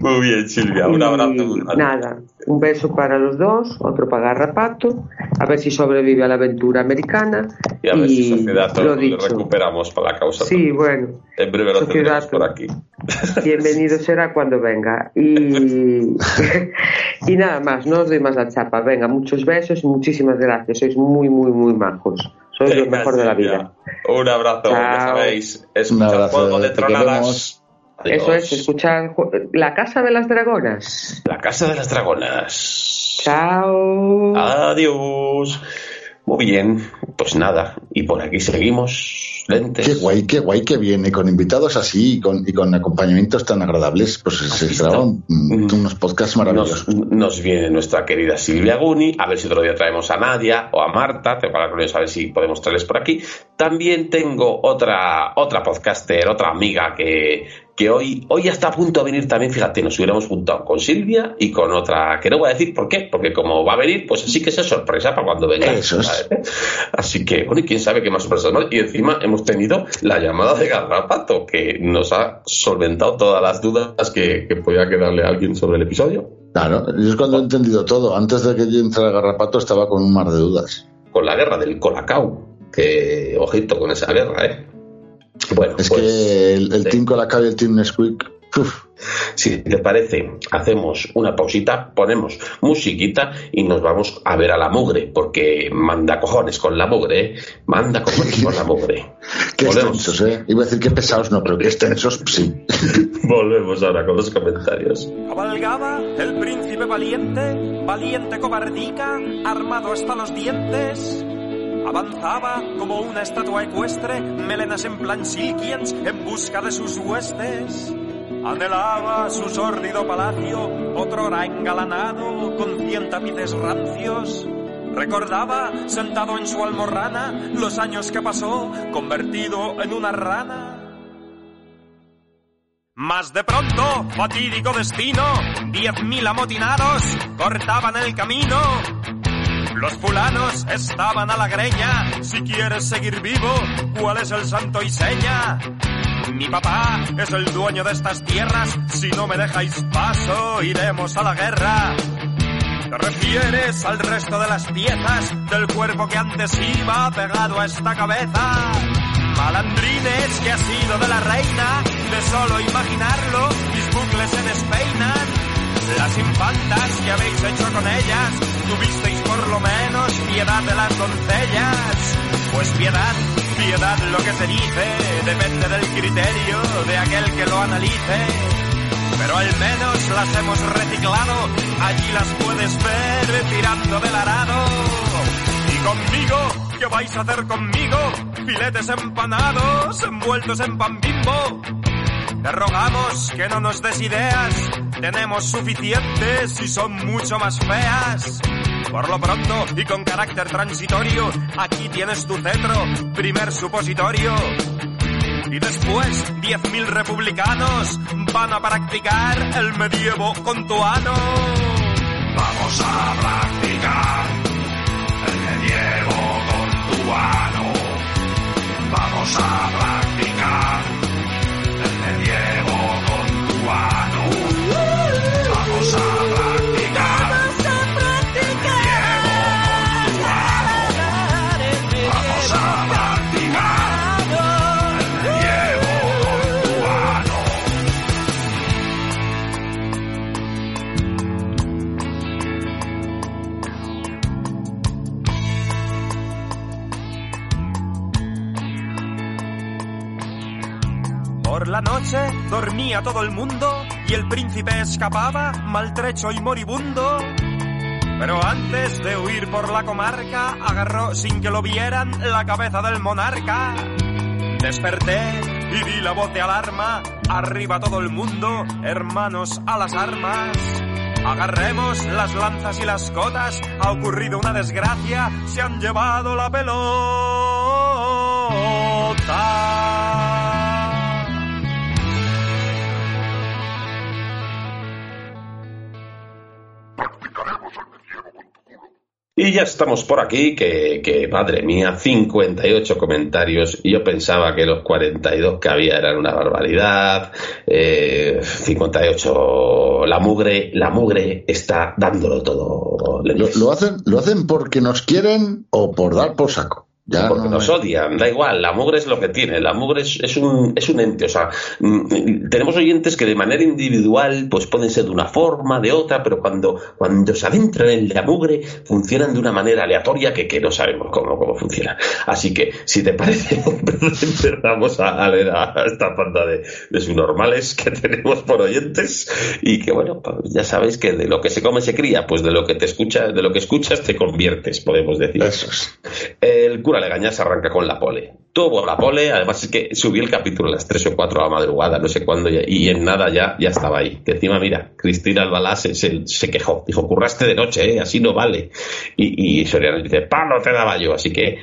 Muy bien, Silvia. Un abrazo. Nada, un beso para los dos, otro para Garrapato, a ver si sobrevive a la aventura americana. Y a ver si Sociedad lo, lo recuperamos para la causa. Sí, bueno. En breve lo tendremos por aquí. Bienvenido será cuando venga. Y, y nada más, no os doy más la chapa. Venga, muchos besos muchísimas gracias. Sois muy, muy, muy majos. Sois lo mejor de la vida. Un abrazo, ya sabéis. Escuchar Juego de Tronadas. Eso es, escuchar La Casa de las Dragonas. La Casa de las Dragonas. Chao. Adiós. Muy bien, pues nada, y por aquí seguimos, lentes. Qué guay, qué guay que viene, con invitados así y con, y con acompañamientos tan agradables, pues se graban mm. unos podcasts maravillosos. Nos, viene nuestra querida Silvia Guni, a ver si otro día traemos a Nadia o a Marta, tengo que hablar con ellos a ver si podemos traerles por aquí. También tengo otra, otra podcaster, otra amiga que, que hoy, hoy está a punto de venir también, fíjate, nos hubiéramos juntado con Silvia y con otra, que no voy a decir por qué, porque como va a venir, pues así que es sorpresa para cuando venga. Eso Así que, bueno, y quién sabe qué más sorpresas más. Y encima hemos tenido la llamada de Garrapato, que nos ha solventado todas las dudas que, que podía quedarle a alguien sobre el episodio. Claro, yo es cuando he entendido todo. Antes de que yo entrara Garrapato estaba con un mar de dudas. Con la guerra del Colacao, que ojito con esa guerra, ¿eh? Bueno, es que pues, el, el Team Colacao y el Team Nesquik. Si le parece, hacemos una pausita, ponemos musiquita y nos vamos a ver a la mugre, porque manda cojones con la mugre, ¿eh? manda cojones con la mugre. Qué extensos, ¿eh? Iba a decir que pesados no, pero que extensos sí. Volvemos ahora con los comentarios. Cabalgaba el príncipe valiente, valiente cobardica, armado hasta los dientes Avanzaba como una estatua ecuestre, melenas en plan silkiens, en busca de sus huestes. Anhelaba su sórdido palacio, otrora engalanado, con cien tapices rancios. Recordaba, sentado en su almorrana, los años que pasó, convertido en una rana. Mas de pronto, fatídico destino, diez mil amotinados cortaban el camino los fulanos estaban a la greña. Si quieres seguir vivo, ¿cuál es el santo y seña? Mi papá es el dueño de estas tierras. Si no me dejáis paso, iremos a la guerra. ¿Te refieres al resto de las piezas del cuerpo que antes iba pegado a esta cabeza? Malandrines que ha sido de la reina, de solo imaginarlo, mis bucles se despeinan. Las infantas que habéis hecho con ellas, tuvisteis por lo menos piedad de las doncellas. Pues piedad, piedad lo que se dice, depende del criterio de aquel que lo analice. Pero al menos las hemos reciclado, allí las puedes ver tirando del arado. Y conmigo, ¿qué vais a hacer conmigo? Filetes empanados, envueltos en pan bimbo. Te rogamos que no nos des ideas, tenemos suficientes y son mucho más feas. Por lo pronto y con carácter transitorio, aquí tienes tu cetro, primer supositorio. Y después, 10.000 republicanos van a practicar el medievo con tu ano. Vamos a practicar el medievo con tu ano. Vamos a practicar Por la noche dormía todo el mundo y el príncipe escapaba maltrecho y moribundo. Pero antes de huir por la comarca, agarró sin que lo vieran la cabeza del monarca. Desperté y di la voz de alarma. Arriba todo el mundo, hermanos a las armas. Agarremos las lanzas y las cotas. Ha ocurrido una desgracia. Se han llevado la pelota. Y ya estamos por aquí, que, madre mía, 58 comentarios. Y yo pensaba que los 42 que había eran una barbaridad. Eh, 58, la mugre, la mugre está dándolo todo. Lo hacen, lo hacen porque nos quieren o por dar por saco. Ya porque no nos me- odian, da igual, la mugre es lo que tiene, la mugre es, es un, es un ente, o sea, mm, tenemos oyentes que de manera individual pues pueden ser de una forma, de otra, pero cuando, cuando se adentran en la mugre funcionan de una manera aleatoria que, que no sabemos cómo, cómo funciona. Así que, si te parece, empezamos a, a leer a esta banda de, de subnormales que tenemos por oyentes y que bueno, pues ya sabéis que de lo que se come se cría, pues de lo que te escuchas, de lo que escuchas te conviertes, podemos decir. Eso es. El cura Legañas arranca con la pole. Tuvo la pole, además es que subí el capítulo a las 3 o 4 a la madrugada, no sé cuándo, y en nada ya, ya estaba ahí. Que encima, mira, Cristina Albalá se, se, se quejó, dijo, curraste de noche, ¿eh? así no vale. Y, y Soriano dice, palo te daba yo. Así que,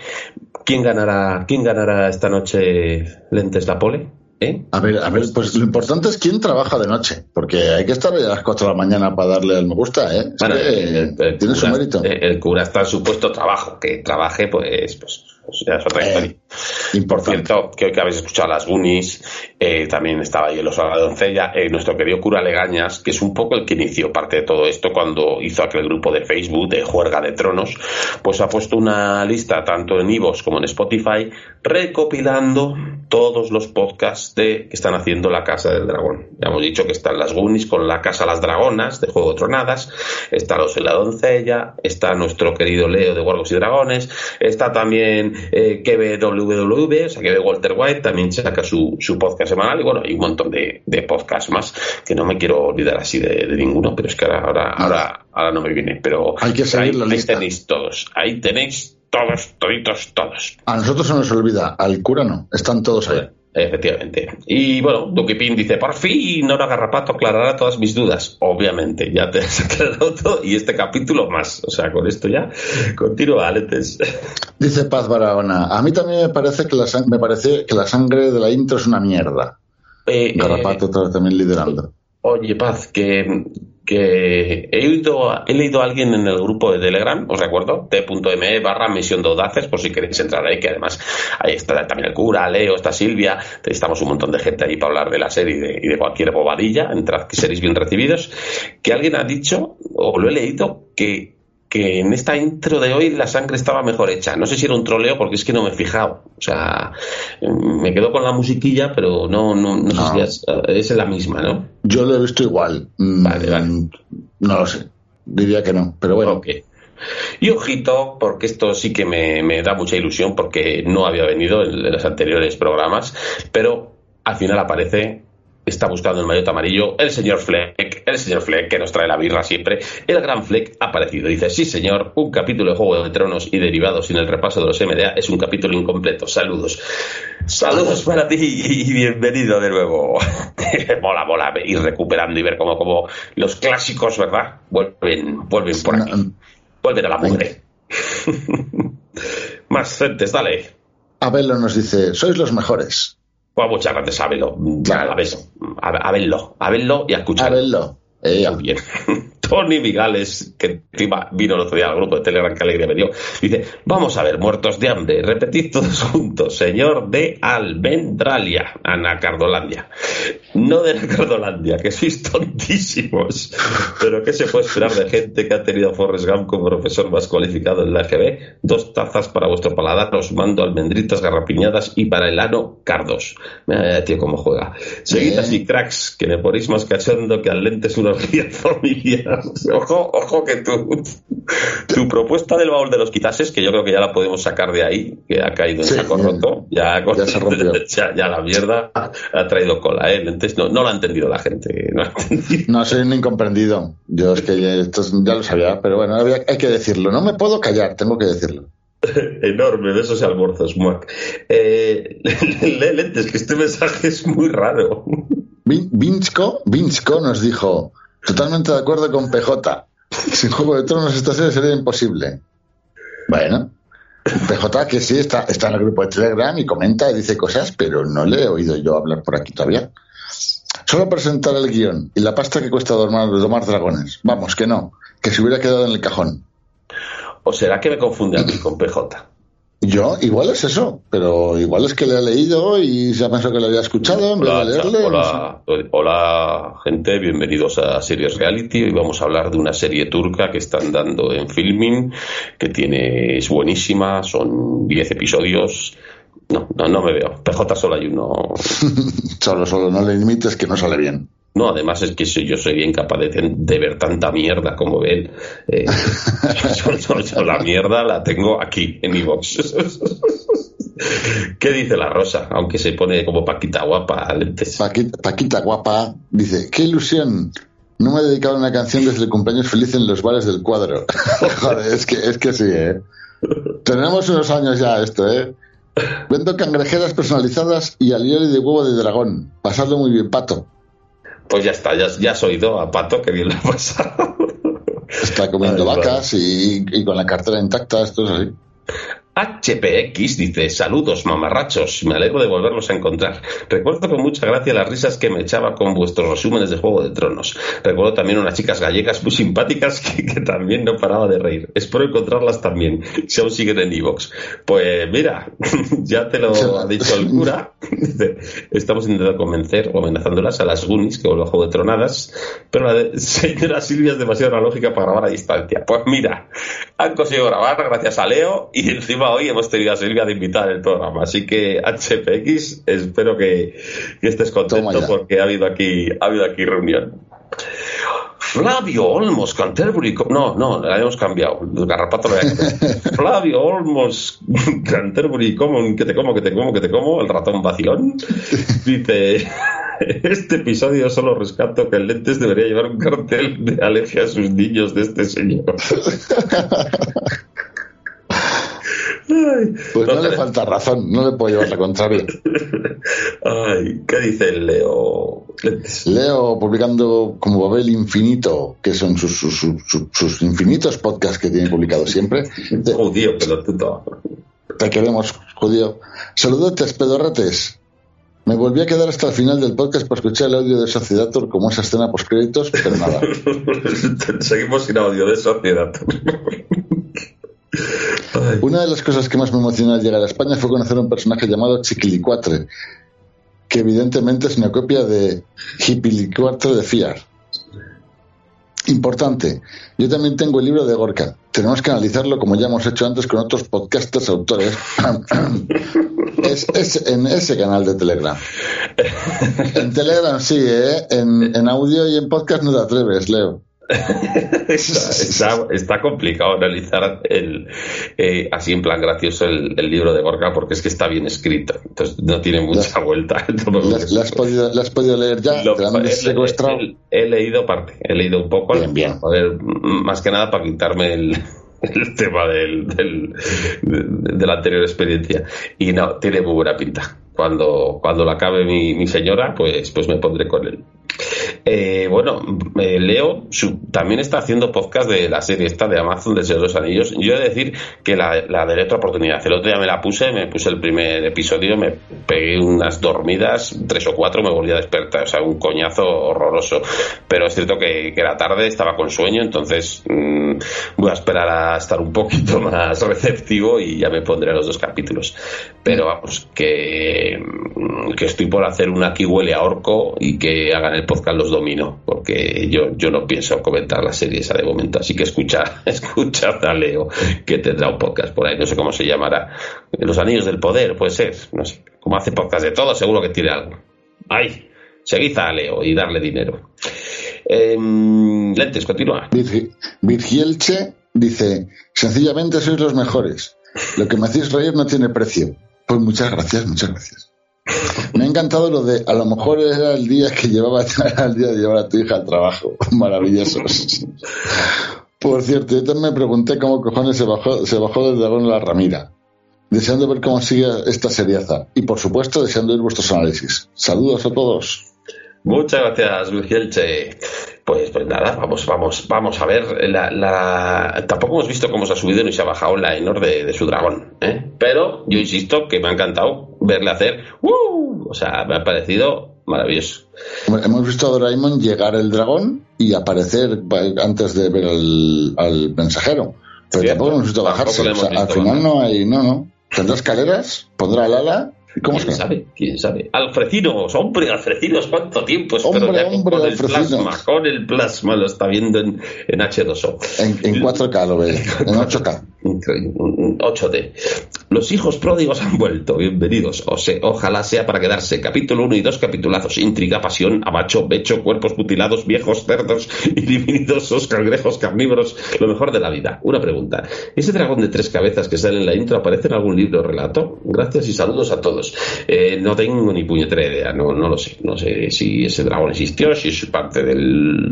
¿quién ganará, quién ganará esta noche Lentes la pole? ¿Eh? A ver, a ver, pues lo importante es quién trabaja de noche, porque hay que estar a las 4 de la mañana para darle al me gusta, ¿eh? Es Bueno, que, el- el- el tiene su mérito. eh, El cura está en su puesto trabajo, que trabaje, pues, pues, pues ya es otra Eh, historia. Por importante. cierto, que habéis escuchado las Goonies, eh, también estaba ahí el oso de la doncella, eh, nuestro querido cura Legañas, que es un poco el que inició parte de todo esto cuando hizo aquel grupo de Facebook de Juerga de Tronos, pues ha puesto una lista tanto en Ivos como en Spotify recopilando todos los podcasts de, que están haciendo la Casa del Dragón. Ya hemos dicho que están las Goonies con la Casa Las Dragonas de Juego de Tronadas, está el oso la doncella, está nuestro querido Leo de Wargos y Dragones, está también eh, KBWW, o sea que Walter White también saca su, su podcast semanal y bueno, hay un montón de, de podcasts más que no me quiero olvidar así de, de ninguno, pero es que ahora, ahora, ahora, ahora no me viene. Pero Hay que seguir ahí, la ahí lista. tenéis todos, ahí tenéis todos, toditos, todos. A nosotros se nos olvida, al cura no, están todos ahí. Efectivamente. Y bueno, Duque Pin dice, por fin, Nora Garrapato aclarará todas mis dudas. Obviamente, ya te has aclarado todo y este capítulo más. O sea, con esto ya continúa, Aletes. Dice Paz Barahona, a mí también me parece que la, me parece que la sangre de la intro es una mierda. Eh, Garrapato vez también liderando. Oye, Paz, que, que he, he leído a alguien en el grupo de Telegram, os recuerdo, t.me barra misión de audaces, por si queréis entrar ahí, que además ahí está también el cura, Leo, está Silvia, estamos un montón de gente ahí para hablar de la serie y de, y de cualquier bobadilla, entrad que seréis bien recibidos, que alguien ha dicho, o lo he leído, que que en esta intro de hoy la sangre estaba mejor hecha. No sé si era un troleo porque es que no me he fijado. O sea, me quedo con la musiquilla, pero no, no, no, No. sé si es, es la misma, ¿no? Yo lo he visto igual. Mm, Vale, vale. No lo sé. Diría que no, pero bueno. Y ojito, porque esto sí que me, me da mucha ilusión, porque no había venido en, en los anteriores programas, pero al final aparece, está buscando el maillot amarillo, el señor Fleck, el señor Fleck que nos trae la birra siempre, el gran Fleck ha aparecido. Dice, sí señor, un capítulo de Juego de Tronos y derivados sin el repaso de los MDA es un capítulo incompleto. Saludos. Saludos para ti y bienvenido de nuevo. mola, mola, ir recuperando y ver cómo, cómo los clásicos, ¿verdad? Vuelven, vuelven por aquí. Vuelven a la mugre. Más gentes, dale. Abelo nos dice, sois los mejores. Pues muchas gracias, a verlo. Claro. A, ver, a, a verlo, a verlo y a A escucharlo. verlo. Eh, bien. Tony Migales, que encima vino el otro día al grupo de Telegram, que alegría me dio, dice, vamos a ver, muertos de hambre, repetid todos juntos, señor de Almendralia, Anacardolandia. No de Anacardolandia, que sois tontísimos. Pero ¿qué se puede esperar de gente que ha tenido a Forrest Gump como profesor más cualificado en la FB? Dos tazas para vuestro paladar, os mando almendritas garrapiñadas y para el ano cardos. Mira, tío, cómo juega. Seguid así, cracks, que me ponéis más cachondo que al lentes unos días familiares. Ojo, ojo que tu, tu propuesta del baúl de los quitases, que yo creo que ya la podemos sacar de ahí, que ha caído en Sí, saco roto, ya, Ya se rompió. ya, ya la mierda ha traído cola, ¿eh? Lentes no, no lo ha entendido la gente. No. No soy un incomprendido. Yo es que ya, esto es- ya lo sabía, pero bueno, había- hay que decirlo. No me puedo callar, tengo que decirlo. Enorme, besos y almuerzos, muac. Eh, lee lentes, que este mensaje es muy raro. Vin- Vinchko, Vinchko nos dijo, totalmente de acuerdo con PJ. Sin Juego de Tronos esta serie sería imposible. Bueno, PJ que sí está, está en el grupo de Telegram y comenta y dice cosas, pero no le he oído yo hablar por aquí todavía. Solo presentar el guion y la pasta que cuesta domar, domar dragones. Vamos, que no, que se hubiera quedado en el cajón. ¿O será que me confunde a mí con PJ? Yo, igual es eso, pero igual es que le ha leído y se ha pensado que lo había escuchado en vez Hola, de cha- leerle. hola, hola, gente, bienvenidos a Series Reality. Hoy vamos a hablar de una serie turca que están dando en filming, que tiene, es buenísima, son 10 episodios. No, no, no me veo. PJ solo hay uno. Solo, solo, no le limites que no sale bien. No, además es que soy- yo sería incapaz de, de ver tanta mierda como él. Eh, yo, yo- yo la mierda la tengo aquí, en mi box. ¿Qué dice la rosa? Aunque se pone como Paquita guapa, lentes. Paquita, Paquita guapa dice, qué ilusión. No me he dedicado a una canción desde el cumpleaños feliz en los bares del cuadro. Joder, es que, es que sí, ¿eh? Tenemos unos años ya esto, ¿eh? Vendo cangrejeras personalizadas y alioli de huevo de dragón. Pasadlo muy bien, pato. Pues ya está, ya, ya has oído a Pato, que bien lo ha pasado. Está comiendo vacas y, y con la cartera intacta, esto es así. HPX dice, saludos mamarrachos, me alegro de volverlos a encontrar. Recuerdo con mucha gracia las risas que me echaba con vuestros resúmenes de Juego de Tronos. Recuerdo también unas chicas gallegas muy simpáticas que, también no paraba de reír. Espero encontrarlas también, si aún siguen en Evox. Pues mira, ya te lo ha dicho el cura. Estamos intentando convencer o amenazándolas a las Goonies que vuelvan a Juego de Tronadas, pero la señora Silvia es demasiado analógica para grabar a distancia. Pues mira, han conseguido grabar gracias a Leo y encima hoy hemos tenido a Silvia de invitar el programa. Así que HPX, espero que, que estés contento porque ha habido aquí, ha habido aquí reunión. Flavio Olmos, Canterbury. No, no, la habíamos cambiado. El garrapato lo había cambiado. Flavio Olmos, Canterbury Common, que te como, que te como, que te como, el ratón vacilón. Dice: Este episodio solo rescato que el Lentes debería llevar un cartel de aleje a sus niños de este señor. Pues no le falta razón, no le puedo llevar la contraria. Ay, ¿qué dice Leo? Leo publicando como Babel Infinito, que son sus, sus, sus- sus- sus infinitos podcasts que tiene publicados siempre. Judío, pelotudo. te queremos, judío. Saludotes, pedorretes. Me volví a quedar hasta el final del podcast para escuchar el audio de Sociedator como esa escena post créditos, pero nada. Seguimos sin audio de sociedad. Una de las cosas que más me emocionó al llegar a España fue conocer a un personaje llamado Chiquilicuatre, que evidentemente es una copia de Hippilicuatre de Fiar. Importante, yo también tengo el libro de Gorka. Tenemos que analizarlo como ya hemos hecho antes con otros podcasters autores. es, es en ese canal de Telegram. En Telegram sí, ¿eh? En, en audio y en podcast no te atreves, Leo. está, complicado analizar el, eh, así en plan gracioso el, el libro de Gorka porque es que está bien escrito. Entonces no tiene mucha vuelta. ¿Le has, le has podido, le has podido leer ya? Lo- ¿Te la he, secuestrado? he- he leído parte, he leído un poco, Bien, bien. más que nada para quitarme el, el tema del, del- de, de la anterior experiencia. Y no, tiene muy buena pinta. Cuando, cuando la acabe mi, señora, pues, pues me pondré con él. Eh, bueno, eh, Leo también está haciendo podcast de la serie esta de Amazon de los Anillos. Yo he de decir que la, la de otra oportunidad. El otro día me la puse, me puse el primer episodio, me pegué unas dormidas, tres o cuatro, me volví a despertar. O sea, un coñazo horroroso. Pero es cierto que, era tarde, estaba con sueño, entonces mm, voy a esperar a estar un poquito más receptivo y ya me pondré los dos capítulos. Pero vamos, que, mm, que estoy por hacer una aquí huele a orco y que hagan el podcast los domino, porque yo, yo no pienso comentar la serie esa de momento, así que escucha, escucha a Leo, que tendrá un podcast por ahí, no sé cómo se llamará. Los Anillos del Poder, puede ser, no sé, como hace podcast de todo, seguro que tiene algo. ¡Ay! Seguid a Leo y darle dinero. Em, lentes, continúa. Virgielche dice, sencillamente sois los mejores. Lo que me hacéis reír no tiene precio. Pues muchas gracias, muchas gracias. Me ha encantado lo de, a lo mejor era el día que llevaba, el día de llevar a tu hija al trabajo. Maravilloso. Por cierto, yo también me pregunté cómo cojones se bajó, se bajó del dragón la Ramira. Deseando ver cómo sigue esta seriaza. Y por supuesto, deseando ir vuestros análisis. Saludos a todos. Muchas gracias, Luis Pues, pues nada, vamos, vamos, vamos a ver. La, Tampoco hemos visto cómo se ha subido ni se ha bajado la Enor de, de su dragón. ¿eh? Pero yo insisto que me ha encantado verle hacer. O sea, me ha parecido maravilloso. Hemos visto a Doraemon llegar el dragón y aparecer antes de ver al, mensajero. Pero tampoco hemos visto bajarse. al final no hay, no, no. Tendrá escaleras, pondrá el ala ¿Cómo ¿Quién sabe? ¿Quién sabe? Alfrecinos, hombre, Alfrecinos, ¿cuánto tiempo? Espero hombre, hombre, con el plasma, con el plasma lo está viendo en, en H2O. En, en 4K lo ve, en 8K. 8D. Los hijos pródigos han vuelto. Bienvenidos. O sea, ojalá sea para quedarse. Capítulo 1 y 2 capitulazos. Intriga, pasión, abacho, becho, cuerpos mutilados, viejos, cerdos y divinidosos, cangrejos carnívoros. Lo mejor de la vida. Una pregunta. ¿Ese dragón de tres cabezas que sale en la intro aparece en algún libro o relato? Gracias y saludos a todos. Eh, no tengo ni puñetera idea. No, lo sé. No sé si ese dragón existió, si es parte del,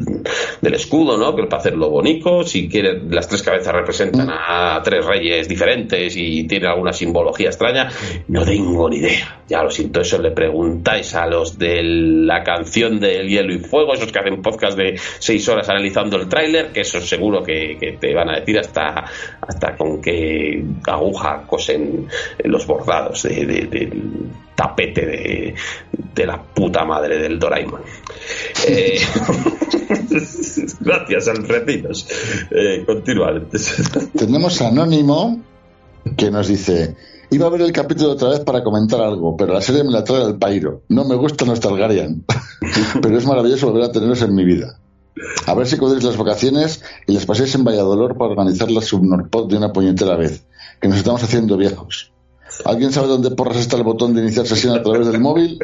del escudo, ¿no? Que para hacerlo bonito. Si quiere, las tres cabezas representan a tres reyes diferentes y tiene alguna simbología extraña, no tengo ni idea. Ya lo siento, eso le preguntáis a los de la canción del hielo y fuego, esos que hacen podcast de seis horas analizando el tráiler, que eso seguro que, te van a decir hasta, hasta con qué aguja cosen los bordados del tapete de, la puta madre del Doraemon. Eh, gracias, Alfredinos. Eh, Tenemos Anónimo que nos dice: Iba a ver el capítulo otra vez para comentar algo, pero la serie me la trae al pairo. No me gusta nuestro Algarian, pero es maravilloso volver a tenerlos en mi vida. A ver si cubréis las vacaciones y les paséis en Valladolid para organizar la subnorpod de una puñetera vez, que nos estamos haciendo viejos. ¿Alguien sabe dónde porras está el botón de iniciar sesión a través del móvil?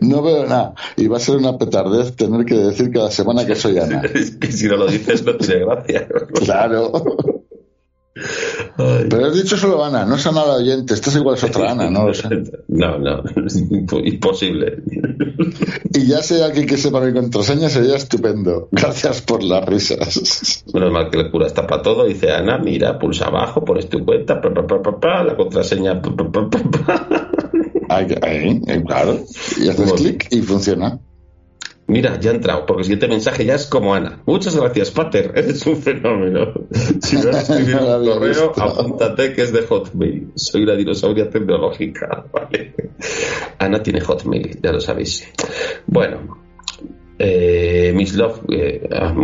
no veo nada. Y va a ser una petardez tener que decir cada semana que soy Ana. Si no lo dices no tiene gracia. claro. Pero has dicho solo Ana, no es Ana la oyente, estás igual es otra Ana, no. No, no, imposible. Y ya sea alguien que sepa mi contraseña sería estupendo. Gracias por las risas. Menos mal que el cura está para todo, dice Ana, mira, pulsa abajo, pones tu cuenta, la contraseña. Ahí, claro. Y haces clic y funciona. Mira, ya ha entrado, porque el siguiente mensaje ya es como Ana. Muchas gracias, Pater, eres un fenómeno. Si vas a escribir un correo, apúntate que es de Hotmail. Soy la dinosauria tecnológica. Vale. Ana tiene Hotmail, ya lo sabéis. Bueno, eh, Miss Love, eh, ah,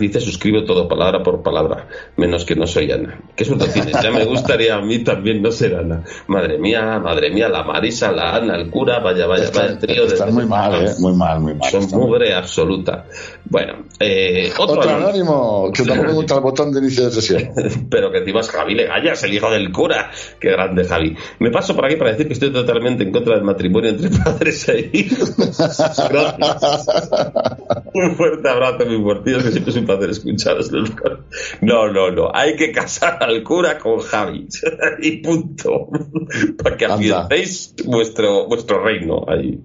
dice suscribo todo palabra por palabra, menos que no soy Ana. ¿Qué suerte tienes? Ya me gustaría a mí también no ser Ana. Madre mía, madre mía, la Marisa, la Ana, el cura, vaya, vaya, vaya, el trío de... muy mal, eh, muy mal, muy mal. Son mugre absoluta. Bueno, eh, otro, anónimo, que tampoco me gusta el botón de inicio de sesión. Pero que encima es Javi Legallas, el hijo del cura. Qué grande Javi. Me paso por aquí para decir que estoy totalmente en contra del matrimonio entre padres e hijos. Gracias. Un fuerte abrazo, mi partido, que siempre es un placer escucharos. No, no, no. Hay que casar al cura con Javi. y punto. Para que afiancéis vuestro, vuestro reino ahí.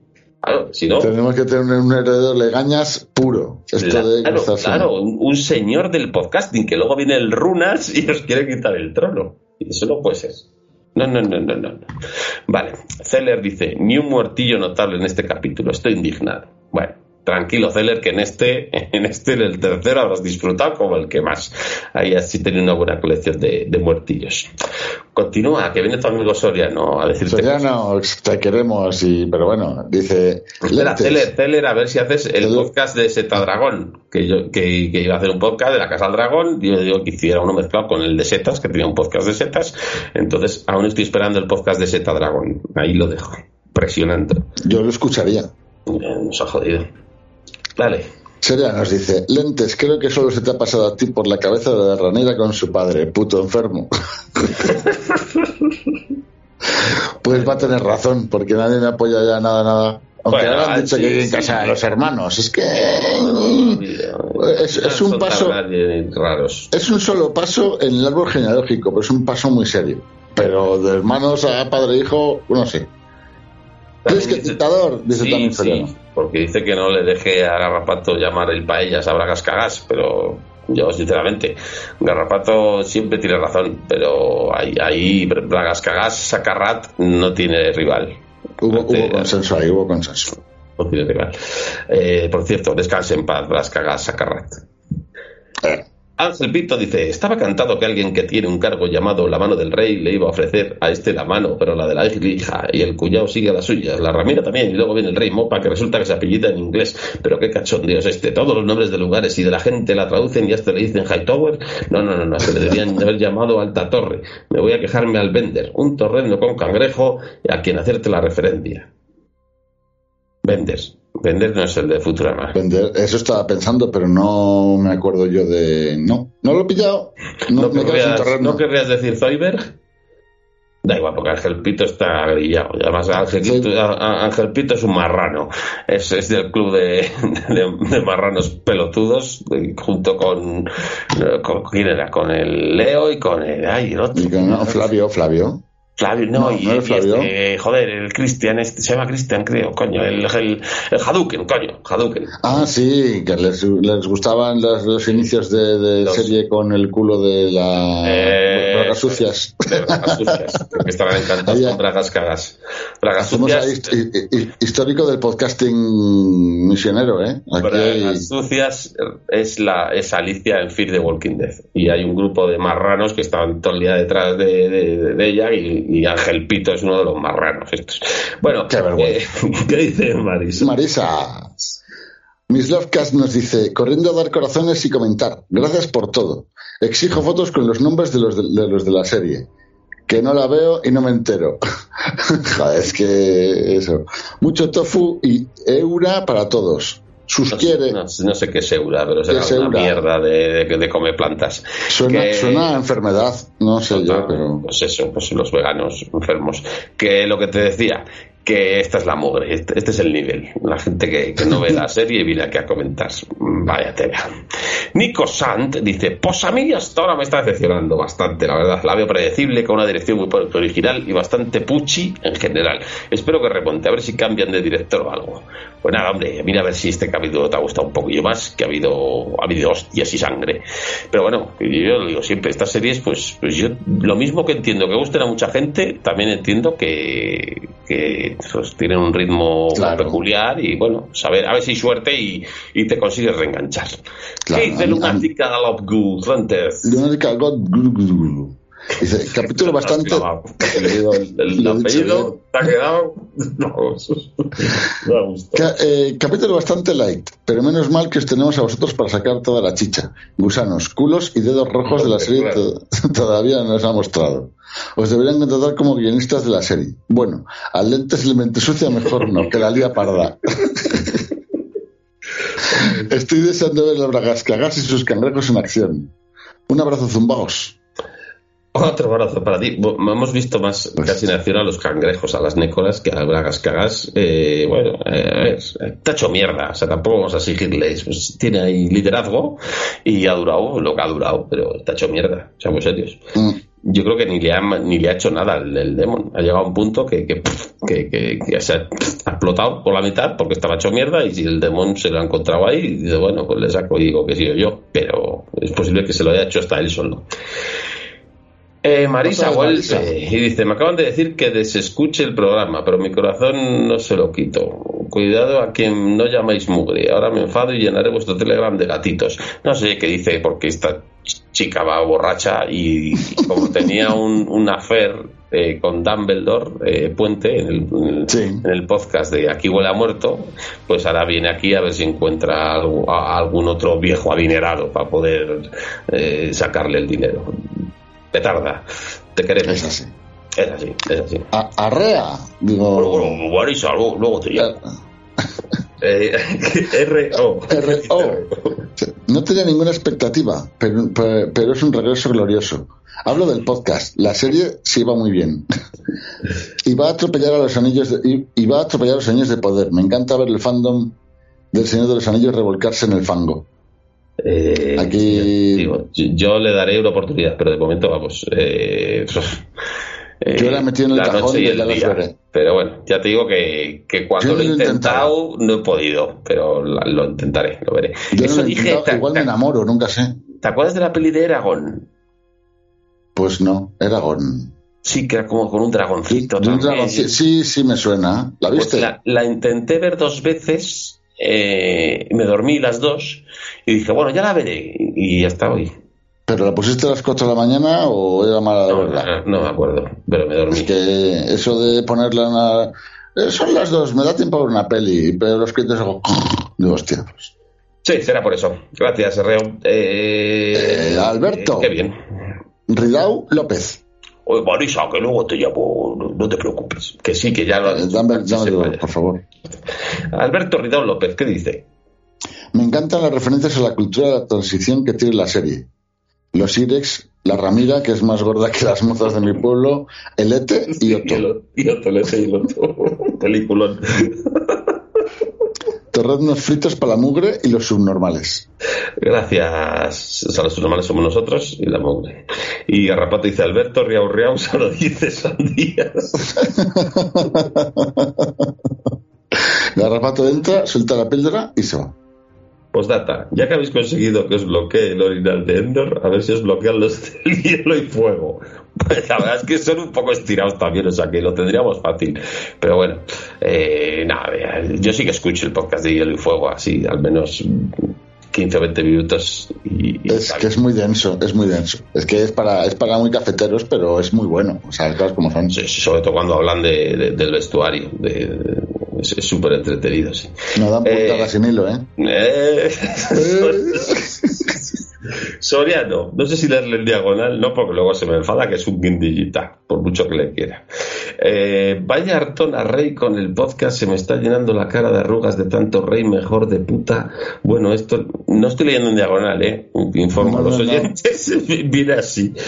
si no, Tenemos que tener un heredero legañas puro. Esto claro, un, señor del podcasting que luego viene el Runas y os quiere quitar el trono. Y eso no puede ser. No, no, no, no, no. Vale. Zeller dice, ni un muertillo notable en este capítulo. Estoy indignado. Bueno, tranquilo, Zeller, que en este, en este, en el tercero, habrás disfrutado como el que más. Ahí así tenía una buena colección de, de muertillos. Continúa, que viene tu amigo Soriano a decirte. Soriano, te queremos, y, pero bueno, dice. Espera. Zeller, Zeller, a ver si haces el podcast de Seta Dragón, que yo que, que iba a hacer un podcast de la Casa del Dragón, y yo digo que hiciera uno mezclado con el de Setas, que tenía un podcast de Setas, entonces aún estoy esperando el podcast de Seta Dragón, ahí lo dejo, presionando. Yo lo escucharía. Nos ha jodido. Dale. Seria nos dice, Lentes, creo que solo se te ha pasado a ti por la cabeza de la ranera con su padre, puto enfermo. pues va a tener razón, porque nadie me apoya ya nada, nada. Aunque Bueno, ahora han dicho sí, que hay que sí. casar a los hermanos. Es que es, es un paso, raros. es un solo paso en el árbol genealógico, pero es un paso muy serio. Pero de hermanos a padre e hijo, no sé. ¿Crees que dice- dictador? Dice sí, también sí. Porque dice que no le deje a Garrapato llamar el paellas a Bragas Cagás, pero yo sinceramente, Garrapato siempre tiene razón, pero ahí, ahí Bragas Cagás, Sacarrat no tiene rival. Hubo, hubo consenso ahí, hubo consenso. no tiene rival. Eh, por cierto, descanse en paz, Bragas Cagás, Sacarrat. Eh, Ángel Pito dice, estaba cantado que alguien que tiene un cargo llamado la mano del rey le iba a ofrecer a este la mano, pero la de la hija, y el cuñado sigue a las suyas, la ramira también, y luego viene el rey Mopa, que resulta que se apellida en inglés, pero qué cachondeo es este, todos los nombres de lugares y de la gente la traducen y hasta le dicen Hightower, no, no, no, no, se le deberían haber llamado Alta Torre, me voy a quejarme al vender, un torrendo con cangrejo a quien hacerte la referencia. Vender, vender no es el de Futurama. Vender, eso estaba pensando, pero no me acuerdo yo de. No, no lo he pillado. No, ¿No, me quedo sin querrías, terreno. ¿No querrías decir Zoiberg? Da igual, porque Ángel Pito está grillado. Además, Ángel, Sí. Pito- Ángel Pito es un marrano. Es, es del club de, de- de marranos pelotudos, junto con, con. ¿Quién era? Con el Leo y con el. Ay, el otro. Y no, Flavio, Flavio. Flavio, no, No, y, no y este, joder, el Cristian, este, se llama Cristian, creo, coño, el, el, el Hadouken, coño, Hadouken. Ah, sí, que les, les gustaban los, los inicios de, de Los- serie con el culo de la. Eh, bragas sucias. De bragas sucias, que estarán encantados Ahí, con bragas cagas. Bragas ahí sucias. hi- histórico del podcasting misionero, ¿eh? Aquí hay- Bragas sucias es la es Alicia en Fear the Walking Dead y hay un grupo de marranos que estaban todo el día detrás de, de- de ella y, y Ángel Pito es uno de los marranos estos. Bueno, Qué vergüenza. eh, ¿qué dice Marisa? Marisa. Miss Lovecast nos dice, corriendo a dar corazones y comentar. Gracias por todo. Exijo fotos con los nombres de los de, de los de la serie. Que no la veo y no me entero. Joder, es que eso. Mucho tofu y eura para todos. Sus No, no- no sé qué es Eura, pero será una mierda de, de, de comer plantas. Suena, que- suena a enfermedad. No sé yo, Total, pero. Pues eso, pues los veganos enfermos. Que lo que te decía, que esta es la mugre, este, este es el nivel. La gente que, que no ve la serie viene aquí a comentar. Vaya tela. Nico Sant dice, pues a mí hasta ahora me está decepcionando bastante, la verdad. La veo predecible, con una dirección muy original y bastante puchi en general. Espero que remonte, a ver si cambian de director o algo. Pues nada, hombre, mira a ver si este capítulo te ha gustado un poquillo más, que ha habido, ha habido hostias y sangre. Pero bueno, yo lo digo siempre, estas series, pues, pues yo lo mismo que entiendo que gusten a mucha gente, también entiendo que, que pues, tienen un ritmo Claro. peculiar y bueno, saber, a ver si hay suerte y, y te consigues reenganchar. Claro, ¿Qué dice Lunática Fuentes? Lunática glu. Dice, capítulo bastante. El, apellido te ha quedado. Vamos. Me ha gustado. Eh, capítulo bastante light, pero menos mal que os tenemos a vosotros para sacar toda la chicha. Gusanos, culos y dedos rojos de la serie Claro. todavía no os ha mostrado. Os deberían contratar como guionistas de la serie. Bueno, al lente se le mente sucia mejor no, que la lía parda. Estoy deseando ver las bragas cagas y sus cangrejos en acción. Un abrazo zumbaos. Otro abrazo para ti. Hemos visto más casi en acción a los cangrejos, a las nécoras, que a las cagas. Eh, bueno, eh, a ver, está hecho mierda. O sea, tampoco vamos a exigirles. Pues tiene ahí liderazgo y ha durado lo que ha durado, pero está hecho mierda. Seamos serios. Mm, Yo creo que ni le ha, ni le ha hecho nada el, el Demon. Ha llegado a un punto que, que, que, que- que se ha, ha explotado por la mitad porque estaba hecho mierda y si el Demon se lo ha encontrado ahí, dice, bueno, pues le saco y digo que he sido yo. Pero es posible que se lo haya hecho hasta él solo. Eh, Marisa Marisa. y dice, me acaban de decir que desescuche el programa, pero mi corazón no se lo quito. Cuidado a quien no llamáis mugre. Ahora me enfado y llenaré vuestro telegram de gatitos. No sé qué dice porque esta ch- chica va borracha y, y como tenía un, un affair eh, con Dumbledore eh, Puente en el, en el- Sí. en el podcast de Aquí huele a muerto, pues ahora viene aquí a ver si encuentra algo- a- algún otro viejo adinerado para poder eh, sacarle el dinero. Petarda, te queremos. Es así. Es así, es así. A- arrea, digo. Bueno, bueno, luego, luego te llamo. Eh, R.O. R.O.. No tenía ninguna expectativa, pero, pero, pero es un regreso glorioso. Hablo del podcast. La serie sí va muy bien. Y va a atropellar a los anillos de, y, y va a atropellar a los anillos de poder. Me encanta ver el fandom del Señor de los Anillos revolcarse en el fango. Eh, Aquí- digo, yo, le daré una oportunidad, pero de momento vamos. Eh, eh, Yo la he metido en el la cajón noche y el ya la día. Pero bueno, ya te digo que, que cuando lo he intentado no he podido, pero lo intentaré, lo veré. Yo Eso no lo dije, intentado, ¿te, igual me enamoro, nunca sé. te acuerdas de la peli de Eragon? Pues no, Eragon. Sí, que era como con un dragoncito. Un también. sí, sí, sí me suena. ¿La Pues viste? la, la intenté ver dos veces, eh, me dormí las dos y dije, bueno, ya la veré y hasta hoy. ¿Pero la pusiste a las 4 de la mañana o era mala de No, verla? no, no me acuerdo, pero me dormí. Es que eso de ponerla en una... eh, Son las dos, me da tiempo a ver una peli, pero los créditos hago... Digo, hostia, pues... Sí, será por eso. Gracias, Reo. Eh, Eh, Alberto. qué bien. Ridau López. Oye, Marisa, que luego te llamo, no, no te preocupes. Que sí, que ya lo Eh, dame, se el- puede. por favor. Alberto Ridao López, ¿qué dice? Me encantan las referencias a la cultura de la transición que tiene la serie. Los Irex, la Ramira, que es más gorda que las mozas de mi pueblo, el Ete y Otto. Y Otto, le sé, y Otto. Peliculón. Torreznos fritos para la mugre y los subnormales. Gracias. O sea, los normales somos nosotros y la mugre. Y Garrapato dice Alberto Riau Riau solo dice sandías. Garrapato entra, suelta la píldora y se va. Postdata, ya que habéis conseguido que os bloquee el orinal de Endor, a ver si os bloquean los del hielo y fuego. Pues la verdad es que son un poco estirados también, o sea que lo tendríamos fácil. Pero bueno, eh, nada, eh, yo sí que escucho el podcast de hielo y fuego, así, al menos 15 o 20 minutos. Y, y Es que es muy denso, es muy denso. Es que es para, es para muy cafeteros, pero es muy bueno. O sea, cosas como son. Sí, sobre todo cuando hablan de, de- del vestuario. De, de- es súper entretenido, sí. No dan Eh, puntadas sin hilo, ¿eh? Eh, Soriano, no sé si leerle en diagonal, no, porque luego se me enfada que es un guindillita, por mucho que le quiera. Eh, vaya hartón a Rey con el podcast, se me está llenando la cara de arrugas de tanto Rey, mejor de puta. Bueno, esto no estoy leyendo en diagonal, ¿eh? Informo a No, los no, no. oyentes, viene así.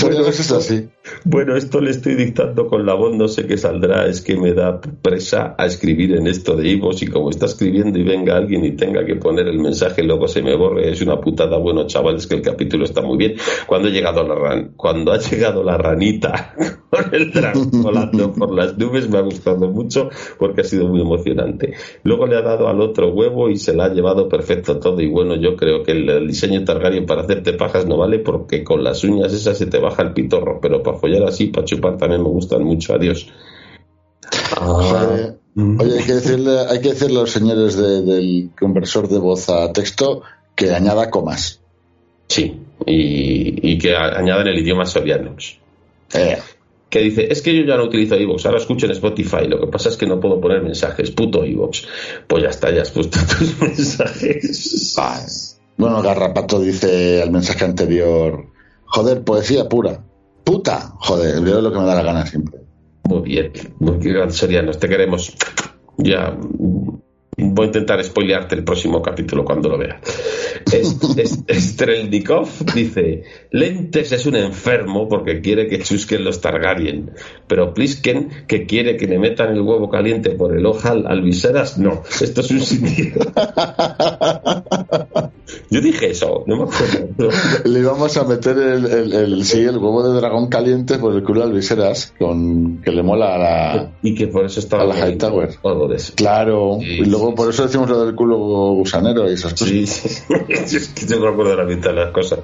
Bueno, Bueno, eso es así. Bueno, esto le estoy dictando con la voz, no sé qué saldrá, es que me da presa a escribir en esto de Ivos y como está escribiendo y venga alguien y tenga que poner el mensaje, luego se me borre, es una putada. Bueno, chavales, que el capítulo está muy bien. Cuando ha llegado la ran, cuando ha llegado la ranita con el dragón volando por las nubes, me ha gustado mucho porque ha sido muy emocionante. Luego le ha dado al otro huevo y se la ha llevado perfecto todo. Y bueno, yo creo que el, el diseño Targaryen para hacerte pajas no vale porque con las uñas esas se te baja el pitorro, pero para follar así, para chupar también me gustan mucho. Adiós. Joder. Oye, hay que decirle, hay que decirle a los señores de- del conversor de voz a texto que añada comas. Sí, y, y que añadan el idioma sorianos. Eh, Que dice, es que yo ya no utilizo iVoox, ahora escucho en Spotify, lo que pasa es que no puedo poner mensajes, puto iVoox. Pues ya está, ya has puesto tus mensajes. vale. Bueno, Garrapato dice al mensaje anterior, joder, poesía pura. Puta, joder, veo lo que me da la gana siempre. Muy bien, muy bien, Sorianos, te queremos. Ya voy a intentar spoilearte el próximo capítulo cuando lo vea. Es, es- Strelnikov dice: Lentes es un enfermo porque quiere que chusquen los Targaryen, pero Plisken, que quiere que le metan el huevo caliente por el ojal al viseras, no. Esto es un sentido. Yo dije eso, no me acuerdo. Le íbamos a meter el, el, el, sí, el huevo de dragón caliente por el culo de Alviseras, con que le mola a la, Y que por eso estaba a la Hightower. Algo de eso. Claro, Sí, y luego sí, por eso decimos lo del culo gusanero y esas cosas. Sí, sí. es que yo no me acuerdo de la mitad de las cosas.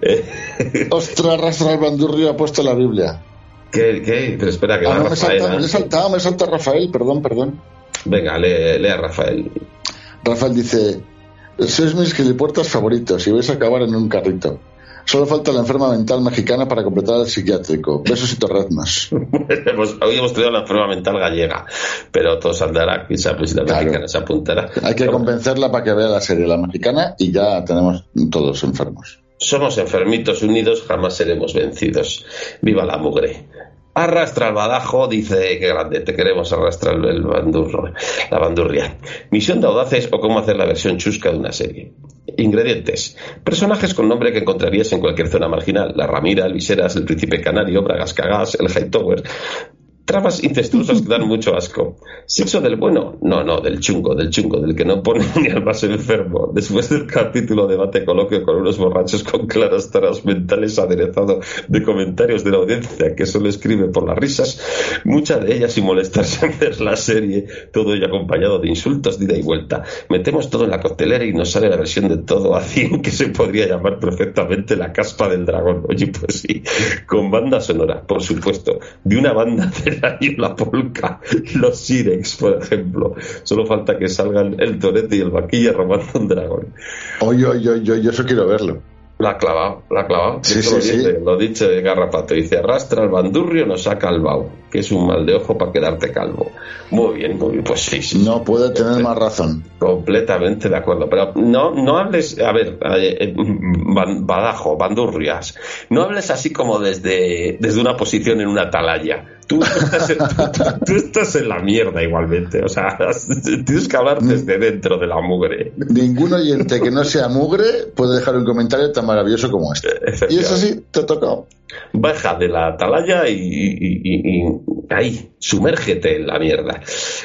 Ostras, Rastra el Bandurrio ha puesto la Biblia. ¿Qué? ¿Qué? Pero espera, que Ah, no, me he Rafael. saltado, me he ¿eh? saltado, me he saltado Rafael, perdón, perdón. Venga, lee, lee a Rafael. Rafael dice, sois mis gilipuertas favoritos y vais a acabar en un carrito. Solo falta la enferma mental mexicana para completar el psiquiátrico. Besos y torreznos. Hemos- hoy hemos tenido la enferma mental gallega, pero todo saldrá, quizá pues, la Claro. mexicana se apuntará. Hay que convencerla para que vea la serie, la mexicana, y ya tenemos todos enfermos. Somos enfermitos unidos, jamás seremos vencidos. Viva la mugre. Arrastra el badajo, dice que grande, te queremos arrastrar el bandurro, la bandurria. Misión de audaces o cómo hacer la versión chusca de una serie. Ingredientes. Personajes con nombre que encontrarías en cualquier zona marginal. La Ramira, el Viseras, el Príncipe Canario, Bragas Cagás, el Hightower. Tramas incestuosas que dan mucho asco. ¿Sexo del bueno? No, no, del chungo, del chungo, del que no pone ni al más enfermo. Después del capítulo debate coloquio con unos borrachos con claras taras mentales aderezado de comentarios de la audiencia que solo escribe por las risas, muchas de ellas sin molestarse en ver la serie, todo ello acompañado de insultos de ida y vuelta. Metemos todo en la coctelera y nos sale la versión de todo a 100 que se podría llamar perfectamente la caspa del dragón. Oye, pues sí, con banda sonora, por supuesto, de una banda del año La Polka, los Sirex, por ejemplo. Solo falta que salgan el Torete y el Vaquilla robando un dragón. Oye, oye, oye, yo eso quiero verlo. La ha clavado, la ha clavado. Sí, sí, lo, dice, sí. lo dice Garrapato. Dice, arrastra el bandurrio, nos saca el bau, que es un mal de ojo para quedarte calvo. Muy bien, muy bien. Pues sí, sí. No puede tener más razón. Completamente de acuerdo. Pero no, no hables, a ver, eh, eh, badajo, bandurrias, no hables así como desde, desde una posición en una atalaya. Tú estás, en, tú- tú estás en la mierda igualmente. O sea, tienes que hablar desde dentro de la mugre. Ningún oyente que no sea mugre puede dejar un comentario tan maravilloso como este. Y eso sí, te ha tocado. Baja de la atalaya y, y- y- y ahí, sumérgete en la mierda.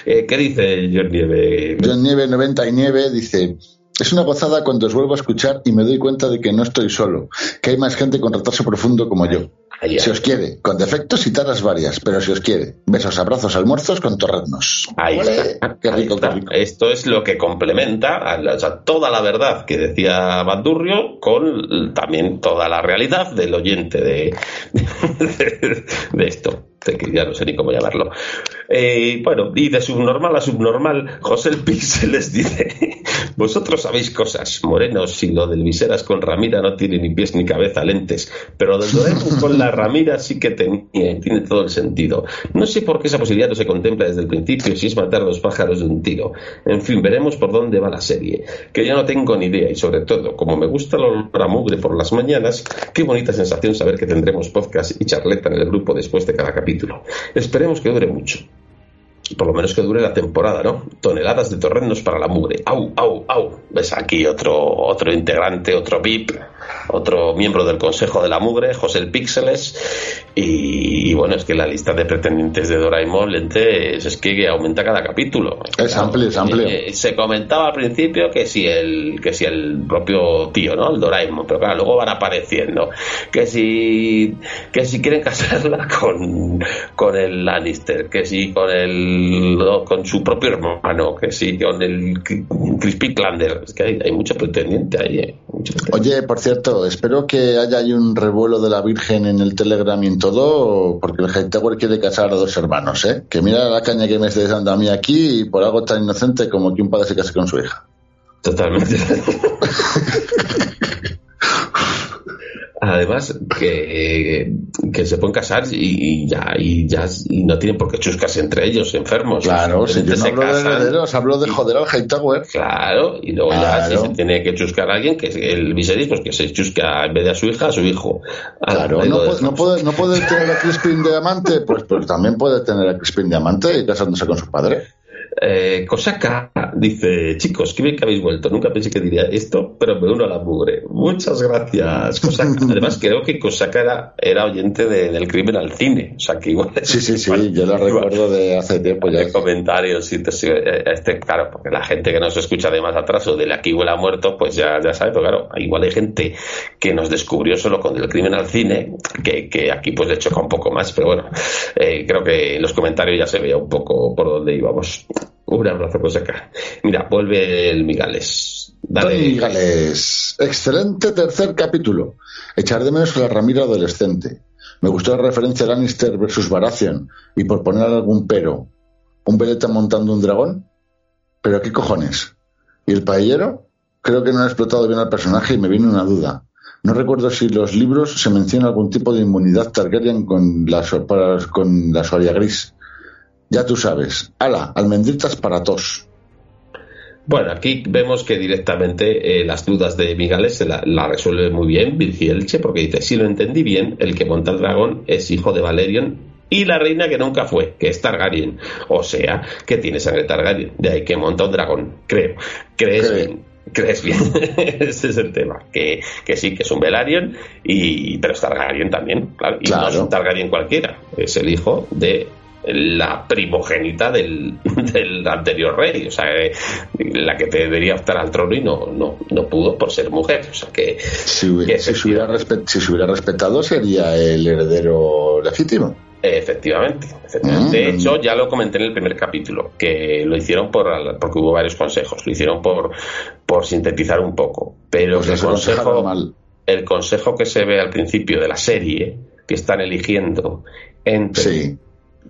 Eh, ¿Qué dice John Nieve? John Nieve 99 dice, es una gozada cuando os vuelvo a escuchar y me doy cuenta de que no estoy solo, que hay más gente con retraso profundo como yo. Ahí, Si os quiere, con defectos y taras varias, pero si os quiere, besos, abrazos, almuerzos con torreznos. Ahí Ole, está. Qué rico, qué rico. Esto es lo que complementa a la- o sea, toda la verdad que decía Bandurrio con también toda la realidad del oyente de, de, de esto. Que ya no sé ni cómo llamarlo. Eh, bueno, y de subnormal a subnormal, José el Pixel les dice: Vosotros sabéis cosas, morenos, y lo del viseras con Ramira no tiene ni pies ni cabeza, lentes, pero del Doraemon con la Ramira sí que tenía, tiene todo el sentido. No sé por qué esa posibilidad no se contempla desde el principio, si es matar a los pájaros de un tiro. En fin, veremos por dónde va la serie, que yo no tengo ni idea, y sobre todo, como me gusta el olor a mugre por las mañanas, qué bonita sensación saber que tendremos podcast y charleta en el grupo después de cada capítulo. Esperemos que dure mucho por lo menos que dure la temporada, ¿no? Toneladas de torrenos para la mugre. Au, au, au. Ves aquí otro, otro integrante, otro VIP, otro miembro del Consejo de la Mugre, José el Píxeles. Y, y bueno, es que la lista de pretendientes de Doraemon lentes es que aumenta cada capítulo. Es amplio, es amplio. Eh, se comentaba al principio que si el que si el propio tío, ¿no? El Doraemon, pero claro, luego van apareciendo que si que si quieren casarla con con el Lannister, que si con el con su propio hermano, que si con el Crispy Clander, es que hay, hay mucho pretendiente ahí, ¿eh? Mucho pretendiente. Oye, por cierto, espero que haya ahí un revuelo de la Virgen en el Telegram y en todo, porque el Hightower quiere casar a dos hermanos, ¿eh? Que mira la caña que me estáis dando a mí aquí y por algo tan inocente como que un padre se case con su hija. Totalmente. Además, que, que se pueden casar y, y ya, y ya y no tienen por qué chuscarse entre ellos, enfermos. Claro, si yo no hablo de herederos, hablo de joder al Hightower. Claro, y luego ya si se tiene que chuscar a alguien, que el Viserys, pues que se chusca en vez de a su hija, a su hijo. Al Claro, no, de- puede, no, puede, no puede tener a Crispin Diamante, pues, pues también puede tener a Crispin Diamante y casándose con su padre. Eh, Kosaka dice, chicos, qué bien que habéis vuelto. Nunca pensé que diría esto, pero me uno a la mugre. Muchas gracias, Kosaka. Además, creo que Kosaka era, era oyente del crimen al cine. O sea, que igual... Sí, sí, sí, yo lo recuerdo de hace tiempo ya. comentarios y eh, este, claro, porque la gente que nos escucha de más atrás o del aquí huele a muerto, pues ya, ya sabe, pero claro, igual hay gente que nos descubrió solo con el crimen al cine, que, que aquí pues le choca un poco más, pero bueno, eh, creo que en los comentarios ya se veía un poco por dónde íbamos. Un abrazo, acá. Mira, vuelve el Migales. Dale. Migales. Excelente tercer capítulo. Echar de menos a la Ramira adolescente. Me gustó la referencia a Lannister versus Baratheon. Y por poner algún pero, ¿un veleta montando un dragón? ¿Pero qué cojones? ¿Y el paellero? Creo que no ha explotado bien al personaje y me viene una duda. No recuerdo si los libros se menciona algún tipo de inmunidad Targaryen con la, con la gris. Ya tú sabes. Ala, almendritas para tos. Bueno, aquí vemos que directamente eh, las dudas de Migales se la, resuelve muy bien Elche, porque dice, si lo entendí bien, el que monta el dragón es hijo de Valerion y la reina que nunca fue, que es Targaryen. O sea, que tiene sangre Targaryen. De ahí que monta un dragón, creo. ¿Crees bien? ¿Crees bien? Ese es el tema. Que, que, sí, que es un Velaryon, y, pero es Targaryen también. Claro. Y no es un Targaryen cualquiera. Es el hijo de la primogénita del, del, anterior rey, o sea, eh, la que debería optar al trono y no, no, no pudo por ser mujer. O sea, que, si, se hubiera respetado sería el heredero legítimo. Efectivamente, mm. De hecho, ya lo comenté en el primer capítulo, que lo hicieron por porque hubo varios consejos, lo hicieron por, por sintetizar un poco. Pero pues el, consejo, el consejo que se ve al principio de la serie, que están eligiendo entre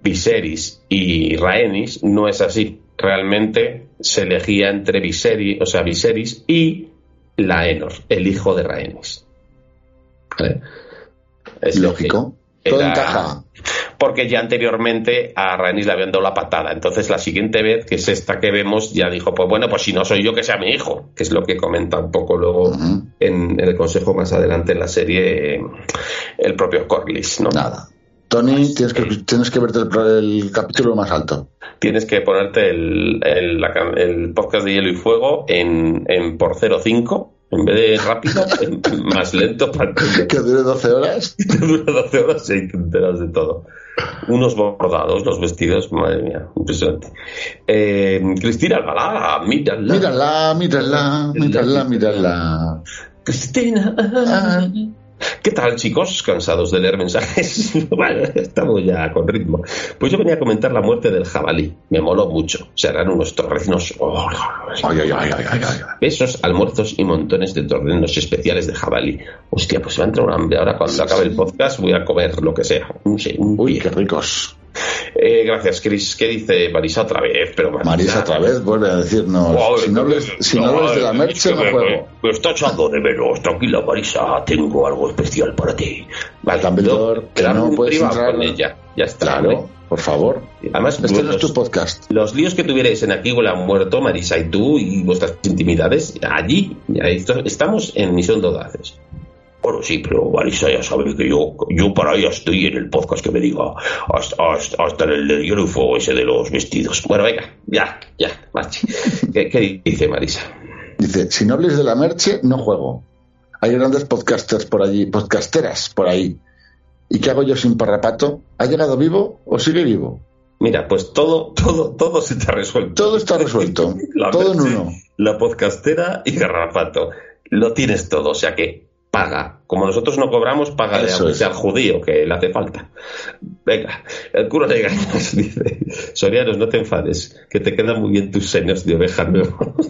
Viserys y Rhaenys, no es así. Realmente se elegía entre Viserys, o sea, Viserys y Laenor, el hijo de Rhaenys. Es lógico. Todo encaja porque ya anteriormente a Rhaenys le habían dado la patada. Entonces la siguiente vez, que es esta que vemos, ya dijo, pues bueno, pues si no soy yo, que sea mi hijo, que es lo que comenta un poco luego en, el consejo más adelante en la serie el propio Corlys, ¿no? Nada. Tony, tienes que, tienes que verte el, capítulo más alto. Tienes que ponerte el, el, podcast de Hielo y Fuego en, en por 0.5 en vez de rápido, más lento para que dure 12 horas. Que dure 12 horas y te de todo. Unos bordados, los vestidos, madre mía, impresionante. Eh, Cristina Albalá, mírala. Mírala, mírala, mírala, mírala. Cristina. Ah. ¿Qué tal, chicos? ¿Cansados de leer mensajes? bueno, estamos ya con ritmo. Pues yo venía a comentar la muerte del jabalí. Me moló mucho. Serán unos torreznos. Besos, almuerzos y montones de torrenos especiales de jabalí. Hostia, pues me va a entrar un hambre. Ahora, cuando acabe el podcast, voy a comer lo que sea. Uy, qué ricos. Eh, gracias, Chris. ¿Qué dice Marisa otra vez? Pero Marisa, otra vez vuelve a decirnos: si no ves, si no de la merche, no juego. Me, está echando de menos. Tranquila, Marisa. Tengo algo especial para ti. Vale, Dumbledore, que no puedes entrar. Con ella. Ya está. Claro. Por favor. Además, este no es tu podcast. Los líos que tuvierais en Aquí huele muerto, Marisa y tú, y vuestras intimidades, allí, ya estamos en Misión Dodaces. Bueno, sí, pero Marisa ya sabe que yo, yo para ella estoy en el podcast que me diga hasta, hasta, en el de hielo y fuego ese de los vestidos. Bueno, venga, ya, ya, marche. ¿Qué, dice Marisa? Dice, si no hables de la merche, no juego. Hay grandes podcasters por allí, podcasteras por ahí. ¿Y qué hago yo sin parrapato? ¿Ha llegado vivo o sigue vivo? Mira, pues todo, todo, todo se está resuelto. Todo está resuelto. todo en uno. La podcastera y Garrapato. Lo tienes todo, o sea que paga. Como nosotros no cobramos, paga de al judío, que le hace falta. Venga, el curo de ganas dice, Sorianos, no te enfades, que te quedan muy bien tus senos de oveja nuevo.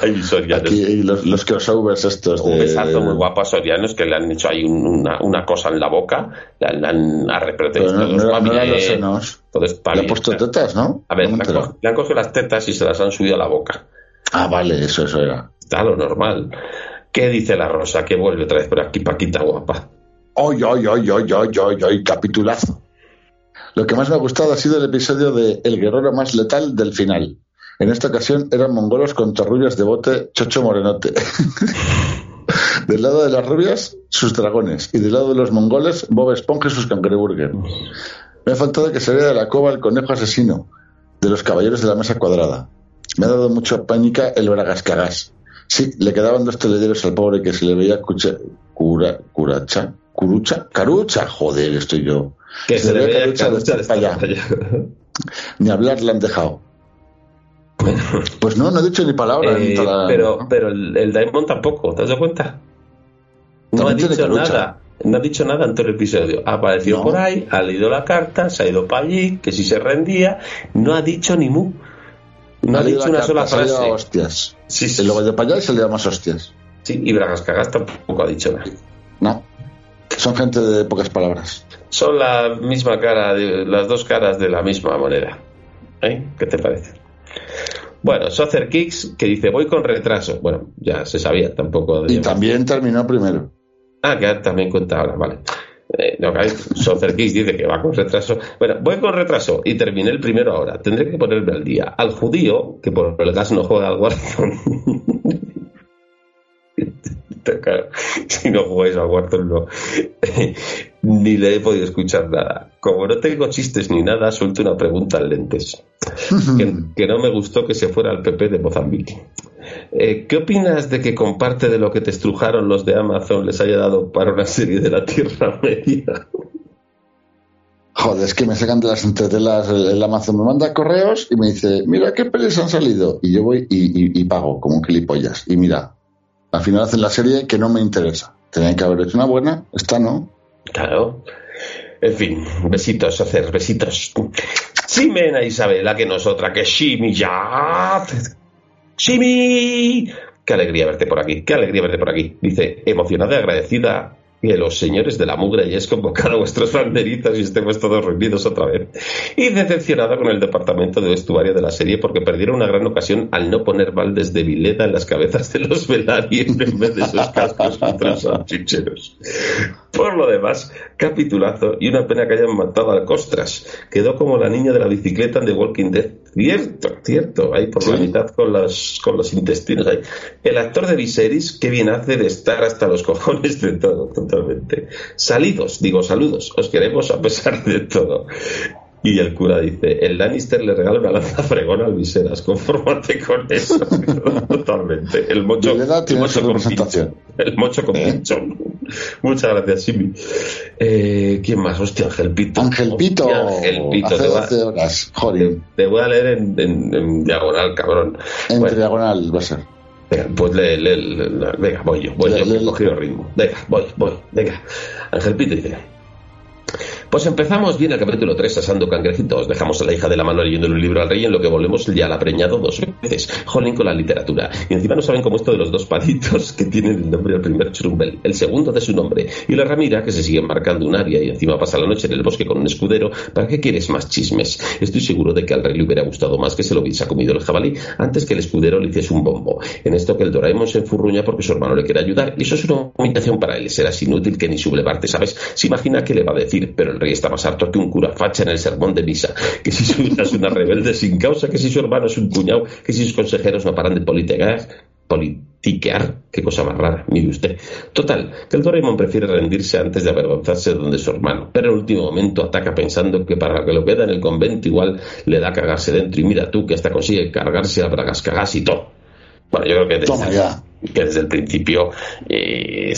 Ay, Sorianos. Aquí, los, los crossovers estos Un besazo muy guapo a Sorianos que le han hecho ahí una, una cosa en la boca, le han, arrepretado no, no, no los senos. Le han puesto tetas, ¿no? A ver, le han cogido las tetas y se las han subido a la boca. Ah, vale, eso, eso era está lo normal. ¿Qué dice la Rosa? Que vuelve otra vez por aquí, Paquita guapa. ¡Ay, ay, ay, ay, ay, ay, ay! Capitulazo. Lo que más me ha gustado ha sido el episodio de El guerrero más letal del final. En esta ocasión eran mongolos contra rubias de bote Chocho Morenote. del lado de las rubias, sus dragones. Y del lado de los mongoles, Bob Esponja y sus cangreburger. Me ha faltado que saliera de la cova el conejo asesino de los caballeros de la mesa cuadrada. Me ha dado mucha pánica el bragas cagás. Sí, le quedaban dos telederos al pobre que se le veía cucha, cura, curacha, curucha, carucha, joder, estoy yo. Que se, le veía carucha carucha de estar allá. Ni hablar le han dejado. Pues no, no he dicho ni palabra. Eh, la- pero pero el, el Diamond tampoco, ¿te has dado cuenta? No ha dicho nada. No ha dicho nada en todo el episodio. Ha aparecido No. por ahí, ha leído la carta, se ha ido para allí, que si se rendía, no ha dicho ni mu. No ha, dicho una sola se frase. a hostias. Sí, sí, Y luego de y se le da más hostias. sí, y Bragas Cagas tampoco ha dicho nada. No. Son gente de pocas palabras. Son la misma cara, de, las dos caras de la misma moneda. ¿Eh? ¿Qué te parece? Bueno, Socer Kicks que dice voy con retraso. Bueno, ya se sabía, tampoco. Y también terminó primero. Ah, que también cuenta ahora, vale. Eh, no, Socer Kicks dice que va con retraso. Bueno, voy con retraso y terminé el primero ahora. Tendré que ponerme al día. Al judío, que por el gas no juega al Warzone. Claro, si no jugáis al Warzone, no. ni le he podido escuchar nada. Como no tengo chistes ni nada, suelto una pregunta en lentes. que, que no me gustó que se fuera al PP de Mozambique. Eh, ¿Qué opinas de que comparte de lo que te estrujaron los de Amazon les haya dado para una serie de la Tierra Media? Joder, es que me sacan de las entretelas el, el Amazon. Me manda correos y me dice, mira qué pelis han salido. Y yo voy y, y- y pago, como un gilipollas. Y mira, al final hacen la serie que no me interesa. Tenían que haber hecho una buena, esta no. Claro. En fin, besitos, hacer besitos. Simena Isabela, que no es otra que Shimi ya. Shimi. Qué alegría verte por aquí, qué alegría verte por aquí. Dice, emocionada y agradecida que los señores de la mugre hayáis convocado a vuestros banderitas y estemos todos reunidos otra vez. Y decepcionada con el departamento de vestuario de la serie porque perdieron una gran ocasión al no poner baldes de vileda en las cabezas de los Velaryon en vez de esos cascos contra los salchicheros. Por lo demás, capitulazo y una pena que hayan matado al Costras. Quedó como la niña de la bicicleta en The Walking Dead. Cierto, cierto, ahí por la mitad con los, con los intestinos ahí. El actor de Viserys, qué bien hace de estar hasta los cojones de todo, totalmente. Salidos, digo saludos, os queremos a pesar de todo. Y el cura dice, el Lannister le regala una lanza fregona al Viserys, confórmate con eso. Totalmente. El mocho, el con representación. pincho. El mocho con Eh. pincho. Muchas gracias, Simi. Eh, ¿Quién más? Hostia, Ángel Pito. Ángel Pito, Hostia, Ángel Pito. hace Te, va- 12 horas. Joder, te voy a leer en, en- en diagonal, cabrón. en Bueno, diagonal va a ser. venga, pues lee, lee, lee, lee. venga, voy yo, voy yo, he cogido ritmo. Venga, voy, voy, venga. Ángel Pito dice. Pues empezamos bien el capítulo 3 asando cangrejitos. Dejamos a la hija de la mano leyendo un libro al rey en lo que volvemos ya al preñado dos veces. Jolín con la literatura. Y encima no saben cómo esto de los dos palitos que tienen el nombre del primer churumbel, el segundo de su nombre. Y la Ramira que se sigue marcando un área y encima pasa la noche en el bosque con un escudero. ¿Para qué quieres más chismes? Estoy seguro de que al rey le hubiera gustado más que se lo hubiese comido el jabalí antes que el escudero le hiciese un bombo. En esto que el Doraemon se enfurruña porque su hermano le quiere ayudar. Y eso es una humillación para él. Serás inútil que ni sublevarte, ¿sabes? Se imagina qué le va a decir, pero rey está más harto que un cura facha en el sermón de misa. Que si su hija es una rebelde sin causa, que si su hermano es un cuñado, que si sus consejeros no paran de politiquear. Politiquear, qué cosa más rara, mire usted. Total, que el Doraemon prefiere rendirse antes de avergonzarse de donde su hermano, pero en el último momento ataca pensando que para que lo queda en el convento igual le da cagarse dentro y mira tú que hasta consigue cargarse a bragas cagas y todo. Bueno, yo creo que Toma ya. Que desde el principio eh,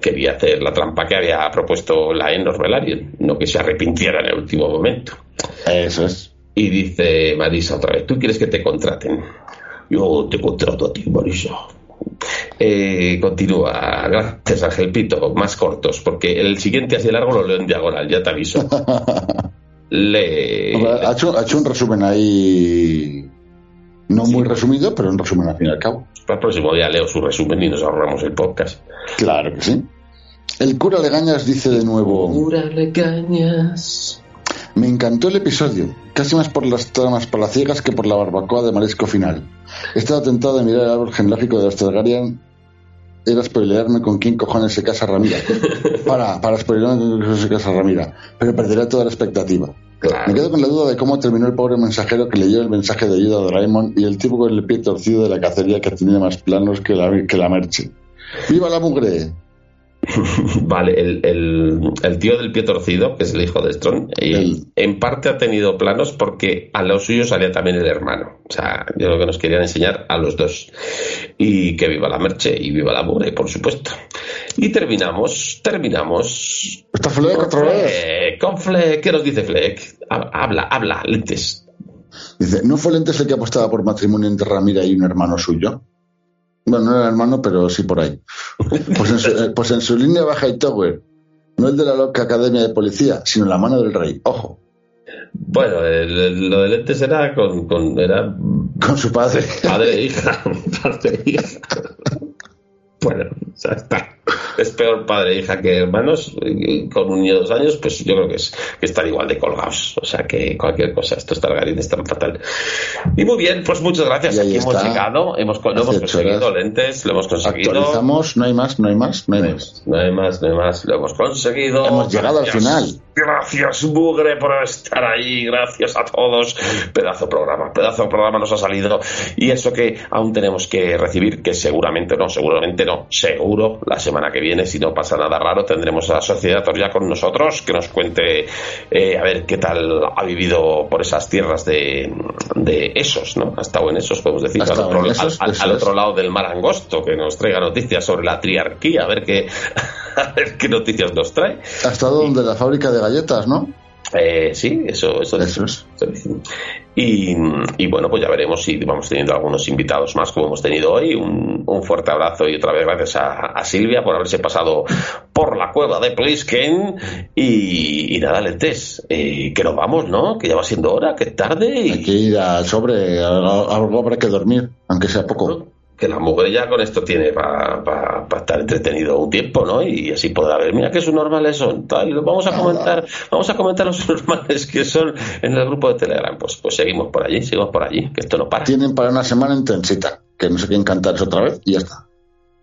quería hacer la trampa que había propuesto la Enor Velaryon, no que se arrepintiera en el último momento. Eso es. Y dice Marisa otra vez, ¿tú quieres que te contraten? Yo te contrato a ti, Marisa. Eh, continúa, gracias Ángel Pito, más cortos, porque el siguiente así largo lo leo en diagonal, ya te aviso. Le... Ha hecho, ha hecho un resumen ahí. No muy resumido, pero un resumen al fin y al cabo. Para el próximo día leo su resumen y nos ahorramos el podcast. Claro que sí. El cura Legañas dice de nuevo: Cúrale cañas. Me encantó el episodio, casi más por las tramas palaciegas que por la barbacoa de marisco final. He estado tentado de mirar el árbol genealógico de los Targaryen. Era spoilearme con quién cojones se casa Ramira. Para, para spoilearme con quién cojones se casa Ramira. Pero perderé toda la expectativa. Claro. Me quedo con la duda de cómo terminó el pobre mensajero que leyó el mensaje de ayuda a Doraemon y el tipo con el pie torcido de la cacería que tenía más planos que la, que la merche. ¡Viva la mugre! vale, el, el, el, tío del pie torcido, que es el hijo de Strong, y en parte ha tenido planos porque a lo suyo salía también el hermano. O sea, yo lo que nos querían enseñar a los dos. Y que viva la Merche y viva la Mure, por supuesto. Y terminamos, terminamos. ¿Está Fleck otra vez? Con Fleck, ¿qué nos dice Fleck? Habla, habla, lentes. Dice, ¿no fue lentes el que apostaba por matrimonio entre Ramira y un hermano suyo? Bueno, no era hermano, pero sí por ahí. Pues en su, eh, pues en su línea baja y Tower, no el de la loca academia de policía, sino la mano del rey. Ojo. Bueno, lo de lentes era con, con, era con su padre. Padre e hija. Padre e hija. Bueno, ya está. Es peor padre e hija que hermanos. Con un niño de dos años, pues yo creo que, es, que están igual de colgados. O sea que cualquier cosa, estos targarines están fatal. Y muy bien, pues muchas gracias. Aquí hemos llegado, hemos, lo hemos conseguido, lentes, lo hemos conseguido. Actualizamos, no hay más, no hay más, no hay más. No hay más, no hay más, lo hemos conseguido. Hemos llegado al final. Gracias, Bugre, por estar ahí. Gracias a todos. Pedazo programa, pedazo programa nos ha salido. Y eso que aún tenemos que recibir, que seguramente no, seguramente no, seguro la semana que viene, si no pasa nada raro, tendremos a la sociedad ya con nosotros, que nos cuente eh, a ver qué tal ha vivido por esas tierras de, de esos, ¿no? Ha estado en esos, podemos decir, al otro, al otro, lado del mar angosto, que nos traiga noticias sobre la triarquía, a ver qué, a ver qué noticias nos trae. Ha estado donde la fábrica de galletas, ¿no? Eh, sí, eso, eso, es. Y, y, bueno, pues ya veremos si vamos teniendo algunos invitados más como hemos tenido hoy. Un, un fuerte abrazo y otra vez gracias a, a, Silvia por haberse pasado por la cueva de Plisken. Y, y nada, Lentes, eh, que nos vamos, ¿no? Que ya va siendo hora, que tarde. Y... Hay que ir al sobre, algo habrá que dormir, aunque sea poco que la mujer ya con esto tiene para estar entretenido un tiempo, ¿no? Y así podrá ver, mira qué normales son, tal, vamos a comentar, vamos a comentar los normales que son en el grupo de Telegram, pues, pues seguimos por allí, seguimos por allí, que esto no para. Tienen para una semana intensita, que no sé quién cantar otra vez y ya está.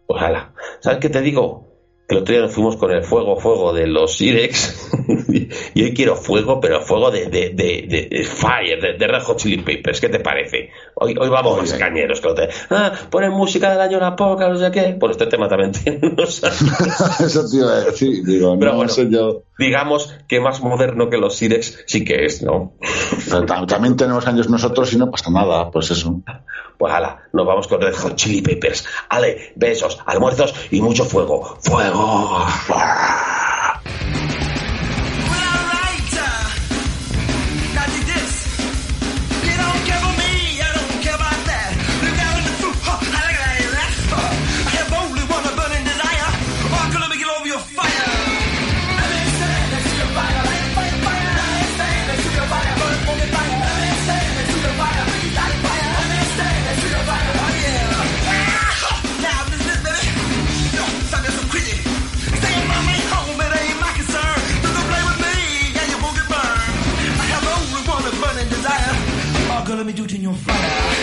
Ojalá. ¿Sabes qué te digo? El otro día nos fuimos con el fuego, fuego de los Irex. y hoy quiero fuego, pero fuego de, de, de, de Fire, de, de, Red Hot Chili Peppers. ¿Qué te parece? Hoy, hoy vamos los cañeros. Que te, ah, ponen música del año la poca, no sé qué. Bueno, este tema también tiene unos Eso te iba a decir. Digo, pero no, bueno, sé yo. digamos que más moderno que los Irex sí que es, ¿no? Pero también tenemos años nosotros y no pasa nada, pues eso. Pues ala, nos vamos con Red Hot Chili Peppers. Ale, besos, almuerzos y mucho fuego. ¡Fuego! Me do it in your fire.